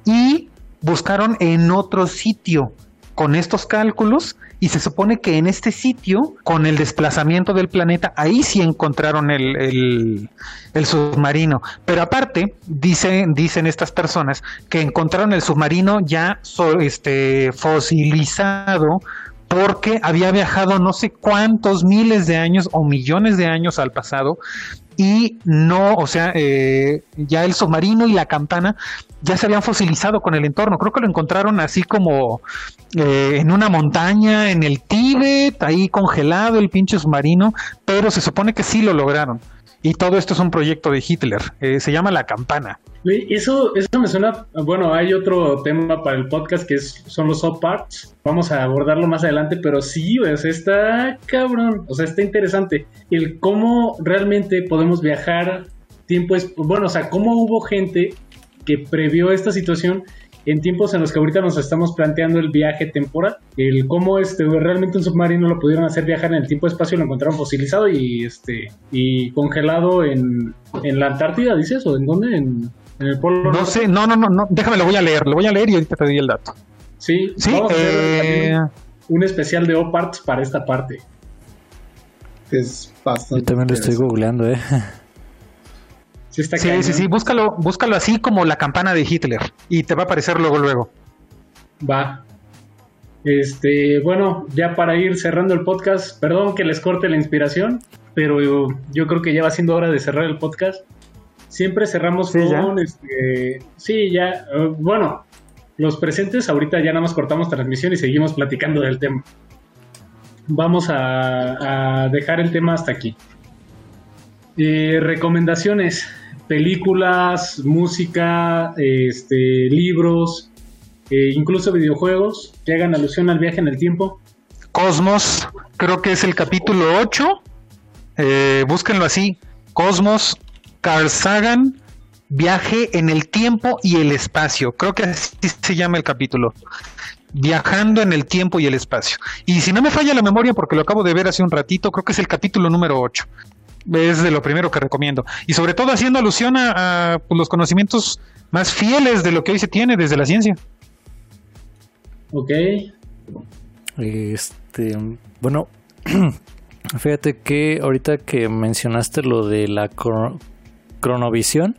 y buscaron en otro sitio con estos cálculos y se supone que en este sitio, con el desplazamiento del planeta, ahí sí encontraron el, submarino. Pero aparte, dicen, dicen estas personas que encontraron el submarino ya este, fosilizado porque había viajado no sé cuántos miles de años o millones de años al pasado y no, o sea, eh, ya el submarino y la campana ya se habían fosilizado con el entorno. Creo que lo encontraron así como eh, en una montaña, en el Tíbet, ahí congelado el pinche submarino, pero se supone que sí lo lograron. Y todo esto es un proyecto de Hitler. Eh, se llama La Campana. Eso, eso me suena. Bueno, hay otro tema para el podcast que es, son los sub parts. Vamos a abordarlo más adelante, pero sí, o está cabrón. O sea, está interesante. El cómo realmente podemos viajar tiempo. Bueno, o sea, cómo hubo gente que previó esta situación en tiempos en los que ahorita nos estamos planteando el viaje temporal, el cómo este realmente un submarino lo pudieron hacer viajar en el tiempo espacio lo encontraron fosilizado y este y congelado en, en la Antártida, dices o en dónde en, el polo No sé, no, no, no, no, déjame lo voy a leer, lo voy a leer y ahorita te doy el dato. Sí, sí, eh... un especial de O-Parts para esta parte. Es bastante. Yo también lo estoy googleando, eh. Sí, sí, sí, búscalo, búscalo así como la campana de Hitler y te va a aparecer luego, luego. Va. Este, bueno, ya para ir cerrando el podcast, perdón que les corte la inspiración, pero yo, creo que ya va siendo hora de cerrar el podcast. Siempre cerramos con, este, sí, ya, eh, bueno, los presentes ahorita ya nada más cortamos transmisión y seguimos platicando del tema. Vamos a, a dejar el tema hasta aquí. Eh, recomendaciones, películas, música, este, libros, eh, incluso videojuegos que hagan alusión al viaje en el tiempo. Cosmos, creo que es el capítulo 8. Eh, búsquenlo así. Cosmos, Carl Sagan, viaje en el tiempo y el espacio. Creo que así se llama el capítulo. Viajando en el tiempo y el espacio. Y si no me falla la memoria, porque lo acabo de ver hace un ratito, creo que es el capítulo número 8 es de lo primero que recomiendo. Y sobre todo haciendo alusión a, pues, los conocimientos más fieles de lo que hoy se tiene desde la ciencia. Ok. Este, bueno, fíjate que ahorita que mencionaste lo de la cronovisión,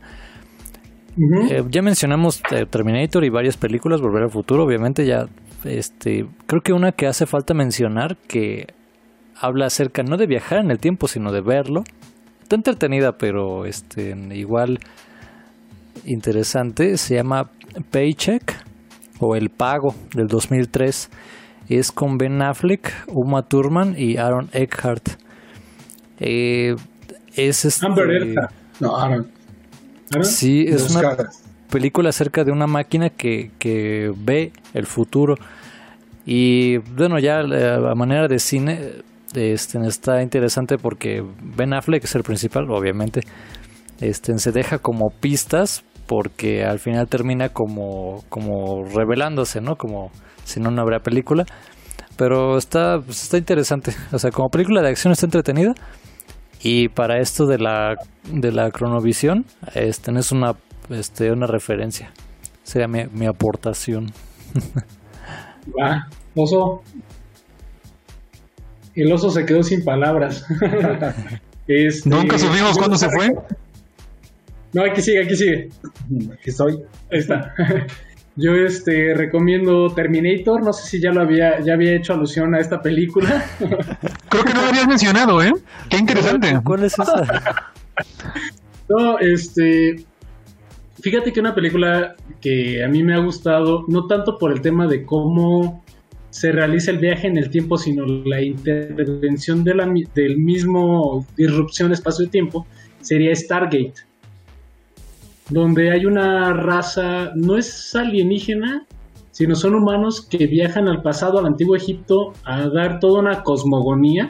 eh, ya mencionamos eh, Terminator y varias películas, Volver al Futuro, obviamente ya, este, creo que una que hace falta mencionar que habla acerca no de viajar en el tiempo, sino de verlo. Está entretenida, pero este, igual interesante. Se llama Paycheck o El Pago del 2003. Es con Ben Affleck, Uma Thurman y Aaron Eckhart. Eh, es este, No, Aaron. Sí, es una película acerca de una máquina que, que ve el futuro. Y bueno, ya a manera de cine este, está interesante porque Ben Affleck es el principal, obviamente. Este, se deja como pistas porque al final termina como, como revelándose, ¿no? Como si no, no habría película. Pero está, pues, está interesante. O sea, como película de acción está entretenida. Y para esto de la, de la cronovisión, este, es una, este, una referencia. Sería mi, mi aportación. Va, oso. El oso se quedó sin palabras. Este, Nunca supimos cuándo se fue. No, aquí sigue, aquí sigue. Aquí estoy. Ahí está. Yo este recomiendo Terminator, no sé si ya lo había ya había hecho alusión a esta película. Creo que no lo habías mencionado, ¿eh? Qué interesante. ¿Cuál es esa? No, este fíjate que una película que a mí me ha gustado no tanto por el tema de cómo se realiza el viaje en el tiempo, sino la intervención de la, del mismo disrupción espacio-tiempo, sería Stargate donde hay una raza, no es alienígena, sino son humanos que viajan al pasado, al antiguo Egipto, a dar toda una cosmogonía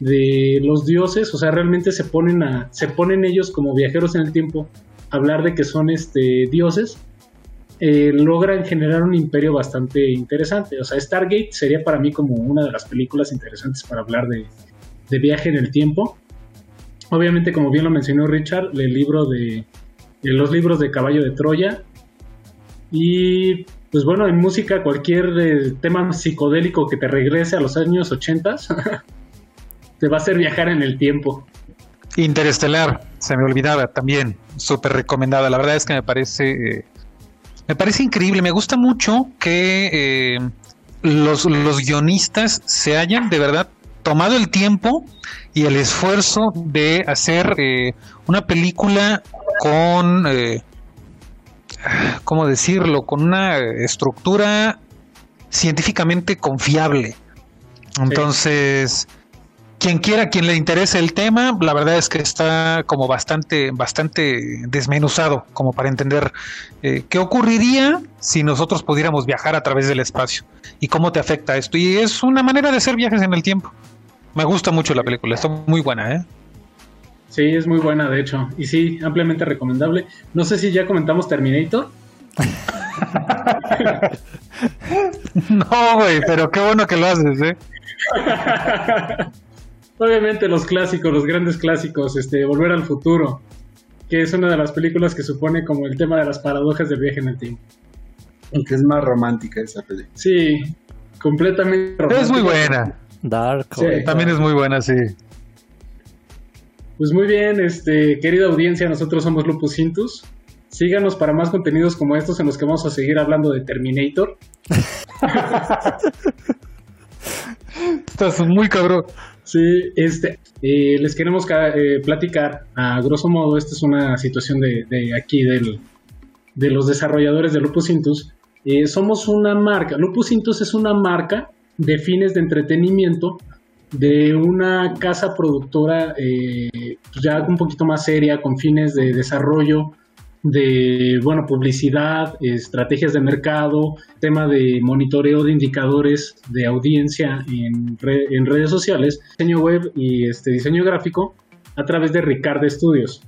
de los dioses, o sea, realmente se ponen a, se ponen ellos como viajeros en el tiempo a hablar de que son este dioses, eh, logran generar un imperio bastante interesante. O sea, Stargate sería para mí como una de las películas interesantes para hablar de, de viaje en el tiempo. Obviamente, como bien lo mencionó Richard, el libro de en los libros de Caballo de Troya. Y pues bueno, en música cualquier eh, tema psicodélico que te regrese a los años 80 te va a hacer viajar en el tiempo. Interestelar, se me olvidaba también, súper recomendada. La verdad es que me parece, eh, me parece increíble. Me gusta mucho que eh, los, los guionistas se hayan de verdad tomado el tiempo y el esfuerzo de hacer una película con, eh, ¿cómo decirlo? Con una estructura científicamente confiable. Entonces, quien quiera, quien le interese el tema, la verdad es que está como bastante, bastante desmenuzado, como para entender eh, qué ocurriría si nosotros pudiéramos viajar a través del espacio y cómo te afecta esto. Y es una manera de hacer viajes en el tiempo. Me gusta mucho la película, está muy buena, ¿eh? Sí, es muy buena, de hecho. Y sí, ampliamente recomendable. No sé si ya comentamos Terminator. no, güey, pero qué bueno que lo haces, ¿eh? Obviamente los clásicos, los grandes clásicos, este, Volver al Futuro, que es una de las películas que supone como el tema de las paradojas del viaje en el tiempo. Aunque es más romántica esa película. Sí, completamente romántica. Es muy buena. Dark. también es muy buena, sí. Pues muy bien, este, querida audiencia, nosotros somos Lupus Intus. Síganos para más contenidos como estos en los que vamos a seguir hablando de Terminator. Estás muy cabrón. Sí, este, eh, les queremos eh, platicar, a grosso modo, esta es una situación de, aquí, del, de los desarrolladores de Lupus Intus. Eh, somos una marca, Lupus Intus es una marca de fines de entretenimiento de una casa productora eh, pues ya un poquito más seria, con fines de desarrollo, de bueno, publicidad, estrategias de mercado, tema de monitoreo de indicadores de audiencia en, en redes sociales, diseño web y este diseño gráfico a través de Ricard Studios.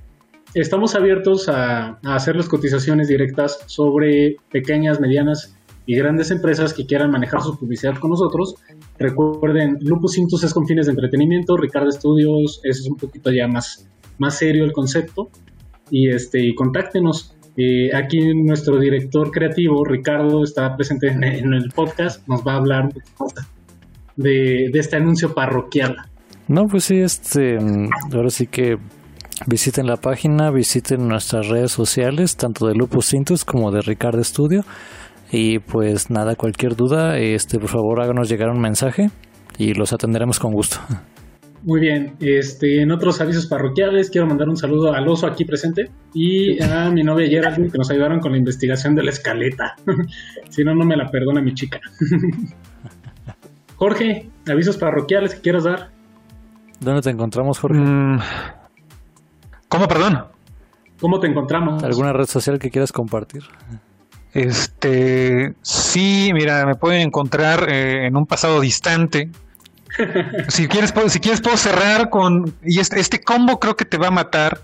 Estamos abiertos a, a hacer las cotizaciones directas sobre pequeñas, medianas y grandes empresas que quieran manejar su publicidad con nosotros. Recuerden, Lupus Intus es con fines de entretenimiento, Ricardo Studios es un poquito ya más, más serio el concepto. Y este, contáctenos. Eh, aquí nuestro director creativo, Ricardo, está presente en, el podcast, nos va a hablar de, de este anuncio parroquial. No, pues sí, este, ahora sí que Visiten la página, visiten nuestras redes sociales, tanto de Lupus Cintus como de Ricardo Studio. Y pues nada, cualquier duda, este, por favor háganos llegar un mensaje y los atenderemos con gusto. Muy bien, este, en otros avisos parroquiales quiero mandar un saludo al oso aquí presente y a mi novia Geraldine que nos ayudaron con la investigación de la escaleta. si no, no me la perdona mi chica. Jorge, avisos parroquiales que quieras dar. ¿Dónde te encontramos, Jorge? Mm. ¿Cómo, perdón? ¿Cómo te encontramos? ¿Alguna red social que quieras compartir? Este, sí, mira, me pueden encontrar eh, en un pasado distante si quieres, si quieres puedo cerrar con y este, este combo creo que te va a matar.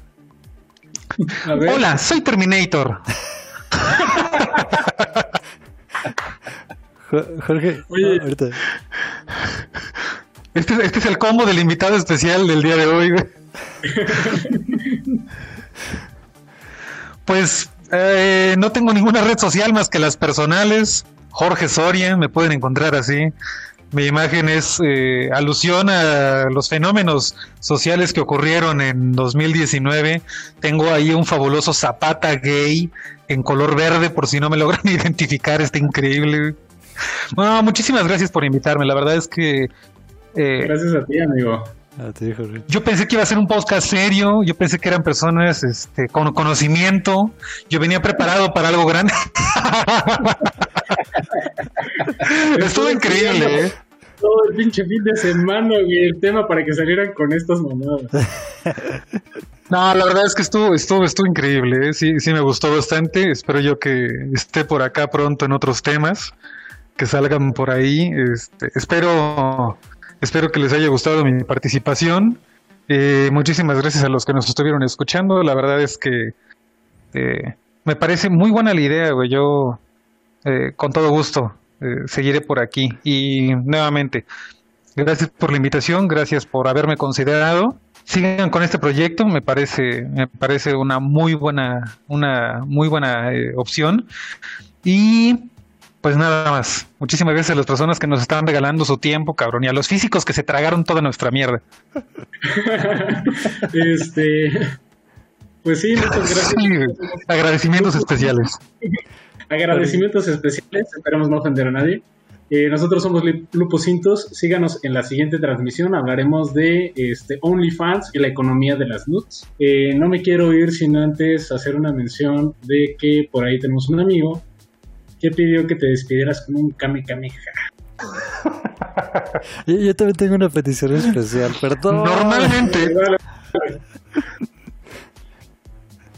Hola, soy Terminator. Jorge, Este, este, es el combo del invitado especial del día de hoy. pues eh, no tengo ninguna red social más que las personales. Jorge Soria, me pueden encontrar así. Mi imagen es eh, alusión a los fenómenos sociales que ocurrieron en 2019. Tengo ahí un fabuloso zapata gay en color verde, por si no me logran identificar, está increíble. Bueno, muchísimas gracias por invitarme. La verdad es que. Eh, gracias a ti, amigo. Yo pensé que iba a ser un podcast serio, yo pensé que eran personas este, con conocimiento, yo venía preparado para algo grande. Estuvo increíble, ¿eh? Todo el pinche fin de semana, y el tema para que salieran con estas mamadas. No, la verdad es que estuvo, estuvo, estuvo increíble, ¿eh? sí, sí me gustó bastante. Espero yo que esté por acá pronto en otros temas, que salgan por ahí. Este, espero, espero que les haya gustado mi participación. Eh, muchísimas gracias a los que nos estuvieron escuchando. La verdad es que eh, me parece muy buena la idea, güey. Yo, con todo gusto, eh, seguiré por aquí. Y nuevamente, gracias por la invitación, gracias por haberme considerado. Sigan con este proyecto, me parece, me parece una muy buena, una muy buena eh, opción. Y pues nada más. Muchísimas gracias a las personas que nos están regalando su tiempo, cabrón, y a los físicos que se tragaron toda nuestra mierda. este, pues sí, muchas gracias. agradecimientos especiales. Agradecimientos especiales, esperamos no ofender a nadie. Eh, nosotros somos Lupocintos, síganos en la siguiente transmisión, hablaremos de este, OnlyFans y la economía de las nuts. Eh, no me quiero ir sin antes hacer una mención de que por ahí tenemos un amigo que pidió que te despidieras con un Kame Kameha. yo, también tengo una petición especial, perdón. Normalmente.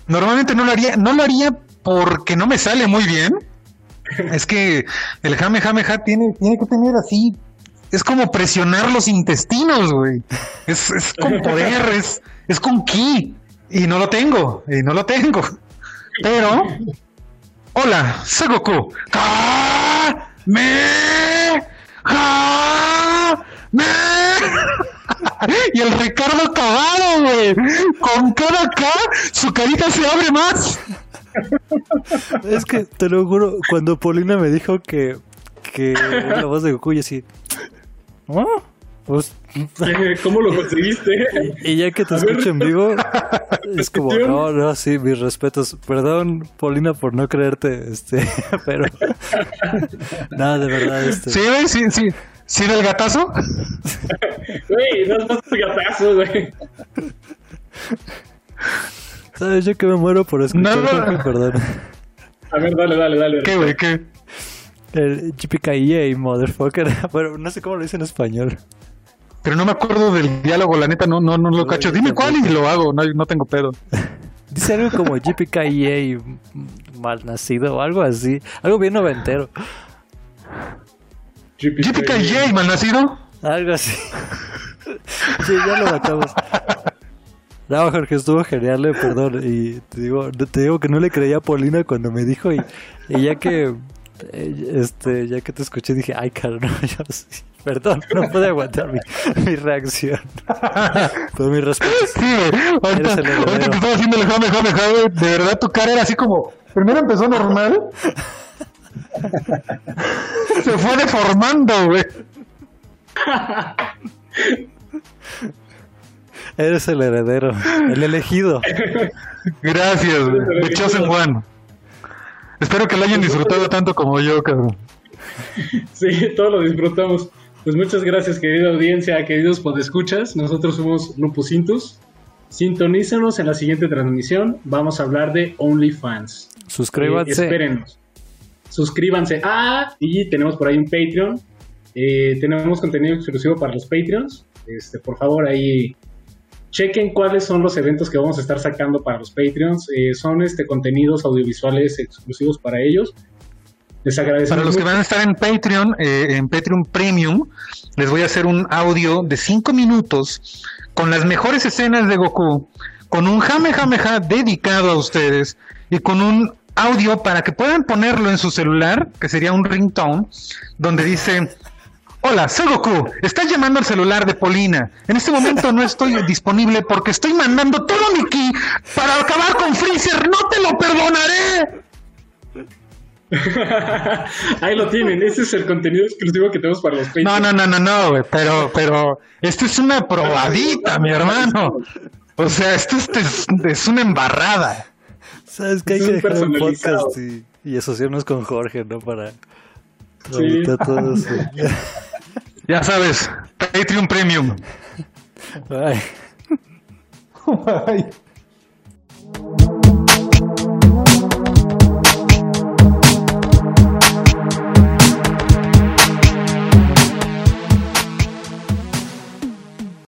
Normalmente no lo haría, no lo haría porque no me sale muy bien. Es que el jame jame ja tiene, tiene que tener así. Es como presionar los intestinos, güey. Es, es con poder, es, es con ki. Y no lo tengo, y no lo tengo. Pero, hola, soy Goku. ¡Ka! ¡Me! ¡Ja! ¡Me! y el Ricardo cagado, güey. Con cada K, su carita se abre más. Es que te lo juro, cuando Paulina me dijo que, que la voz de Goku, y así. ¿Ah? Pues, ¿Cómo lo conseguiste? Y, ya que te escucho en vivo, es como, no, no, sí, mis respetos. Perdón, Paulina, por no creerte, este, pero. Nada, de verdad, este. Sí, sí, sí. ¿Sí del gatazo? Güey, no es el gatazo, güey. ¿Sabes? Yo que me muero por escuchar, no, no. perdón. A ver, dale, dale, dale. ¿Qué, güey? ¿Qué? El GPKEA, motherfucker. Pero no sé cómo lo dice en español. Pero no me acuerdo del diálogo, la neta, no, no, no lo cacho. Dime cuál y lo hago, no, no tengo pedo. Dice algo como GPKEA mal nacido o algo así. Algo bien noventero. GPKEA mal nacido. Algo así. sí, ya lo matamos. No, Jorge, estuvo genial, eh, perdón. Y te digo, te digo que no le creía a Paulina cuando me dijo y, ya que este, ya que te escuché dije, ay, caro, yo sí. Perdón, no pude aguantar mi, mi reacción. Pero mi respeto. Sí, ahorita, ahorita te estaba haciendo el jame, jame, jame. De verdad, tu cara era así como. Primero empezó normal. Se fue deformando, güey. Eres el heredero, el elegido. Gracias, The Chosen One. Espero que lo hayan disfrutado tanto como yo, cabrón. Sí, todo lo disfrutamos. Pues muchas gracias, querida audiencia, queridos podescuchas. Nosotros somos Lupus Intus. Sintonízanos en la siguiente transmisión. Vamos a hablar de OnlyFans. Suscríbanse. Eh, espérenos. Suscríbanse. Ah, y tenemos por ahí un Patreon. Eh, tenemos contenido exclusivo para los Patreons. Este, por favor, ahí chequen cuáles son los eventos que vamos a estar sacando para los Patreons. Eh, son este contenidos audiovisuales exclusivos para ellos. Les agradecemos. Para los que van a estar en Patreon, eh, en Patreon Premium, les voy a hacer un audio de 5 minutos con las mejores escenas de Goku, con un Jame dedicado a ustedes y con un audio para que puedan ponerlo en su celular, que sería un ringtone, donde dice Hola, soy Goku. Estás llamando al celular de Polina. En este momento no estoy disponible porque estoy mandando todo mi ki para acabar con Freezer. ¡No te lo perdonaré! Ahí lo tienen. Ese es el contenido exclusivo que tenemos para los Patreons. No, no, no, no, no, pero, pero, esto es una probadita, mi hermano. O sea, esto es, es una embarrada. Sabes que hay que dejar un podcast y, y asociarnos con Jorge, ¿no? Para, sí. todos. Ya sabes, Patreon Premium. Bye. Bye.